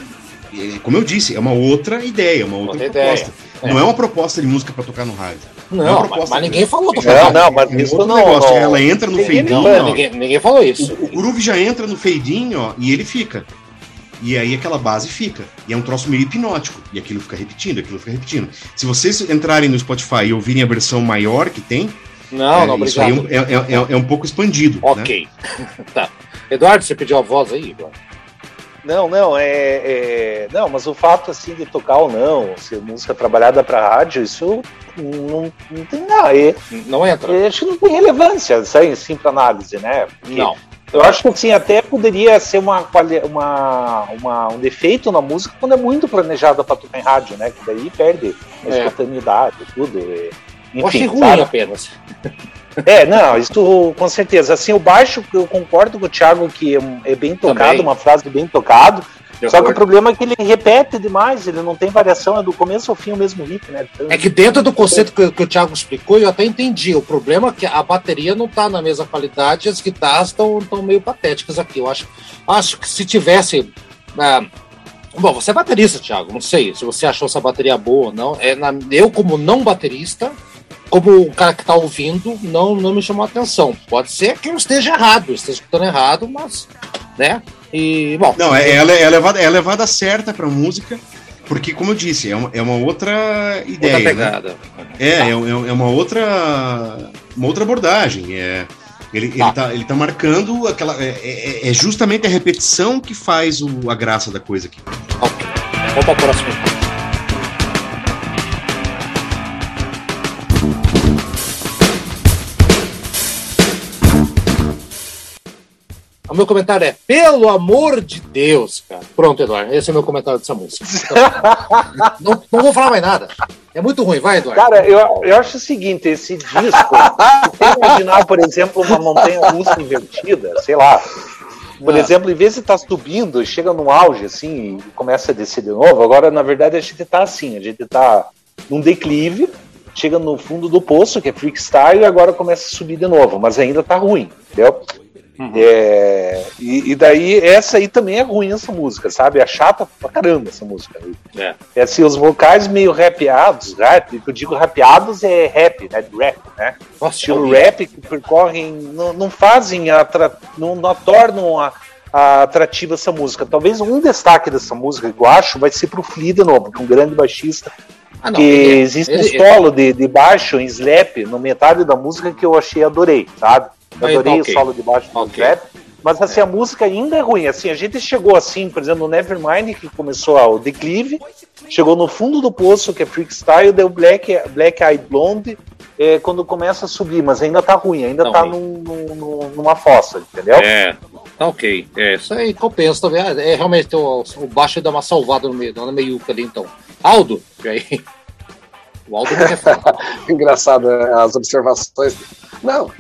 Speaker 4: e- e- como eu disse, é uma outra ideia, uma outra
Speaker 1: Outra
Speaker 4: proposta.
Speaker 1: ideia.
Speaker 4: Não é uma proposta de música pra tocar no rádio. é uma
Speaker 1: Não, mas,
Speaker 4: proposta
Speaker 1: mas
Speaker 4: de-
Speaker 1: ninguém falou do
Speaker 3: Não, não, mas
Speaker 4: É
Speaker 3: isso
Speaker 4: outro
Speaker 3: não.
Speaker 4: negócio.
Speaker 3: não-
Speaker 4: Ela entra no
Speaker 3: ninguém
Speaker 4: ó.
Speaker 1: Ninguém, ninguém falou isso.
Speaker 4: O groove já entra no fade-in, ó, e ele fica. E aí aquela base fica. E é um troço meio hipnótico. E aquilo fica repetindo, aquilo fica repetindo. Se vocês entrarem no Spotify e ouvirem a versão maior que tem,
Speaker 1: Não,
Speaker 4: é,
Speaker 1: não,
Speaker 4: isso aí é,
Speaker 1: obrigado.
Speaker 4: um, é- é- é um pouco expandido. né?
Speaker 1: Ok. tá. Eduardo, você pediu a voz aí, Eduardo?
Speaker 3: Não, não, é, é- Não, mas o fato assim de tocar ou não, ser música trabalhada para rádio, isso não, não tem nada. É,
Speaker 1: Não entra.
Speaker 3: é, acho que não tem relevância, isso aí, sim, para análise, né? Porque
Speaker 1: Não.
Speaker 3: Eu acho que assim, até poderia ser uma, uma, uma, um defeito na música quando é muito planejada para tocar em rádio, né? Que daí perde a
Speaker 1: É.
Speaker 3: espontaneidade, tudo. e-
Speaker 1: Eu achei
Speaker 3: Enfim,
Speaker 1: ruim
Speaker 3: sabe?
Speaker 1: apenas.
Speaker 3: É, não, isso com certeza. Assim, o baixo, eu concordo com o Thiago que é, é bem tocado,
Speaker 1: Também.
Speaker 3: uma frase bem tocado.
Speaker 1: De
Speaker 3: Só que o problema é que ele repete demais, ele não tem variação, é do começo ao fim o mesmo riff, né? Então,
Speaker 1: É que dentro do conceito que, que o Thiago explicou, eu até entendi. O problema é que a bateria não tá na mesma qualidade, as guitarras estão meio patéticas aqui. Eu acho, acho que se tivesse. ah, bom, você é baterista, Thiago. Não sei se você achou essa bateria boa ou não. É, na- eu, como não baterista, como o cara que tá ouvindo, não, não me chamou a atenção. Pode ser que eu esteja errado, eu esteja escutando errado, mas. né? E, bom.
Speaker 4: Não, é, ela, é, a levada, é a levada certa pra música, porque, como eu disse, é uma, é uma outra
Speaker 1: outra
Speaker 4: ideia. né?
Speaker 1: pegada.
Speaker 4: É, é, é uma outra uma outra abordagem. É, ele,
Speaker 1: Tá.
Speaker 4: ele, tá, ele tá marcando aquela. É, é- é justamente a repetição que faz o- a graça da coisa aqui.
Speaker 1: Ok. Vamos para o O meu comentário é, pelo amor de Deus, cara. Pronto, Eduardo, esse é o meu comentário dessa música. Então, não, não vou falar mais nada. É muito ruim, vai, Eduardo.
Speaker 3: Cara, eu, eu acho o seguinte, esse disco, você imaginar, por exemplo, uma montanha russa invertida, sei lá. Por
Speaker 1: Ah.
Speaker 3: exemplo, em vez de estar subindo, chega no auge assim e começa a descer de novo. Agora, na verdade, a gente tá assim, a gente tá num declive, chega no fundo do poço, que é freestyle, e agora começa a subir de novo, mas ainda tá ruim, entendeu? É, e, e daí, essa aí também é ruim, essa música, sabe? É chata pra caramba essa música.
Speaker 1: É.
Speaker 3: É assim, os vocais meio rapeados, rap, que eu digo rapeados é rap, né? Rap, né?
Speaker 1: Nossa,
Speaker 3: Estilo
Speaker 1: horrível.
Speaker 3: rap que percorrem, não, não fazem, atra, não, não tornam a, a atrativa essa música. Talvez um destaque dessa música, eu acho, vai ser pro Flea de novo, que é um grande baixista,
Speaker 1: Ah, não,
Speaker 3: que
Speaker 1: ele-
Speaker 3: existe um
Speaker 1: ele-
Speaker 3: solo de, de baixo em slap no metade da música que eu achei, adorei, sabe? Eu
Speaker 1: Aí,
Speaker 3: adorei
Speaker 1: ok.
Speaker 3: o solo de baixo do
Speaker 1: Ok.
Speaker 3: slap. Mas assim, a música ainda é ruim. Assim, a gente chegou assim, por exemplo, no Nevermind, que começou o declive, chegou no fundo do poço, que é freestyle, deu Black, Black Eye Blonde, é, quando começa a subir, mas ainda tá ruim, ainda
Speaker 1: Tá
Speaker 3: tá
Speaker 1: ruim.
Speaker 3: num- num- num- numa fossa, entendeu?
Speaker 1: É, tá ok. É, isso aí compensa também. Ah, É, realmente o, o baixo dá uma salvada no meio, dá uma meiuca ali, então. Aldo, e aí? O Aldo não quer falar.
Speaker 2: Engraçado né, as observações. Não,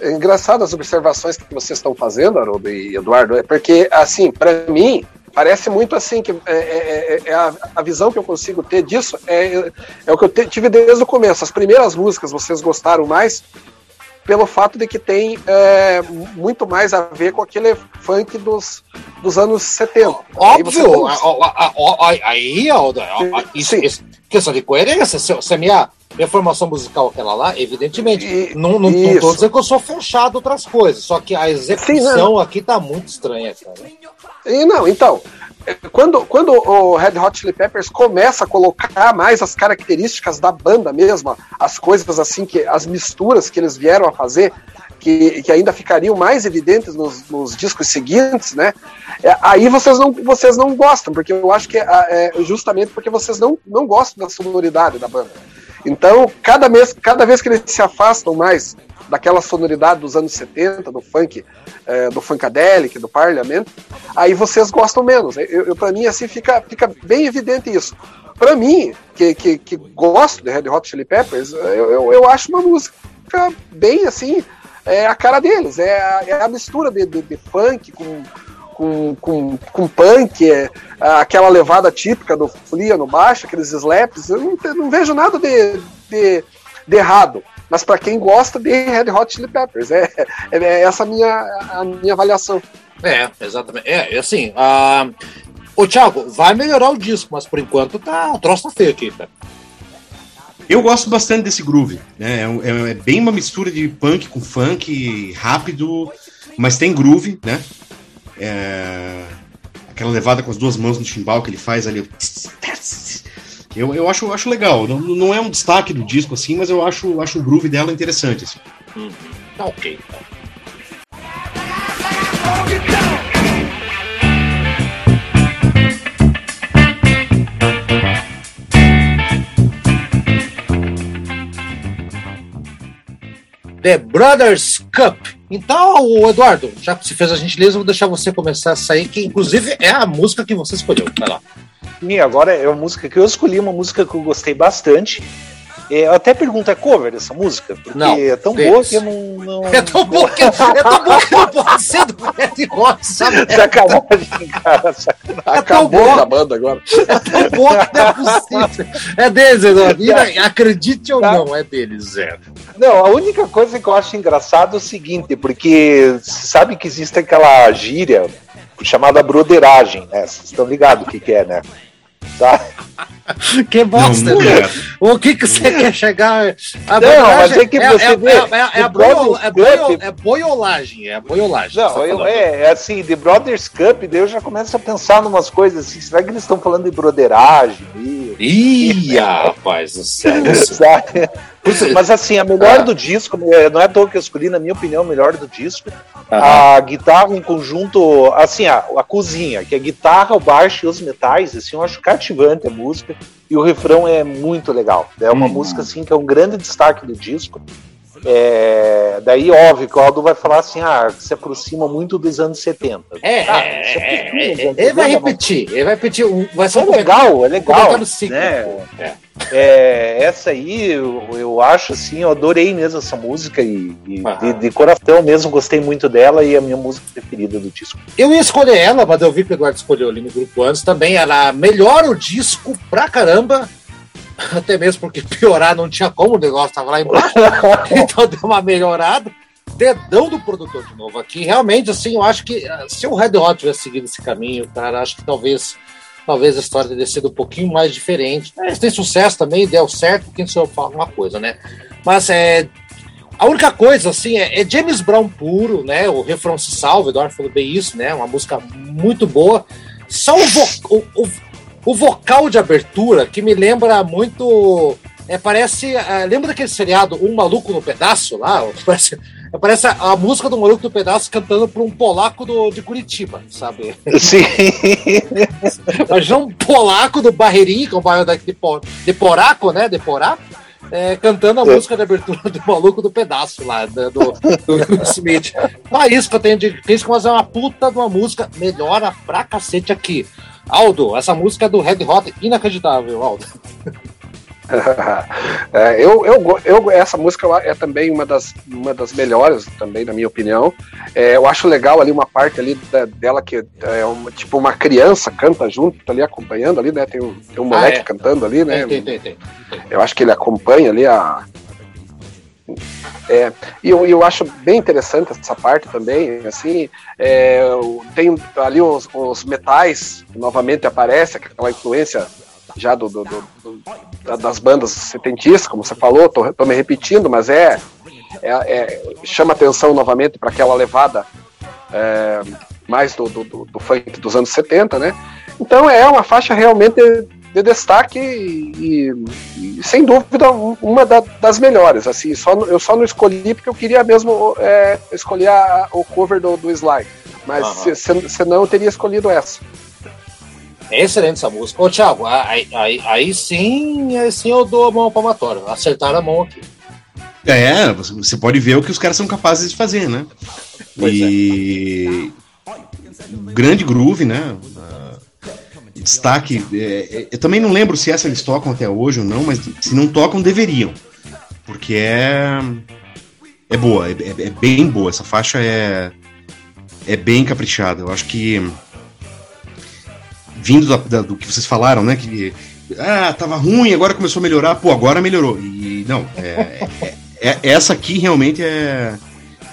Speaker 2: é engraçado as observações que vocês estão fazendo, Haroldo e Eduardo, é porque, assim, para mim, parece muito assim que é, é- é- é a, a visão que eu consigo ter disso é, é o que eu te- tive desde o começo. As primeiras músicas vocês gostaram mais pelo fato de que tem muito mais a ver com aquele funk dos, dos anos 70. Aí você
Speaker 1: Óbvio!
Speaker 2: tem-
Speaker 1: a- a- a- a- Aí, Aldo, isso, isso- questão de coerência. Se, se a minha, minha formação musical é aquela lá, evidentemente.
Speaker 2: E-
Speaker 1: não, não, não tô dizendo que eu sou fechado outras coisas, só que a execução aqui tá muito estranha, cara.
Speaker 2: E não, então, é, quando, quando o Red Hot Chili Peppers começa a colocar mais as características da banda mesmo, as coisas assim, que as misturas que eles vieram a fazer, que, que ainda ficariam mais evidentes nos, nos discos seguintes, né? é, aí vocês não, vocês não gostam, porque eu acho que é, é justamente porque vocês não, não gostam da sonoridade da banda. Então, cada, mês, cada vez que eles se afastam mais daquela sonoridade dos anos 70, do funk, é, do funkadelic, do Parliament, aí vocês gostam menos. Eu, eu, para mim, assim, fica, fica bem evidente isso. Para mim, que, que, que gosto de Red Hot Chili Peppers, eu, eu, eu acho uma música bem, assim, é a cara deles. É a, é a mistura de, de, de funk com, com, com, com punk, é, aquela levada típica do Flea no baixo, aqueles slaps. Eu não, não vejo nada de, de, de errado. Mas para quem gosta de Red Hot Chili Peppers, é, é, é essa a minha, a minha avaliação.
Speaker 1: É, exatamente. É, assim, a... Ô, Thiago, vai melhorar o disco, mas por enquanto tá, o troço tá feio aqui, cara.
Speaker 4: Eu gosto bastante desse groove, né? É, é, é, bem uma mistura de punk com funk, rápido, mas tem groove, né? É, aquela levada com as duas mãos no chimbal que ele faz ali. Eu, eu acho, acho legal. Não, não é um destaque do disco, assim, mas eu acho, acho o groove dela interessante. Assim.
Speaker 1: Uhum. Tá ok. The Brothers Cup. Então, Eduardo, já que você fez a gentileza, eu vou deixar você começar a sair, que inclusive é a música que você escolheu. Vai lá.
Speaker 3: E agora é uma música que eu escolhi, uma música que eu gostei bastante. É, eu até pergunto, é cover essa música? Porque
Speaker 1: Não,
Speaker 3: é tão
Speaker 1: deles.
Speaker 3: boa que eu não. não
Speaker 1: É tão bom que, é tão bom que não pode ser do Red Hot, sabe?
Speaker 3: Sacanagem, cara. sacanagem.
Speaker 2: Acabou
Speaker 1: bom.
Speaker 2: a banda agora.
Speaker 1: É tão bom que não é possível. É deles, Eduardo. E, Acredite ou não, é deles, Zé.
Speaker 3: Não, a única coisa que eu acho engraçado é o seguinte, porque você sabe que existe aquela gíria chamada broderagem, né? Vocês estão ligados o que, que é, né? Tá?
Speaker 1: Que bosta,
Speaker 4: Não, não
Speaker 1: né?
Speaker 4: é.
Speaker 1: O que, que você quer chegar? A
Speaker 3: Não, mas é que você
Speaker 1: é,
Speaker 3: vê,
Speaker 1: é, é, é, a
Speaker 3: o Brothers
Speaker 1: boio- é,
Speaker 3: Cup-
Speaker 1: boio- é boiolagem, é boiolagem.
Speaker 3: Não,
Speaker 1: tá
Speaker 3: eu, é, é assim, The Brothers Cup, daí eu já começo a pensar numas coisas assim, será que eles estão falando de broderagem? Ih,
Speaker 1: Ih, rapaz do céu.
Speaker 3: Mas assim, a melhor
Speaker 1: Ah.
Speaker 3: do disco, não é à toa que eu escolhi, na minha opinião, a melhor do disco. A guitarra em conjunto, assim, a, a cozinha, que é a guitarra, o baixo e os metais, assim, eu acho cativante a música. E o refrão é muito legal. É uma música, assim, que é um grande destaque do disco. É, daí, óbvio, que o Aldo vai falar assim, ah, se aproxima muito dos anos 70.
Speaker 1: É,
Speaker 3: Ah,
Speaker 1: é, é, é, é, ele vai
Speaker 3: 70, mas-
Speaker 1: repetir, ele vai repetir. um- Vai ser
Speaker 3: É
Speaker 1: um
Speaker 3: legal, é
Speaker 1: um
Speaker 3: legal.
Speaker 1: comentário cíclico.
Speaker 3: né?
Speaker 1: É.
Speaker 3: É, essa aí eu, eu acho assim, eu adorei mesmo essa música e, e de, de coração mesmo gostei muito dela e é a minha música preferida do disco.
Speaker 1: Eu ia escolher ela, mas eu vi que o Eduardo escolheu ali no grupo antes também. Ela melhora o disco pra caramba. Até mesmo porque piorar não tinha como, o negócio tava lá embaixo. então deu uma melhorada. Dedão do produtor de novo aqui. Realmente, assim, eu acho que ah, se o Red Hot tivesse seguido esse caminho, cara, acho que talvez talvez a história teria sido um pouquinho mais diferente. Eles têm sucesso também, deu certo, quem sou eu falar uma coisa, né? Mas é. A única coisa, assim, é, é James Brown puro, né? O refrão se salva, o Eduardo falou bem isso, né? Uma música muito boa. Só o, vo- o, o, o vocal de abertura que me lembra muito. É, parece. é, lembra daquele seriado Um Maluco no Pedaço lá? Parece, parece a, a música do Maluco no Pedaço cantando para um polaco do, de Curitiba, sabe?
Speaker 3: Sim.
Speaker 1: Imagina um polaco do Barreirinho, que é um bairro daqui de, de Poraco, né? De Poraco, é, cantando a
Speaker 3: É.
Speaker 1: música de abertura do maluco do pedaço lá, do, do Will Smith. Só isso que eu tenho de crítica, mas é uma puta de uma música, melhora pra cacete aqui. Aldo, essa música é do Red Hot, inacreditável, Aldo.
Speaker 2: É, eu, eu, eu, essa música é também uma das, uma das melhores, também, na minha opinião. É, eu acho legal ali uma parte ali da- dela que é uma, tipo uma criança canta junto, tá ali acompanhando ali, né? Tem um, tem um
Speaker 1: Ah,
Speaker 2: moleque
Speaker 1: é.
Speaker 2: cantando ali, né?
Speaker 1: Tem, tem, tem, tem.
Speaker 2: Eu acho que ele acompanha ali a. É, e eu, eu acho bem interessante essa parte também, assim, é, tem ali os, os metais, novamente aparece, aquela influência já do, do- do- do- da- das bandas setentistas, como você falou, tô, tô me repetindo, mas é, é- é- chama atenção novamente para aquela levada é, mais do- do funk dos anos 70, né? Então é uma faixa realmente de destaque e, e, sem dúvida um- uma da- das melhores. Assim, só, no- eu só não escolhi porque eu queria mesmo é, escolher a- o cover do, do Sly. Mas
Speaker 1: Aham.
Speaker 2: se, se, senão eu teria escolhido essa.
Speaker 1: É excelente essa música. Ô, Thiago, aí, aí, aí sim, aí sim eu dou a mão palmatória. Acertaram a mão aqui.
Speaker 4: É, você pode ver o que os caras são capazes de fazer, né?
Speaker 1: Pois
Speaker 4: e grande groove, né? Destaque. é, é, eu também não lembro se essa eles tocam até hoje ou não, mas se não tocam, deveriam. Porque é. É boa, é, é- é bem boa. Essa faixa é. É bem caprichada. Eu acho que. Vindo da- da- do que vocês falaram, né? Que. Ah, tava ruim, agora começou a melhorar. Pô, agora melhorou. E não, é- é- essa aqui realmente é.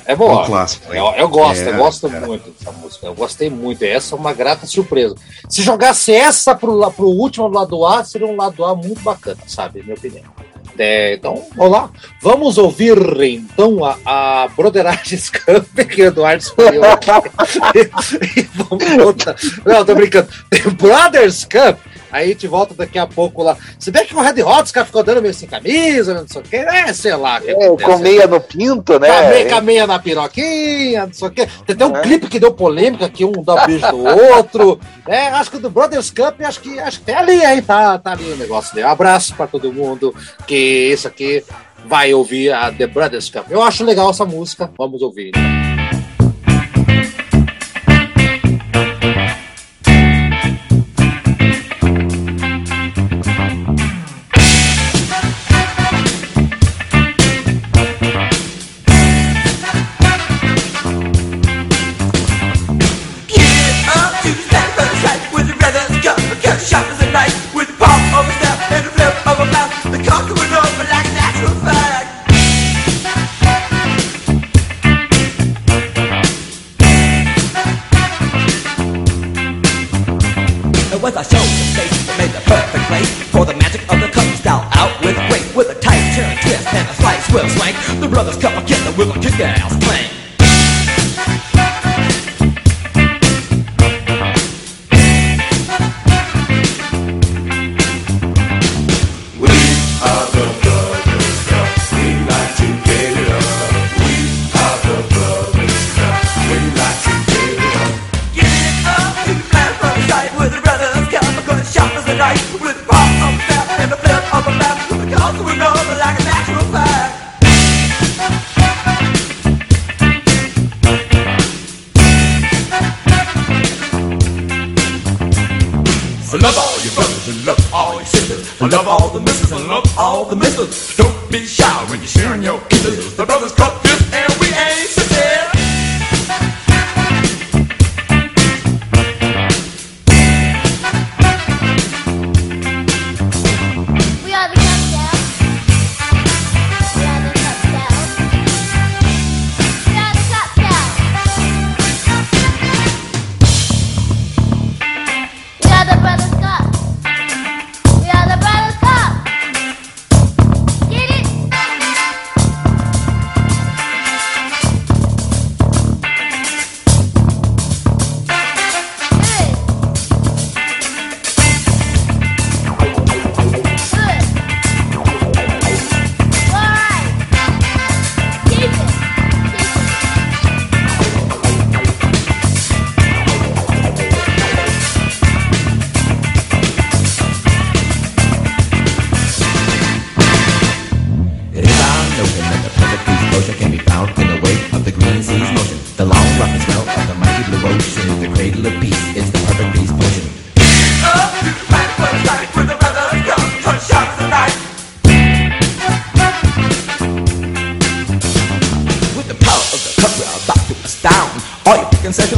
Speaker 1: É
Speaker 4: É
Speaker 1: boa.
Speaker 4: um clássico.
Speaker 1: Eu, eu gosto,
Speaker 4: É,
Speaker 1: eu gosto muito dessa música. Eu gostei muito. Essa é uma grata surpresa. Se jogasse essa pro, pro último lado A, seria um lado A muito bacana, sabe? Minha opinião. É, então, vamos lá. Vamos ouvir então a, a Broderagem Scamp que o Eduardo escolheu aqui. e vamos voltar. Não, tô brincando. The Brothers Cup. Aí a gente volta daqui a pouco lá. Se bem que o Red Hot os caras ficou dando meio sem camisa, não sei o quê. É, sei lá. que
Speaker 3: É, com meia no pinto, né?
Speaker 1: Com a meia, com a meia na piroquinha, não sei o quê. Tem até um
Speaker 3: É.
Speaker 1: clipe que deu polêmica, que um dá beijo do outro. É, acho que o do Brothers Cup, acho que, acho que tem ali, hein? Tá, tá ali o negócio dele. Um abraço pra todo mundo, que isso aqui vai ouvir a The Brothers Cup. Eu acho legal essa música, vamos ouvir.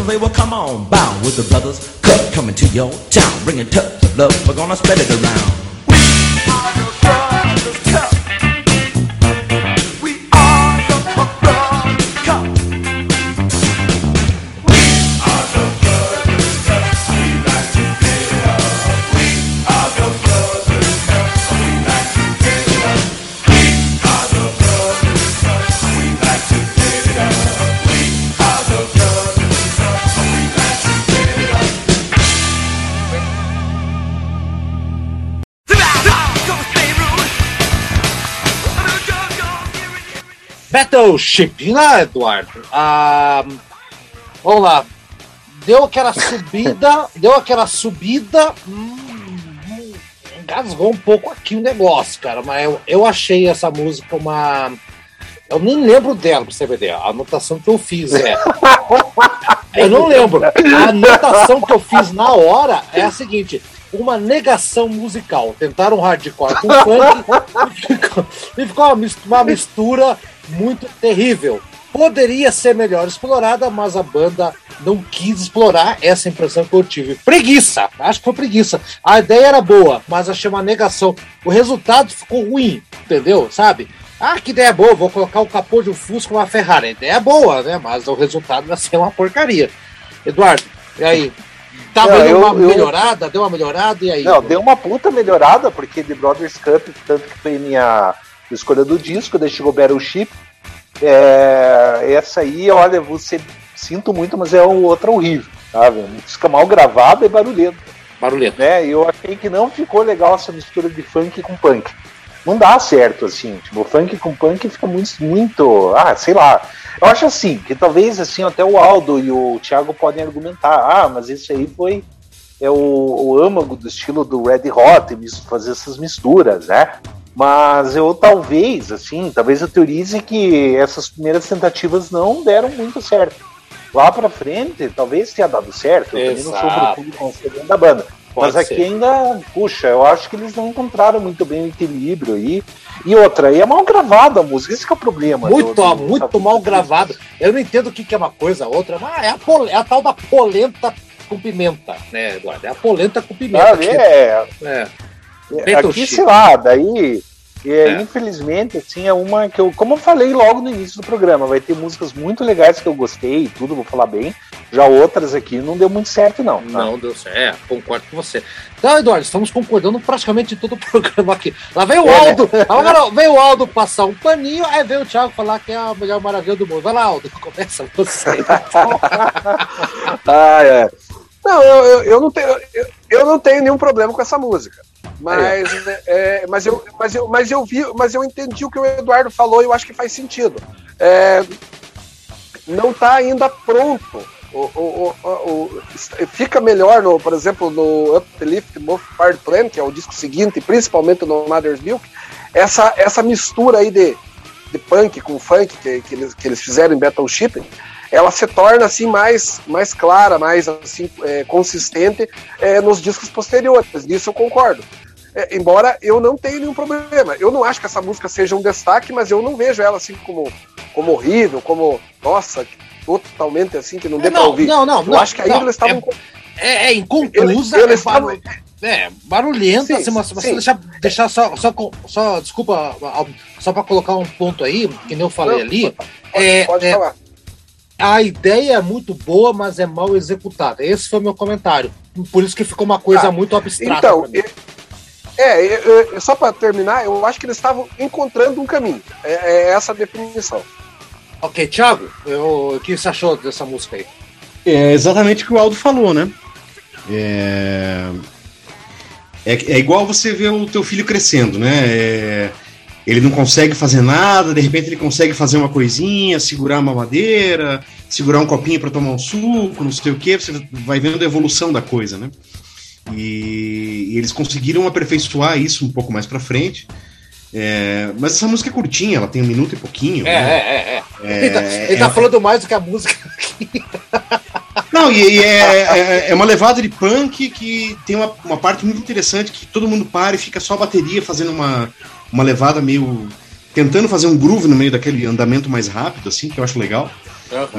Speaker 7: they will come on bound with the brothers cut coming to your town, bringing tubs of love. We're gonna spread it around.
Speaker 1: Battleship, né, Eduardo? Ah, vamos lá. Deu aquela subida, deu aquela subida. Hum, engasgou um pouco aqui o negócio, cara. Mas eu, eu achei essa música uma. Eu nem lembro dela, pra você ver. A anotação que eu fiz é. eu não lembro. A anotação que eu fiz na hora é a seguinte: uma negação musical. Tentaram hardcore com funk e ficou, e ficou uma, mistura, uma mistura muito terrível. Poderia ser melhor explorada, mas a banda não quis explorar essa impressão que eu tive. Preguiça, acho que foi preguiça. A ideia era boa, mas achei uma negação. O resultado ficou ruim, entendeu? Sabe? Ah, que ideia boa, vou colocar o capô de um Fusca uma Ferrari. A ideia é boa, né? Mas o resultado vai ser uma porcaria. Eduardo, e aí? Tava não, dando uma eu, melhorada, deu uma melhorada, e aí?
Speaker 3: Não, deu uma puta melhorada, porque The Brothers Cup, tanto que foi minha escolha do disco, daí chegou Battleship. É, essa aí, olha, você sinto muito, mas é outra horrível, sabe? Música mal gravada e barulhento.
Speaker 1: Barulhento.
Speaker 3: Né? Eu achei que não ficou legal essa mistura de funk com punk. Não dá certo, assim. Tipo, funk com punk fica muito, muito. Ah, sei lá. Eu acho assim, que talvez assim, até o Aldo e o Thiago podem argumentar. Ah, mas isso aí foi é o, o âmago do estilo do Red Hot, fazer essas misturas, né? Mas eu talvez, assim, talvez eu teorize que essas primeiras tentativas não deram muito certo. Lá pra frente, talvez tenha dado certo. Eu também não sou
Speaker 1: Exato.
Speaker 3: profundo conhecedor da banda.
Speaker 1: Pode
Speaker 3: Mas aqui
Speaker 1: ser.
Speaker 3: ainda, puxa, eu acho que eles não encontraram muito bem o equilíbrio aí. E outra, e é mal gravada a música, esse que é o problema.
Speaker 1: Muito,
Speaker 3: do- do-
Speaker 1: muito
Speaker 3: sabe?
Speaker 1: mal gravado. Eu não entendo o que, que é uma coisa, outra, mas é a, pol- é a tal da polenta com pimenta, né, Eduardo? É a polenta com pimenta.
Speaker 3: Sabe? É,
Speaker 1: É.
Speaker 3: É, aqui, sei lá, daí, é,
Speaker 1: É.
Speaker 3: infelizmente, assim, é uma que eu, como eu falei logo no início do programa, vai ter músicas muito legais que eu gostei e tudo, vou falar bem. Já outras aqui não deu muito certo, não. tá?
Speaker 1: Não deu certo. É, concordo com você. Então, Eduardo, estamos concordando praticamente em todo o programa aqui. Lá vem o
Speaker 3: É, né?
Speaker 1: Aldo. Agora vem o Aldo passar um paninho, aí vem o Thiago falar que é a melhor maravilha do mundo. Vai lá, Aldo, começa você.
Speaker 2: Ah, é. Não, eu, eu, eu não tenho, eu, eu não tenho nenhum problema com essa música. Mas, é, mas, eu, mas, eu, mas eu vi, mas eu entendi o que o Eduardo falou e eu acho que faz sentido. É, não está ainda pronto. O, o, o, fica melhor, no, por exemplo, no Uplift Move Part Plan, que é o disco seguinte, principalmente no Mother's Milk, essa, essa mistura aí de, de punk com funk que, que, eles, que eles fizeram em Battleship, ela se torna assim mais, mais clara, mais assim é, consistente é, nos discos posteriores. Disso eu concordo. É, embora eu não tenha nenhum problema. Eu não acho que essa música seja um destaque, mas eu não vejo ela assim como, como horrível, como nossa, totalmente assim que não dê pra
Speaker 1: não,
Speaker 2: ouvir.
Speaker 1: não, não,
Speaker 2: eu
Speaker 1: não,
Speaker 2: acho que ainda
Speaker 1: não,
Speaker 2: eles estavam
Speaker 1: É, é inconclusa,
Speaker 2: Eles-
Speaker 1: é,
Speaker 2: eles
Speaker 1: barulho-
Speaker 2: estavam-
Speaker 1: é, barulhenta,
Speaker 2: Sim,
Speaker 1: assim, mas, mas deixar, deixar só, só, só, desculpa, só para colocar um ponto aí, que nem eu falei
Speaker 2: Não,
Speaker 1: ali,
Speaker 2: pode,
Speaker 1: é,
Speaker 2: pode
Speaker 1: é,
Speaker 2: falar.
Speaker 1: A ideia é muito boa, mas é mal executada. Esse foi o meu comentário. Por isso que ficou uma coisa
Speaker 2: Ah,
Speaker 1: muito abstrata.
Speaker 2: Então, é, é, é, é, só para terminar, eu acho que eles estavam encontrando um caminho. É, é essa a definição.
Speaker 1: Ok, Thiago, eu- o que você achou dessa música aí?
Speaker 4: É exatamente o que o Aldo falou, né? É... É, é igual você ver o teu filho crescendo, né? É, Ele não consegue fazer nada, de repente ele consegue fazer uma coisinha, segurar uma madeira, segurar um copinho para tomar um suco, não sei o que, você vai vendo a evolução da coisa, né? E, e eles conseguiram aperfeiçoar isso um pouco mais para frente. É, mas essa música é curtinha, ela tem um minuto e pouquinho.
Speaker 1: É,
Speaker 4: né?
Speaker 1: é, é. é.
Speaker 4: É,
Speaker 1: ele tá, ele tá
Speaker 4: é-
Speaker 1: falando mais do que a música.
Speaker 4: Não, e, e é, é, é uma levada de punk que tem uma, uma parte muito interessante que todo mundo para e fica só a bateria fazendo uma, uma levada meio. tentando fazer um groove no meio daquele andamento mais rápido, assim, que eu acho legal.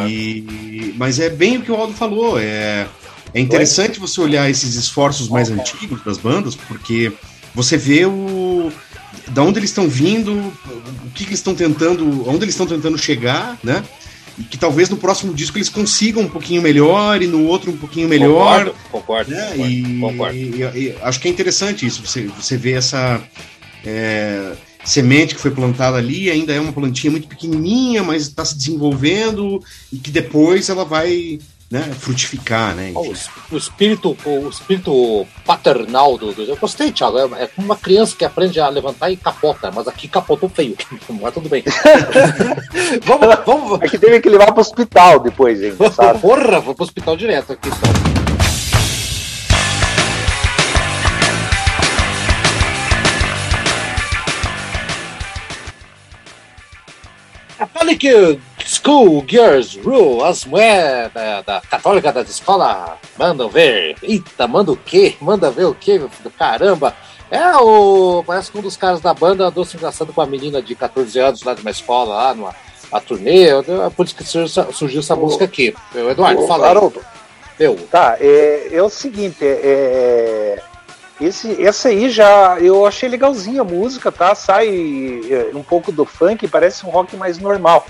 Speaker 4: E, mas é bem o que o Aldo falou. É, é interessante você olhar esses esforços mais antigos das bandas, porque você vê o. Da onde eles estão vindo, o que, que eles estão tentando, onde eles estão tentando chegar, né? E que talvez no próximo disco eles consigam um pouquinho melhor e no outro um pouquinho melhor.
Speaker 1: Concordo, concordo.
Speaker 4: né?
Speaker 1: concordo,
Speaker 4: E,
Speaker 1: concordo.
Speaker 4: e- e acho que é interessante isso, você, você vê essa é, semente que foi plantada ali, ainda é uma plantinha muito pequenininha, mas está se desenvolvendo e que depois ela vai né, frutificar, né?
Speaker 1: O, es- o espírito, o espírito paternal do, do- Eu gostei, Thiago. É, é como uma criança que aprende a levantar e capota, mas aqui capotou feio. Mas tudo bem. vamos, vamos.
Speaker 3: É que teve que levar pro hospital depois, hein, sabe?
Speaker 1: Porra, vou pro hospital direto aqui. Então. Catholic School Girls Rule, as mulheres da, da católica da escola mandam ver. Eita, manda o quê? Manda ver o quê, meu filho? Caramba! É o. Parece que um dos caras da banda andou se engraçando com uma menina de 14 anos lá de uma escola, lá numa a turnê. É por isso que surgiu, essa- essa música aqui. Eu, Eduardo,
Speaker 2: Ô,
Speaker 1: fala aí.
Speaker 2: Haroldo,
Speaker 1: Eu.
Speaker 3: Tá, é, é o seguinte, é, é, esse, essa aí já eu achei legalzinha a música, tá? Sai é, um pouco do funk, parece um rock mais normal.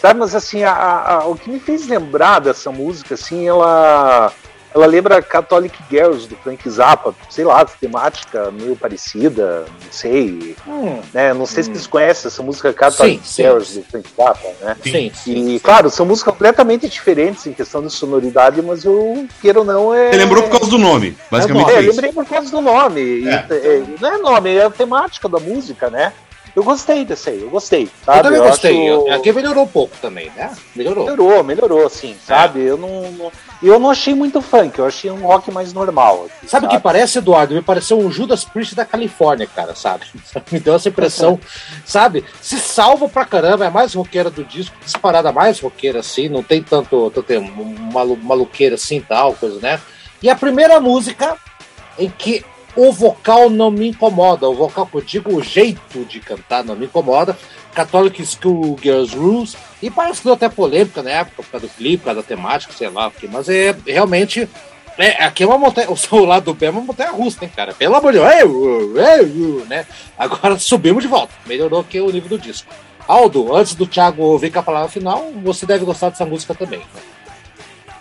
Speaker 3: Sabe, mas assim, a, a- o que me fez lembrar dessa música, assim, ela, ela lembra Catholic Girls do Frank Zappa, sei lá, temática meio parecida, não sei,
Speaker 1: Hum,
Speaker 3: né? Não sei se
Speaker 1: Hum.
Speaker 3: vocês conhecem essa música Catholic
Speaker 1: Sim, sim.
Speaker 3: Girls do Frank Zappa, né?
Speaker 1: sim, sim.
Speaker 3: E, claro, são músicas completamente diferentes em questão de sonoridade, mas eu, queira ou não, é.
Speaker 4: Você lembrou por causa do nome, basicamente
Speaker 3: É,
Speaker 4: é,
Speaker 3: eu
Speaker 4: isso.
Speaker 3: lembrei por causa do nome. E,
Speaker 4: É.
Speaker 3: é, não é nome, é a temática da música, né? Eu gostei desse aí, eu gostei.
Speaker 1: Sabe? Eu também eu gostei. Acho... Aqui melhorou um pouco também, né?
Speaker 3: Melhorou. Melhorou, melhorou, sim, sabe? É. Eu não, não, eu não achei muito funk, eu achei um rock mais normal.
Speaker 1: Aqui, sabe o que parece, Eduardo? Me pareceu um Judas Priest da Califórnia, cara, sabe? Me deu essa impressão, sabe? Se salva pra caramba, é mais roqueira do disco, disparada mais roqueira assim, não tem tanto, tanto malu, maluqueira assim tal, coisa, né? E a primeira música em que o vocal não me incomoda. O vocal que eu digo, o jeito de cantar não me incomoda. Catholic School Girls Rules. E parece que deu até polêmica na época, por causa do clipe, por causa da temática, sei lá. Porque, mas é realmente. É, aqui é uma montanha. O lado do pé é uma montanha russa, hein, cara? Pelo amor de Deus. Né? Agora subimos de volta. Melhorou aqui o nível do disco. Aldo, antes do Thiago vir com a palavra final, você deve gostar dessa música também. Né?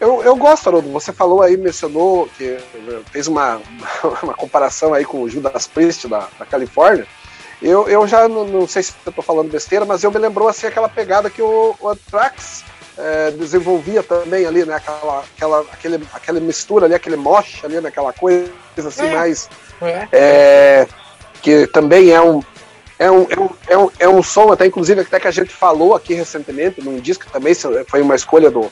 Speaker 2: Eu, eu gosto, Haroldo. Você falou aí, mencionou que fez uma, uma comparação aí com o Judas Priest da, da Califórnia. Eu, eu já não, não sei se eu tô falando besteira, mas eu me lembrou assim aquela pegada que o, o Anthrax é, desenvolvia também ali, né? Aquela, aquela, aquele, aquela mistura ali, aquele moche ali, naquela né? coisa assim é. mais. É. é. que também é um, é um, é, um, é, um, é um som, até inclusive, até que a gente falou aqui recentemente, num disco também foi uma escolha do,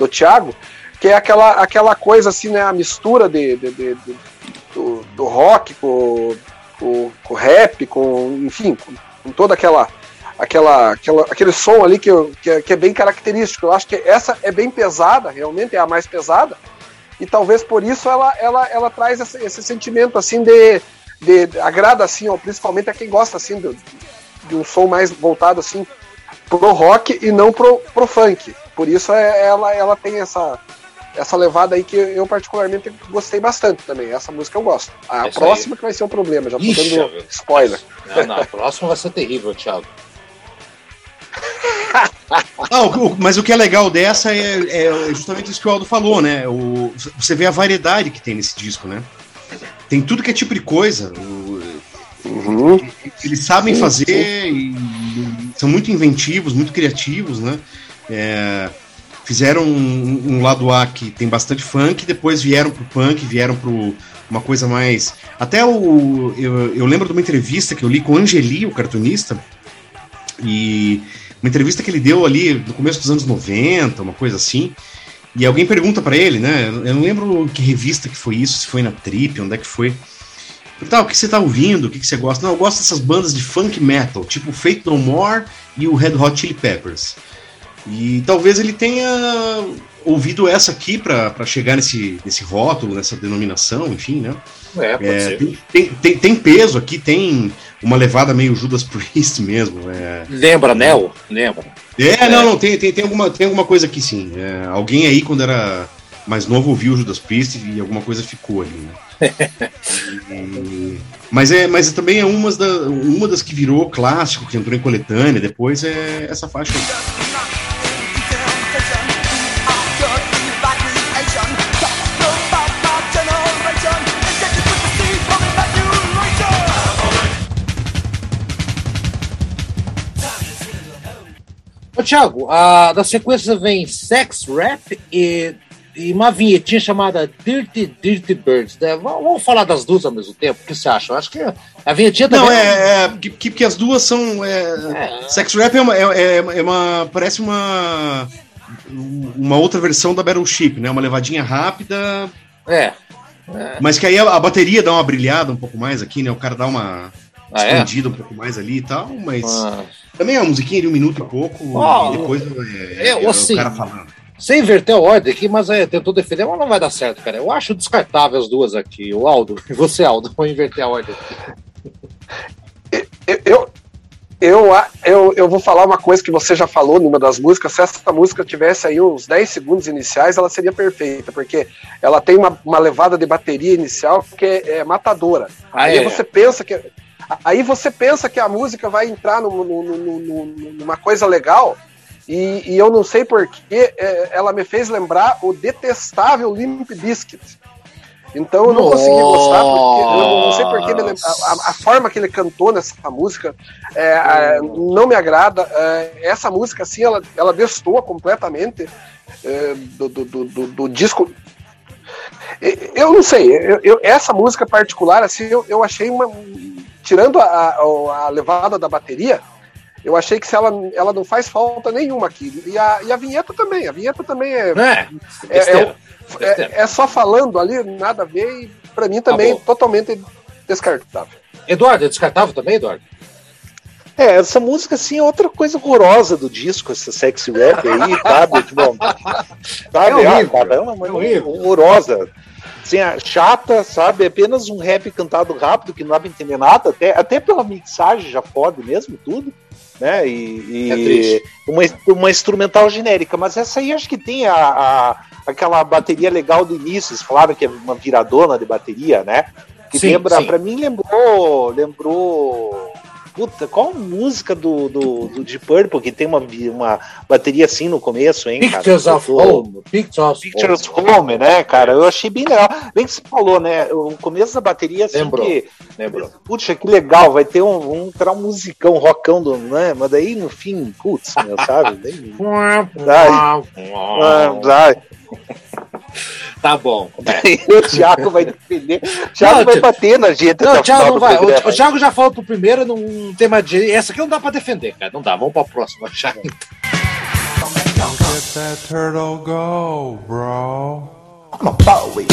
Speaker 2: do Thiago, que é aquela, aquela coisa assim, né? A mistura de, de, de, de do, do, rock com, com, com rap, com, enfim, com, com, toda aquela, aquela, aquela aquele som ali que, que, é, que é bem característico. Eu acho que essa é bem pesada, realmente é a mais pesada, e talvez por isso ela, ela, ela traz esse, esse sentimento assim de, de, agrada assim, ó, principalmente a quem gosta assim de, de um som mais voltado assim pro rock e não pro, pro funk. Por isso é, ela, ela tem essa, essa levada aí que eu particularmente gostei bastante também. Essa música eu gosto. A é próxima aí. que vai ser um problema, já tô Ixi, dando spoiler.
Speaker 1: Não, não, a próxima vai ser terrível, Thiago.
Speaker 4: Não, mas o que é legal dessa é, é, justamente isso que o Aldo falou, né? O, você vê a variedade que tem nesse disco, né? Tem tudo que é tipo de coisa. O, uhum. Eles sabem fazer e são muito inventivos, muito criativos, né? É, fizeram um, um, lado A que tem bastante funk, depois vieram pro punk, vieram pro uma coisa mais. Até o. Eu, eu lembro de uma entrevista que eu li com o Angeli, o cartunista, e uma entrevista que ele deu ali no começo dos anos 90, uma coisa assim. E alguém pergunta para ele, né? Eu não lembro que revista que foi isso, se foi na Trip, onde é que foi. Tá, o que você tá ouvindo? O que você gosta? Não, eu gosto dessas bandas de funk metal, tipo Fate No More e o Red Hot Chili Peppers. E talvez ele tenha ouvido essa aqui para chegar nesse, nesse rótulo, nessa denominação, enfim, né? É, pode é, ser. Tem, tem, tem, peso aqui, tem uma levada meio Judas Priest mesmo. É...
Speaker 1: Lembra, Nel? Lembra.
Speaker 4: É, é, não, não, tem, tem, tem, alguma, tem alguma coisa aqui sim. É, alguém aí, quando era mais novo, ouviu Judas Priest e alguma coisa ficou ali, né? e, mas, é, mas também é uma, da, uma das que virou clássico, que entrou em coletânea, depois é essa faixa aí.
Speaker 1: Ô, Thiago, a, da sequência vem Sex Rap e, e uma vinhetinha chamada Dirty Dirty Birds. Né? Vamos falar das duas ao mesmo tempo? O que você acha? Eu acho que a vinhetinha também.
Speaker 4: Não, é, é que, que as duas são. É, é. Sex Rap é uma, é, é, é uma. Parece uma. Uma outra versão da Battleship, né? Uma levadinha rápida.
Speaker 1: É.
Speaker 4: Mas que aí a, a bateria dá uma brilhada um pouco mais aqui, né? O cara dá uma ah, é? expandido é? um pouco mais ali e tal, mas ah. Também é uma musiquinha de um minuto e pouco, oh, e depois é,
Speaker 1: é, assim, o cara falando. Sem inverter a ordem aqui, mas é, tentou defender, mas não vai dar certo, cara. Eu acho descartável as duas aqui, o Aldo e você, Aldo, vou inverter a ordem.
Speaker 2: Eu, eu, eu, eu vou falar uma coisa que você já falou numa das músicas. Se essa música tivesse aí uns 10 segundos iniciais, ela seria perfeita, porque ela tem uma, uma levada de bateria inicial que é, é matadora. Ah, aí é. você pensa que Aí você pensa que a música vai entrar no, no, no, numa coisa legal, e, e, eu não sei porquê, é, ela me fez lembrar o detestável Limp Bizkit. Então eu não Nossa. consegui gostar, porque eu não sei porquê, a, a, forma que ele cantou nessa música é, é, não me agrada. É, essa música, assim, ela, ela destoa completamente é, do, do, do, do, disco. Eu não sei, eu, eu, essa música particular, assim, eu, eu achei uma, tirando a, a, a, levada da bateria, eu achei que se ela, ela não faz falta nenhuma aqui. E a, e a vinheta também. A vinheta também é. É, é, é, é, é só falando ali, nada a ver, e pra mim também tá totalmente descartável.
Speaker 1: Eduardo, é descartável também, Eduardo?
Speaker 3: É, essa música, assim, é outra coisa horrorosa do disco, essa sexy rap aí, sabe? Tipo, sabe? É, horrível, ah, é uma é horrorosa. Assim, chata, sabe? Apenas um rap cantado rápido, que não dá pra entender nada, até, até pela mixagem já fode mesmo, tudo. Né? E, e é uma, uma instrumental genérica, mas essa aí acho que tem a, a, aquela bateria legal do início. Eles falaram que é uma viradona de bateria, né? Que sim, lembra, pra mim lembrou. Lembrou Puta, qual música do, do, do Deep Purple que tem uma, uma bateria assim no começo, hein,
Speaker 1: Pictures
Speaker 3: cara?
Speaker 1: of Home.
Speaker 3: Pictures, Pictures of Home, né, cara? Eu achei bem legal. Bem que você falou, né? O começo da bateria, assim, Lembrou. que... Lembrou. Puxa, que legal, vai ter um, um, terá um musicão, rockão, do, né? Mas daí, no fim, putz, meu, sabe? Daí...
Speaker 1: Ai. Tá bom.
Speaker 3: É. o Thiago vai defender. O Thiago não, vai bater na gente.
Speaker 1: Não, o Thiago não vai. O, o Thiago já falou pro primeiro, não tem mais de. Essa aqui não dá pra defender, cara. Não dá. Vamos pra próxima, Thiago. Get that turtle go, bro. I'm a Bowie,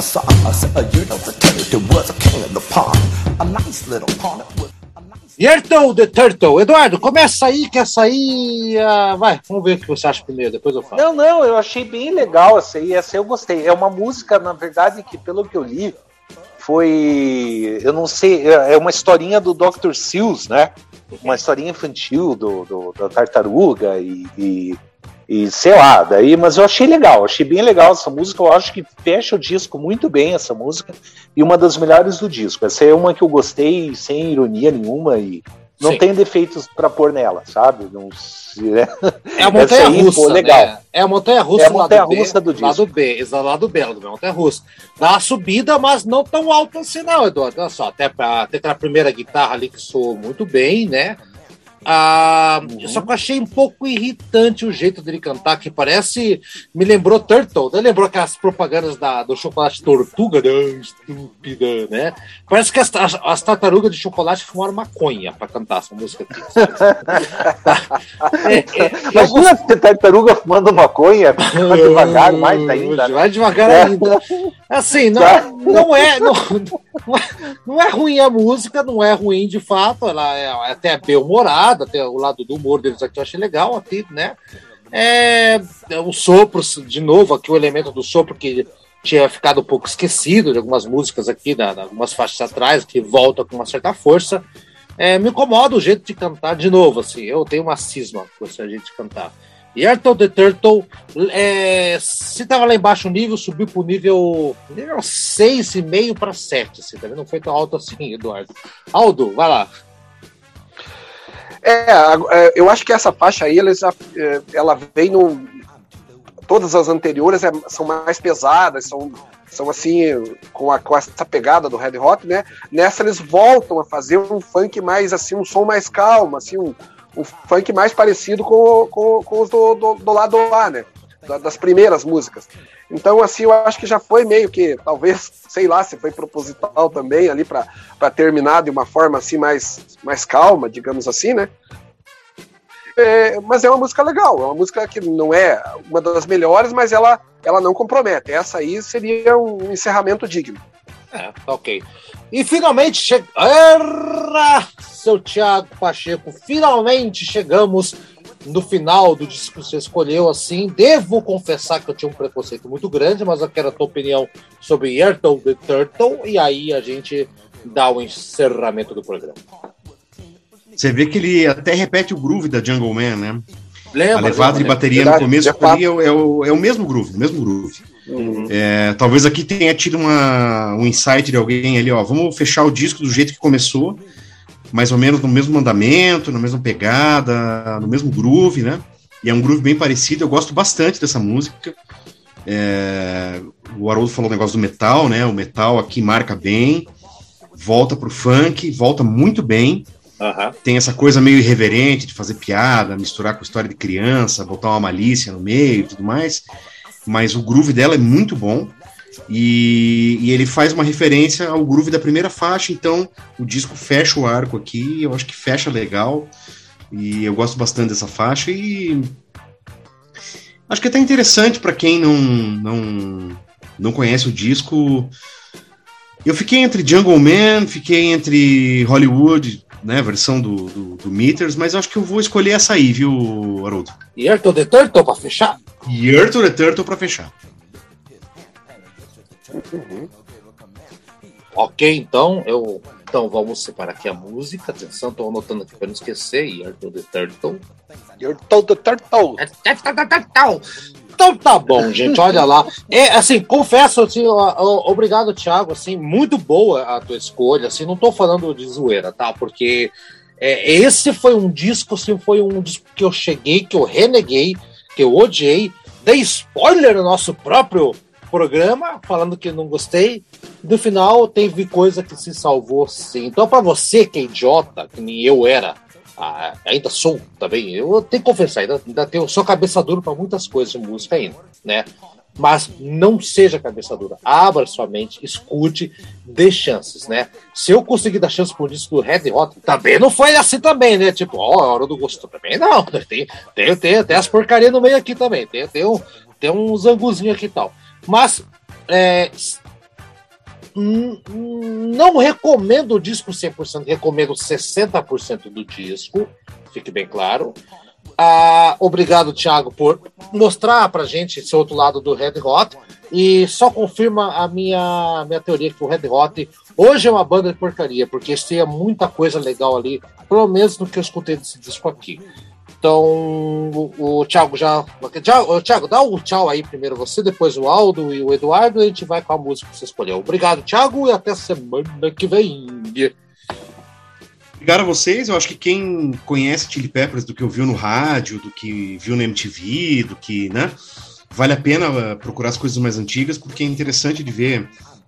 Speaker 1: son. I said, know the turtle was a king of the pond. A nice little pond with Yertle the Turtle. Eduardo, começa aí, que essa aí. Uh, vai, vamos ver o que você acha primeiro, depois eu falo.
Speaker 3: Não, não, eu achei bem legal essa aí, essa eu gostei. É uma música, na verdade, que pelo que eu li, foi. Eu não sei, é, é uma historinha do Dr. Seuss, né? Uma historinha infantil do, do da tartaruga e, e e sei lá, daí, mas eu achei legal, achei bem legal essa música. Eu acho que fecha o disco muito bem essa música e uma das melhores do disco. Essa é uma que eu gostei sem ironia nenhuma e não Sim. tem defeitos para pôr nela, sabe? Não,
Speaker 1: né? É a montanha aí, russa, pô, legal. Né? É a montanha russa, é a montanha russa do disco. Lado B, exato, lado B, lado B, montanha russa. Dá uma subida, mas não tão alta assim não, Eduardo. Olha só, até para até a primeira guitarra ali que soou muito bem, né? Ah, uhum. Só que eu achei um pouco irritante o jeito dele cantar, que parece. Me lembrou Turtle, né? Lembrou aquelas propagandas da, do chocolate tortuga, né? estúpida, né? Parece que as, as, as, tartarugas de chocolate fumaram maconha pra cantar essa música aqui.
Speaker 3: é, é, Imagina eu... tartaruga fumando maconha, devagar mais ainda.
Speaker 1: Vai né? devagar é. ainda. Assim, não, tá. não, é, não, não, é, não é ruim a música, não é ruim de fato, ela é até bem humorada até o lado do humor deles aqui eu achei legal aqui, né? É, é o sopro, de novo, aqui o elemento do sopro que tinha ficado um pouco esquecido de algumas músicas aqui, da, algumas faixas atrás, que volta com uma certa força. É, me incomoda o jeito de cantar de novo, assim, eu tenho uma cisma com esse de cantar. E Turtle the Turtle, é, se tava lá embaixo o nível, subiu pro nível, nível 6,5 para 7, assim, também não foi tão alto assim, Eduardo. Aldo, vai lá.
Speaker 2: É, é, eu acho que essa faixa aí, ela, já, é, ela vem no. Todas as anteriores é, são mais pesadas, são, são assim, com, a, com essa pegada do Red Hot, né? Nessa eles voltam a fazer um funk mais, assim, um som mais calmo, assim, um, um funk mais parecido com, com, com os do, do, do lado A, né? das primeiras músicas. Então, assim, eu acho que já foi meio que, talvez, sei lá, se foi proposital também ali para terminar de uma forma assim mais, mais calma, digamos assim, né? É, mas é uma música legal, é uma música que não é uma das melhores, mas ela, ela não compromete. Essa aí seria um encerramento digno.
Speaker 1: É, ok. E finalmente chega. Seu Thiago Pacheco, finalmente chegamos no final do disco que você escolheu, assim, devo confessar que eu tinha um preconceito muito grande, mas eu quero a tua opinião sobre Yertle the Turtle, e aí a gente dá o encerramento do programa.
Speaker 4: Você vê que ele até repete o groove da Jungle Man, né?
Speaker 1: Lembra,
Speaker 4: a levada de bateria no começo é, ali é, é, o, é o mesmo groove, o mesmo groove. Uhum. É, talvez aqui tenha tido uma, um insight de alguém ali, ó, vamos fechar o disco do jeito que começou, mais ou menos no mesmo mandamento, na mesma pegada, no mesmo groove, né? E é um groove bem parecido, eu gosto bastante dessa música. É, o Haroldo falou o negócio do metal, né? O metal aqui marca bem, volta pro funk, volta muito bem. Uhum. Tem essa coisa meio irreverente de fazer piada, misturar com história de criança, botar uma malícia no meio e tudo mais. Mas o groove dela é muito bom. E, e, ele faz uma referência ao groove da primeira faixa, então o disco fecha o arco aqui, eu acho que fecha legal. E eu gosto bastante dessa faixa e acho que é até interessante para quem não, não não conhece o disco. Eu fiquei entre Jungle Man, fiquei entre Hollywood, né, versão do, do, do Meters, mas acho que eu vou escolher essa aí, viu, Haroldo?
Speaker 1: Year to the Turtle pra fechar?
Speaker 4: Year to the Turtle pra fechar.
Speaker 1: Uhum. Ok, então eu. Então vamos separar aqui a música. Atenção, estou anotando aqui para não esquecer. Year to the Turtle.
Speaker 2: Year to the Turtle.
Speaker 1: Então tá bom, gente, olha lá. É, assim, confesso, assim, obrigado, Thiago, assim, muito boa a tua escolha, assim, não tô falando de zoeira, tá? Porque é, esse foi um disco, assim, foi um disco que eu cheguei, que eu reneguei, que eu odiei, dei spoiler no nosso próprio programa, falando que não gostei. No final, teve coisa que se salvou, sim. Então, para você que é idiota, que nem eu era, ah, ainda sou também, eu tenho que confessar, ainda, ainda tenho, sou cabeça dura para muitas coisas de música ainda, né? Mas não seja cabeça dura, abra sua mente, escute, dê chances, né? Se eu conseguir dar chance por isso do Red Hot, também não foi assim também, né? Tipo, ó, oh, a hora do gosto também não, tem, tem, tem, tem as porcarias no meio aqui também, tem, tem, um, tem uns anguzinhos aqui e tal. Mas é, não recomendo o disco 100%, recomendo 60% do disco, fique bem claro. Ah, obrigado, Thiago, por mostrar pra gente esse outro lado do Red Hot. E só confirma a minha, minha teoria que o Red Hot hoje é uma banda de porcaria, porque tinha muita coisa legal ali, pelo menos no que eu escutei desse disco aqui. Então, o, o Thiago já. Thiago, dá o um tchau aí primeiro você, depois o Aldo e o Eduardo, e a gente vai com a música que você escolheu. Obrigado, Thiago, e até semana que vem.
Speaker 4: Obrigado a vocês. Eu acho que quem conhece Chili Peppers do que ouviu no rádio, do que viu na MTV, do que, né? Vale a pena uh, procurar as coisas mais antigas, porque é interessante de ver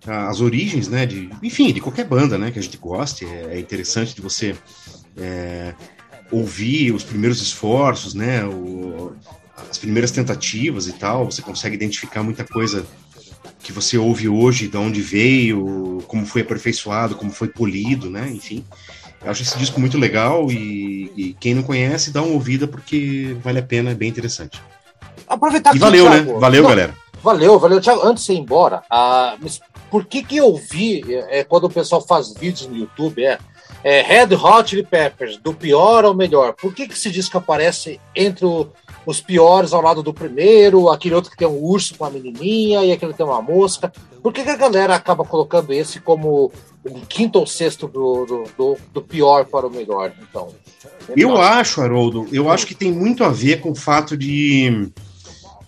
Speaker 4: uh, as origens, né? De, enfim, de qualquer banda, né? Que a gente goste. É, é interessante de você é, ouvir os primeiros esforços, né, o, as primeiras tentativas e tal, você consegue identificar muita coisa que você ouve hoje, de onde veio, como foi aperfeiçoado, como foi polido, né, enfim. Eu acho esse disco muito legal e, e quem não conhece, dá uma ouvida porque vale a pena, é bem interessante.
Speaker 1: Aproveitar
Speaker 4: e valeu, né? Valeu, não, galera.
Speaker 1: Valeu, valeu, Thiago. Antes de ir embora, ah, por que que eu vi, é, é, quando o pessoal faz vídeos no YouTube, é é, Red Hot Chili Peppers, do pior ao melhor. Por que, que esse disco aparece entre o, os piores ao lado do primeiro, aquele outro que tem um urso com uma menininha e aquele que tem uma mosca? Por que, que a galera acaba colocando esse como o quinto ou sexto do, do, do, do pior para o melhor? Então,
Speaker 4: eu acho, Haroldo, eu acho que tem muito a ver com o fato de.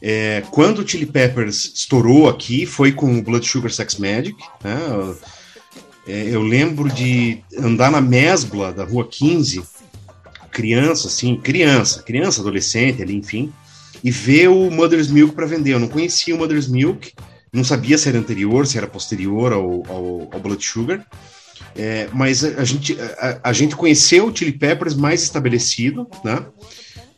Speaker 4: É, quando o Chili Peppers estourou aqui, foi com o Blood Sugar Sex Magic, né? É, eu lembro de andar na mesbla da Rua 15, criança, assim, criança, criança, adolescente ali, enfim, e ver o Mother's Milk para vender. Eu não conhecia o Mother's Milk, não sabia se era anterior, se era posterior ao, ao, ao Blood Sugar, é, mas a, gente, a, a, gente conheceu o Chili Peppers mais estabelecido, né?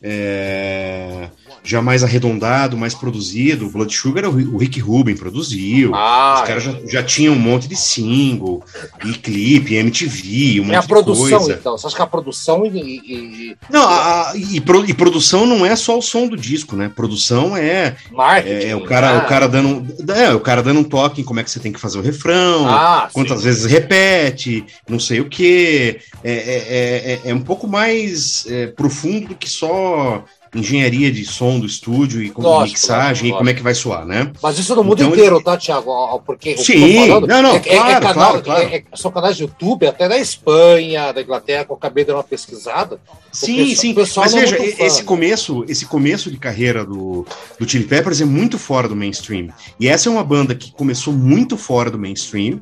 Speaker 4: É, já mais arredondado, mais produzido. O Blood Sugar o Rick Rubin produziu. Ah, Os caras é. já, já tinham um monte de single, e clipe, MTV, um monte é
Speaker 1: a produção, coisa. então. Você acha que a produção e. e...
Speaker 4: Não, a, e, pro, e, produção não é só o som do disco, né? Produção é. Marketing. É, é o, cara, ah. o, cara dando, é, o cara dando um toque em como é que você tem que fazer o refrão, ah, quantas sim. vezes repete, não sei o quê. É, é, é, é um pouco mais é, profundo do que só engenharia de som do estúdio e como lógico, mixagem lógico. e como é que vai soar, né?
Speaker 1: Mas isso no mundo então, inteiro, tá, Thiago? Porque
Speaker 4: Sim, falando, não, não,
Speaker 1: é, claro, é, canal, claro, claro. É, são canais de YouTube, até da Espanha, da Inglaterra, que eu acabei dando uma pesquisada.
Speaker 4: Sim, sim, mas veja, esse começo, esse começo de carreira do, do Chili Peppers é muito fora do mainstream. E essa é uma banda que começou muito fora do mainstream,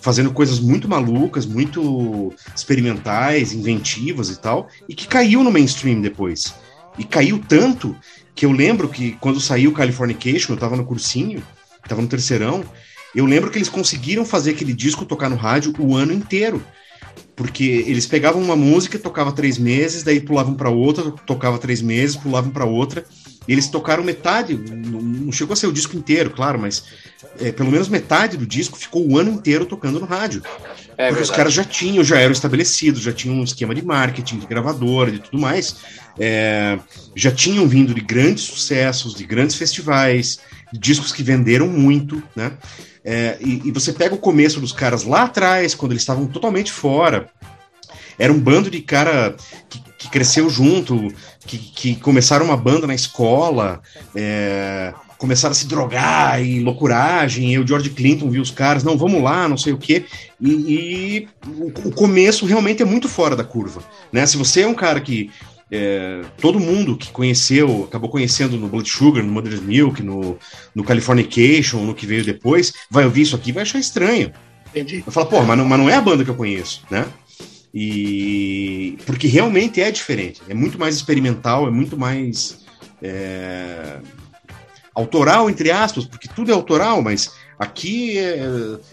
Speaker 4: fazendo coisas muito malucas, muito experimentais, inventivas e tal, e que caiu no mainstream depois. E caiu tanto que eu lembro que quando saiu Californication, eu tava no cursinho, tava no terceirão, eu lembro que eles conseguiram fazer aquele disco tocar no rádio o ano inteiro. Porque eles pegavam uma música, tocava três meses, daí pulavam para outra, tocava três meses, pulavam para outra. E eles tocaram metade, não chegou a ser o disco inteiro, claro, mas é, pelo menos metade do disco ficou o ano inteiro tocando no rádio. É porque verdade. os caras já tinham, já eram estabelecidos, já tinham um esquema de marketing, de gravadora, de tudo mais. É, já tinham vindo de grandes sucessos, de grandes festivais, de discos que venderam muito, né? É, e, e, você pega o começo dos caras lá atrás, quando eles estavam totalmente fora. Era um bando de cara que, que cresceu junto, que, que, começaram uma banda na escola, é, começaram a se drogar e loucuragem. E o George Clinton viu os caras, não, vamos lá, não sei o quê. E, e o, o, começo realmente é muito fora da curva. Né? Se você é um cara que é, todo mundo que conheceu, acabou conhecendo no Blood Sugar, no Mother's Milk, no, no Californication, no que veio depois, vai ouvir isso aqui e vai achar estranho. Entendi. Vai falar, pô, mas não, mas não é a banda que eu conheço, né? E porque realmente é diferente, é muito mais experimental, é muito mais é, autoral, entre aspas, porque tudo é autoral, mas Aqui é,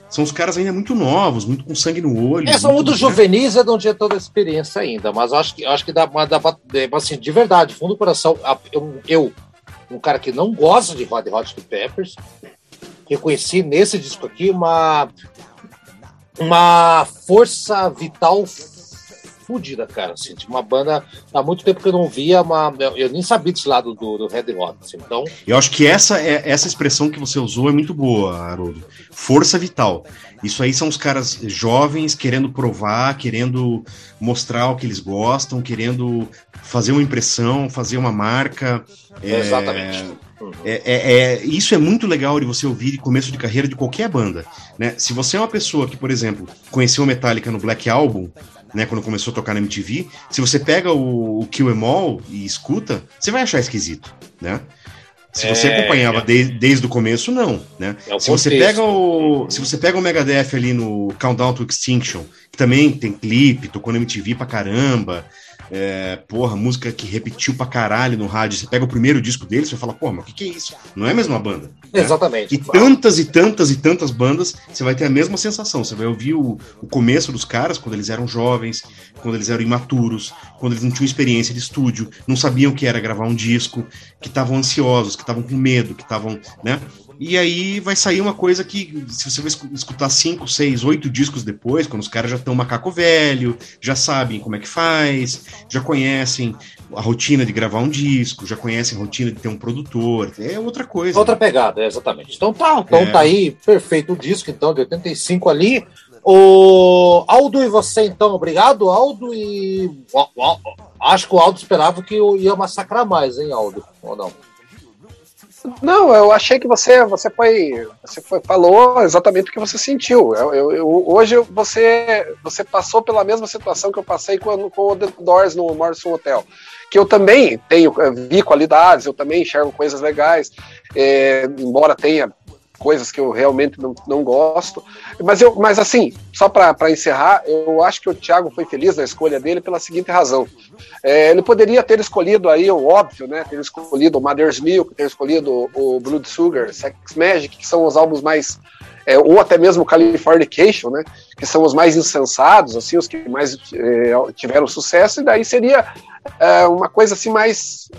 Speaker 4: são os caras ainda muito novos, muito com sangue no olho.
Speaker 1: É, são muito, muito juvenis, eu não tinha toda a experiência ainda, mas acho que, acho que dá, dá pra, assim, de verdade, fundo do coração, eu, eu, um cara que não gosta de Hot Hot Peppers, reconheci nesse disco aqui uma, uma força vital fodida, cara. Assim, tipo, uma banda. Há muito tempo que eu não via, uma, eu, nem sabia desse lado do, do Red Hot. Assim, então...
Speaker 4: Eu acho que essa, é, essa expressão que você usou é muito boa, Haroldo. Força vital. Isso aí são os caras jovens querendo provar, querendo mostrar o que eles gostam, querendo fazer uma impressão, fazer uma marca.
Speaker 1: É, Exatamente.
Speaker 4: É, é, é, isso é muito legal de você ouvir de começo de carreira de qualquer banda. Né? Se você é uma pessoa que, por exemplo, conheceu Metallica no Black Album, né, quando começou a tocar na MTV, se você pega o, o Kill Em All e escuta, você vai achar esquisito, né? Se você é, acompanhava é. desde, desde o começo, não, né? É se você pega o se você pega o Megadeth ali no Countdown to Extinction, que também tem clipe, tocou na MTV pra caramba, é, porra, música que repetiu pra caralho no rádio. Você pega o primeiro disco deles, você fala, porra, mas o que, que é isso? Não é a mesma banda.
Speaker 1: Né? Exatamente.
Speaker 4: E tantas e tantas e tantas bandas, você vai ter a mesma sensação. Você vai ouvir o, o começo dos caras, quando eles eram jovens, quando eles eram imaturos, quando eles não tinham experiência de estúdio, não sabiam o que era gravar um disco, que estavam ansiosos, que estavam com medo, que estavam, né? E aí vai sair uma coisa que, se você vai escutar cinco, seis, oito discos depois, quando os caras já estão macaco velho, já sabem como é que faz, já conhecem a rotina de gravar um disco, já conhecem a rotina de ter um produtor, é outra coisa.
Speaker 1: Outra né? pegada, exatamente. Então tá, então é. tá aí, perfeito o disco, então, de 85 ali. O Aldo e você, então, obrigado, Aldo, e acho que o Aldo esperava que eu ia massacrar mais, hein, Aldo, ou não?
Speaker 2: Não, eu achei que você você foi você foi, falou exatamente o que você sentiu. Eu, eu, eu, hoje você você passou pela mesma situação que eu passei com, com o The Doors no Morrison Hotel, que eu também tenho vi qualidades, eu também enxergo coisas legais, é, embora tenha coisas que eu realmente não, não gosto. Mas, eu, mas assim, só para encerrar, eu acho que o Thiago foi feliz na escolha dele pela seguinte razão. É, ele poderia ter escolhido aí o óbvio, né? Ter escolhido o Mother's Milk, ter escolhido o Blood Sugar, Sex Magic, que são os álbuns mais. É, ou até mesmo Californication, né? Que são os mais insensados, assim, os que mais é, tiveram sucesso, e daí seria é, uma coisa assim mais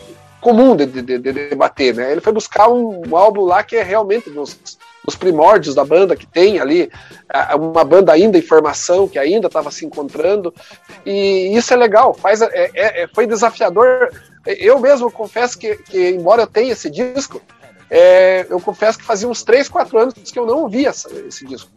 Speaker 2: comum de, de, de, debater, né? Ele foi buscar um, um álbum lá que é realmente dos, dos, primórdios da banda, que tem ali uma banda ainda em formação, que ainda estava se encontrando, e isso é legal, faz, é, é, é, foi desafiador. Eu mesmo confesso que, que embora eu tenha esse disco, é, eu confesso que fazia uns 3, 4 anos que eu não ouvia esse disco.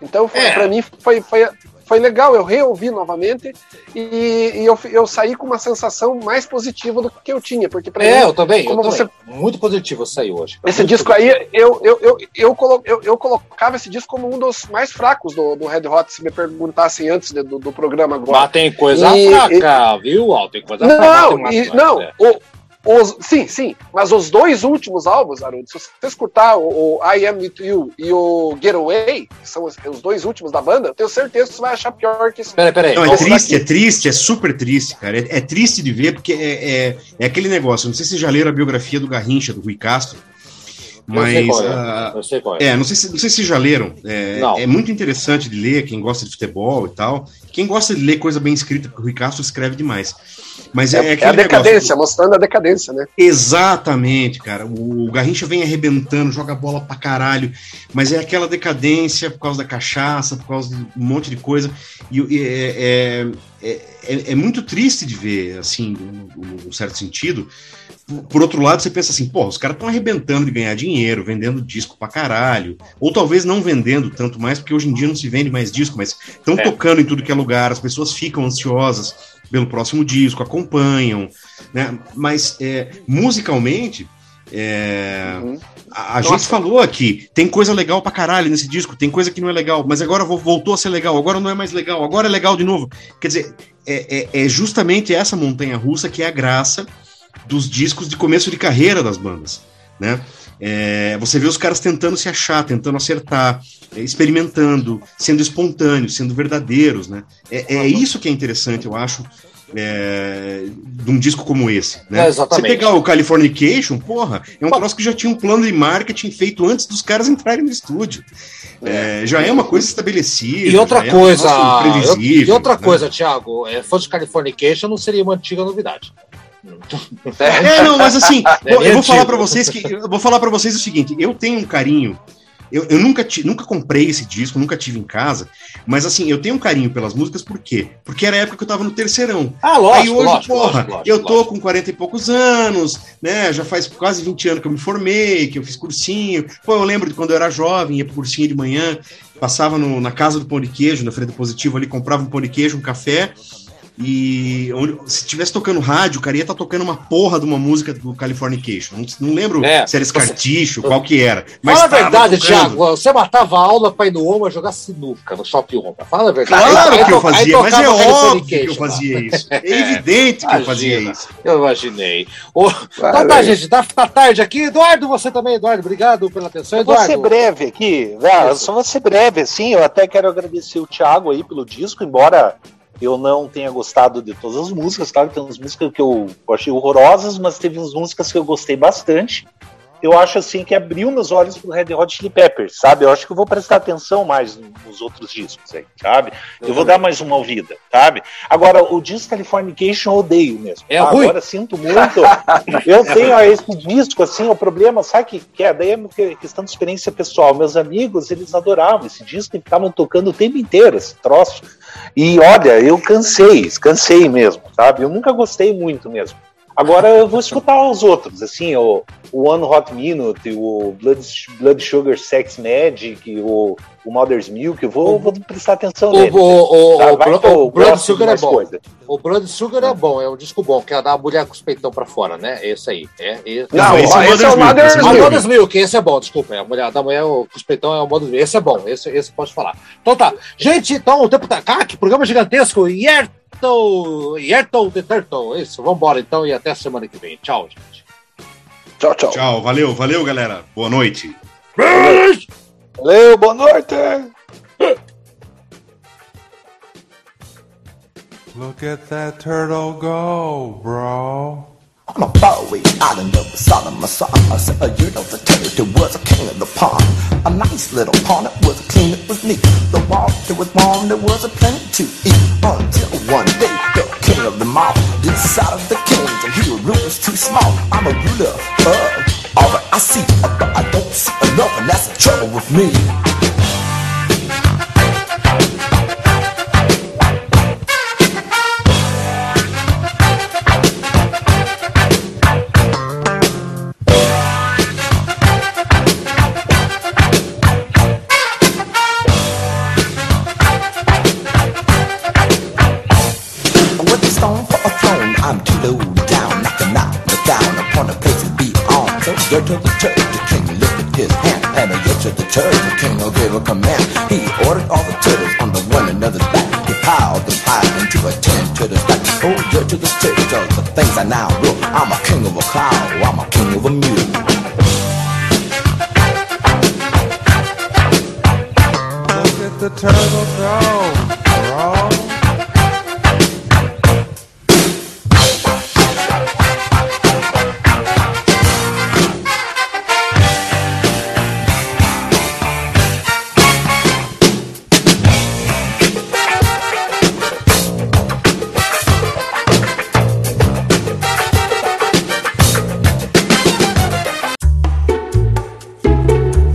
Speaker 2: Então, é. para mim, foi, foi, foi legal, eu reouvi novamente e, e eu, eu, saí com uma sensação mais positiva do que eu tinha, porque
Speaker 1: para é, mim, eu também, como eu você também. muito positivo saiu hoje.
Speaker 2: Esse
Speaker 1: muito
Speaker 2: disco positivo. aí, eu, eu, eu, eu, colo, eu, eu, colocava esse disco como um dos mais fracos do, do Red Hot, se me perguntassem antes do, do programa agora.
Speaker 1: Mas tem coisa e, fraca, e, viu, Al? Tem coisa
Speaker 2: não, fraca. E, não, é. o, os, sim, sim, mas os dois últimos álbuns, Haroldo, se você escutar o, o, I Am With You e o Getaway, que são os, os, dois últimos da banda, eu tenho certeza que você vai achar pior que esse.
Speaker 4: Peraí, peraí. Não, é triste, daqui. é triste, é super triste, cara. É, é triste de ver, porque é, é, é, aquele negócio. Não sei se já leram a biografia do Garrincha, do Rui Castro. Mas. Eu sei qual é. Uh, eu sei qual é. é não, sei se, não sei se já leram. É, é, muito interessante de ler, quem gosta de futebol e tal. Quem gosta de ler coisa bem escrita, porque o Rui Castro escreve demais. Mas
Speaker 2: é,
Speaker 4: é,
Speaker 2: é a decadência, negócio. mostrando a decadência, né?
Speaker 4: Exatamente, cara. O, Garrincha vem arrebentando, joga bola pra caralho, mas é aquela decadência por causa da cachaça, por causa de um monte de coisa. E, e é, é, é, é, muito triste de ver, assim, num certo sentido. Por outro lado, você pensa assim, pô, os caras estão arrebentando de ganhar dinheiro, vendendo disco pra caralho. Ou talvez não vendendo tanto mais, porque hoje em dia não se vende mais disco, mas estão é. tocando em tudo que é lugar, as pessoas ficam ansiosas pelo próximo disco, acompanham, né? Mas é, musicalmente, é, uhum. a, a gente falou aqui, tem coisa legal pra caralho nesse disco, tem coisa que não é legal, mas agora voltou a ser legal, agora não é mais legal, agora é legal de novo. Quer dizer, é, é, é justamente essa montanha russa que é a graça dos discos de começo de carreira das bandas, né? É, você vê os caras tentando se achar, tentando acertar, é, experimentando, sendo espontâneos, sendo verdadeiros, né? É, é isso que é interessante, eu acho, é, de um disco como esse. Né? É, Você pegar o Californication, porra, é um troço que já tinha um plano de marketing feito antes dos caras entrarem no estúdio. É, já é uma coisa estabelecida.
Speaker 1: E outra coisa, um previsível, e outra né? coisa, Thiago, é, fosse Californication não seria uma antiga novidade.
Speaker 4: É, não, mas assim, é eu vou falar para vocês que eu vou falar para vocês o seguinte, eu tenho um carinho eu, eu nunca, nunca comprei esse disco, nunca tive em casa, mas assim, eu tenho um carinho pelas músicas, por quê? Porque era a época que eu tava no terceirão.
Speaker 1: Ah, lógico,
Speaker 4: Aí hoje,
Speaker 1: lógico,
Speaker 4: porra,
Speaker 1: lógico,
Speaker 4: eu tô com 40 e poucos anos, né? Já faz quase 20 anos que eu me formei, que eu fiz cursinho. Pô, eu lembro de quando eu era jovem, ia pro cursinho de manhã, passava no, na casa do pão de queijo, na frente do positivo ali, comprava um pão de queijo, um café e onde, se tivesse tocando rádio, o cara ia estar tá tocando uma porra de uma música do Californication. Não, não lembro é, se era escarticho, você... qual que era.
Speaker 1: Mas Fala a verdade, Thiago. Você matava a aula para ir no Oma jogar sinuca no Shopping Oma. Fala a verdade.
Speaker 4: Claro aí, que eu fazia, mas é óbvio que eu fazia isso. É evidente que eu fazia isso.
Speaker 1: Eu imaginei. Oh, então tá, gente, tá, tá, tarde aqui. Eduardo, você também, Eduardo. Obrigado pela atenção, Eduardo.
Speaker 3: Eu vou ser breve aqui. Véio, só vou ser breve, assim. Eu até quero agradecer o Thiago aí pelo disco, embora eu não tenha gostado de todas as músicas, claro, tem umas músicas que eu achei horrorosas, mas teve umas músicas que eu gostei bastante. Eu acho assim que abriu meus olhos pro Red Hot Chili Peppers, sabe? Eu acho que eu vou prestar atenção mais nos outros discos aí, sabe? Eu vou dar mais uma ouvida, sabe? Agora, o disco Californication eu odeio mesmo.
Speaker 1: É ruim.
Speaker 3: Agora sinto muito. eu tenho esse disco, assim, o problema, sabe que, que é? Daí é questão de experiência pessoal. Meus amigos, eles adoravam esse disco e estavam tocando o tempo inteiro esse troço. E olha, eu cansei, cansei mesmo, sabe? Eu nunca gostei muito mesmo. Agora eu vou escutar os outros, assim, o, o One Hot Minute, o Blood, Blood Sugar Sex Magic, o, o Mother's Milk, eu vou, vou prestar atenção
Speaker 1: nele. O, o, tá? o, o Blood Sugar é bom. Coisa. O Blood Sugar é bom, é um disco bom, que é da mulher com os peitão pra fora, né? Esse aí. É, esse...
Speaker 2: Não, esse, é, esse é o Mother's
Speaker 1: Milk. O Mother's Milk, esse é bom, desculpa. É a mulher da mulher com os peitão é o Mother's Milk. Esse é bom, esse, esse pode falar. Então tá. Gente, então o tempo tá. Cara, que programa gigantesco. Yerto! Yerto the Turtle. Isso, vambora então e até a semana que vem. Tchau, gente.
Speaker 4: Tchau, tchau. Tchau, valeu, valeu, galera. Boa noite.
Speaker 3: Valeu, boa noite.
Speaker 8: Look at that turtle go, bro.
Speaker 7: On a Bowie island of the Solomon Psalms, a year of the turtle was a king of the pond. A nice little pond, it was clean, it was neat. The water was warm, there was a plenty to eat. Until one day, the king of the all decided the kings and he was too small. I'm a ruler of that I see, but I don't see enough, and that's the trouble with me. Dirt to the church, the king lifted his hand, and a yet to the church, the king gave a command. He ordered all the turtles on the one another's back. He piled them high into a ten to the stack. Oh, dirt to the church, all the things I now rule. I'm a king of a cloud, I'm a king of a mule.
Speaker 8: The turtle go.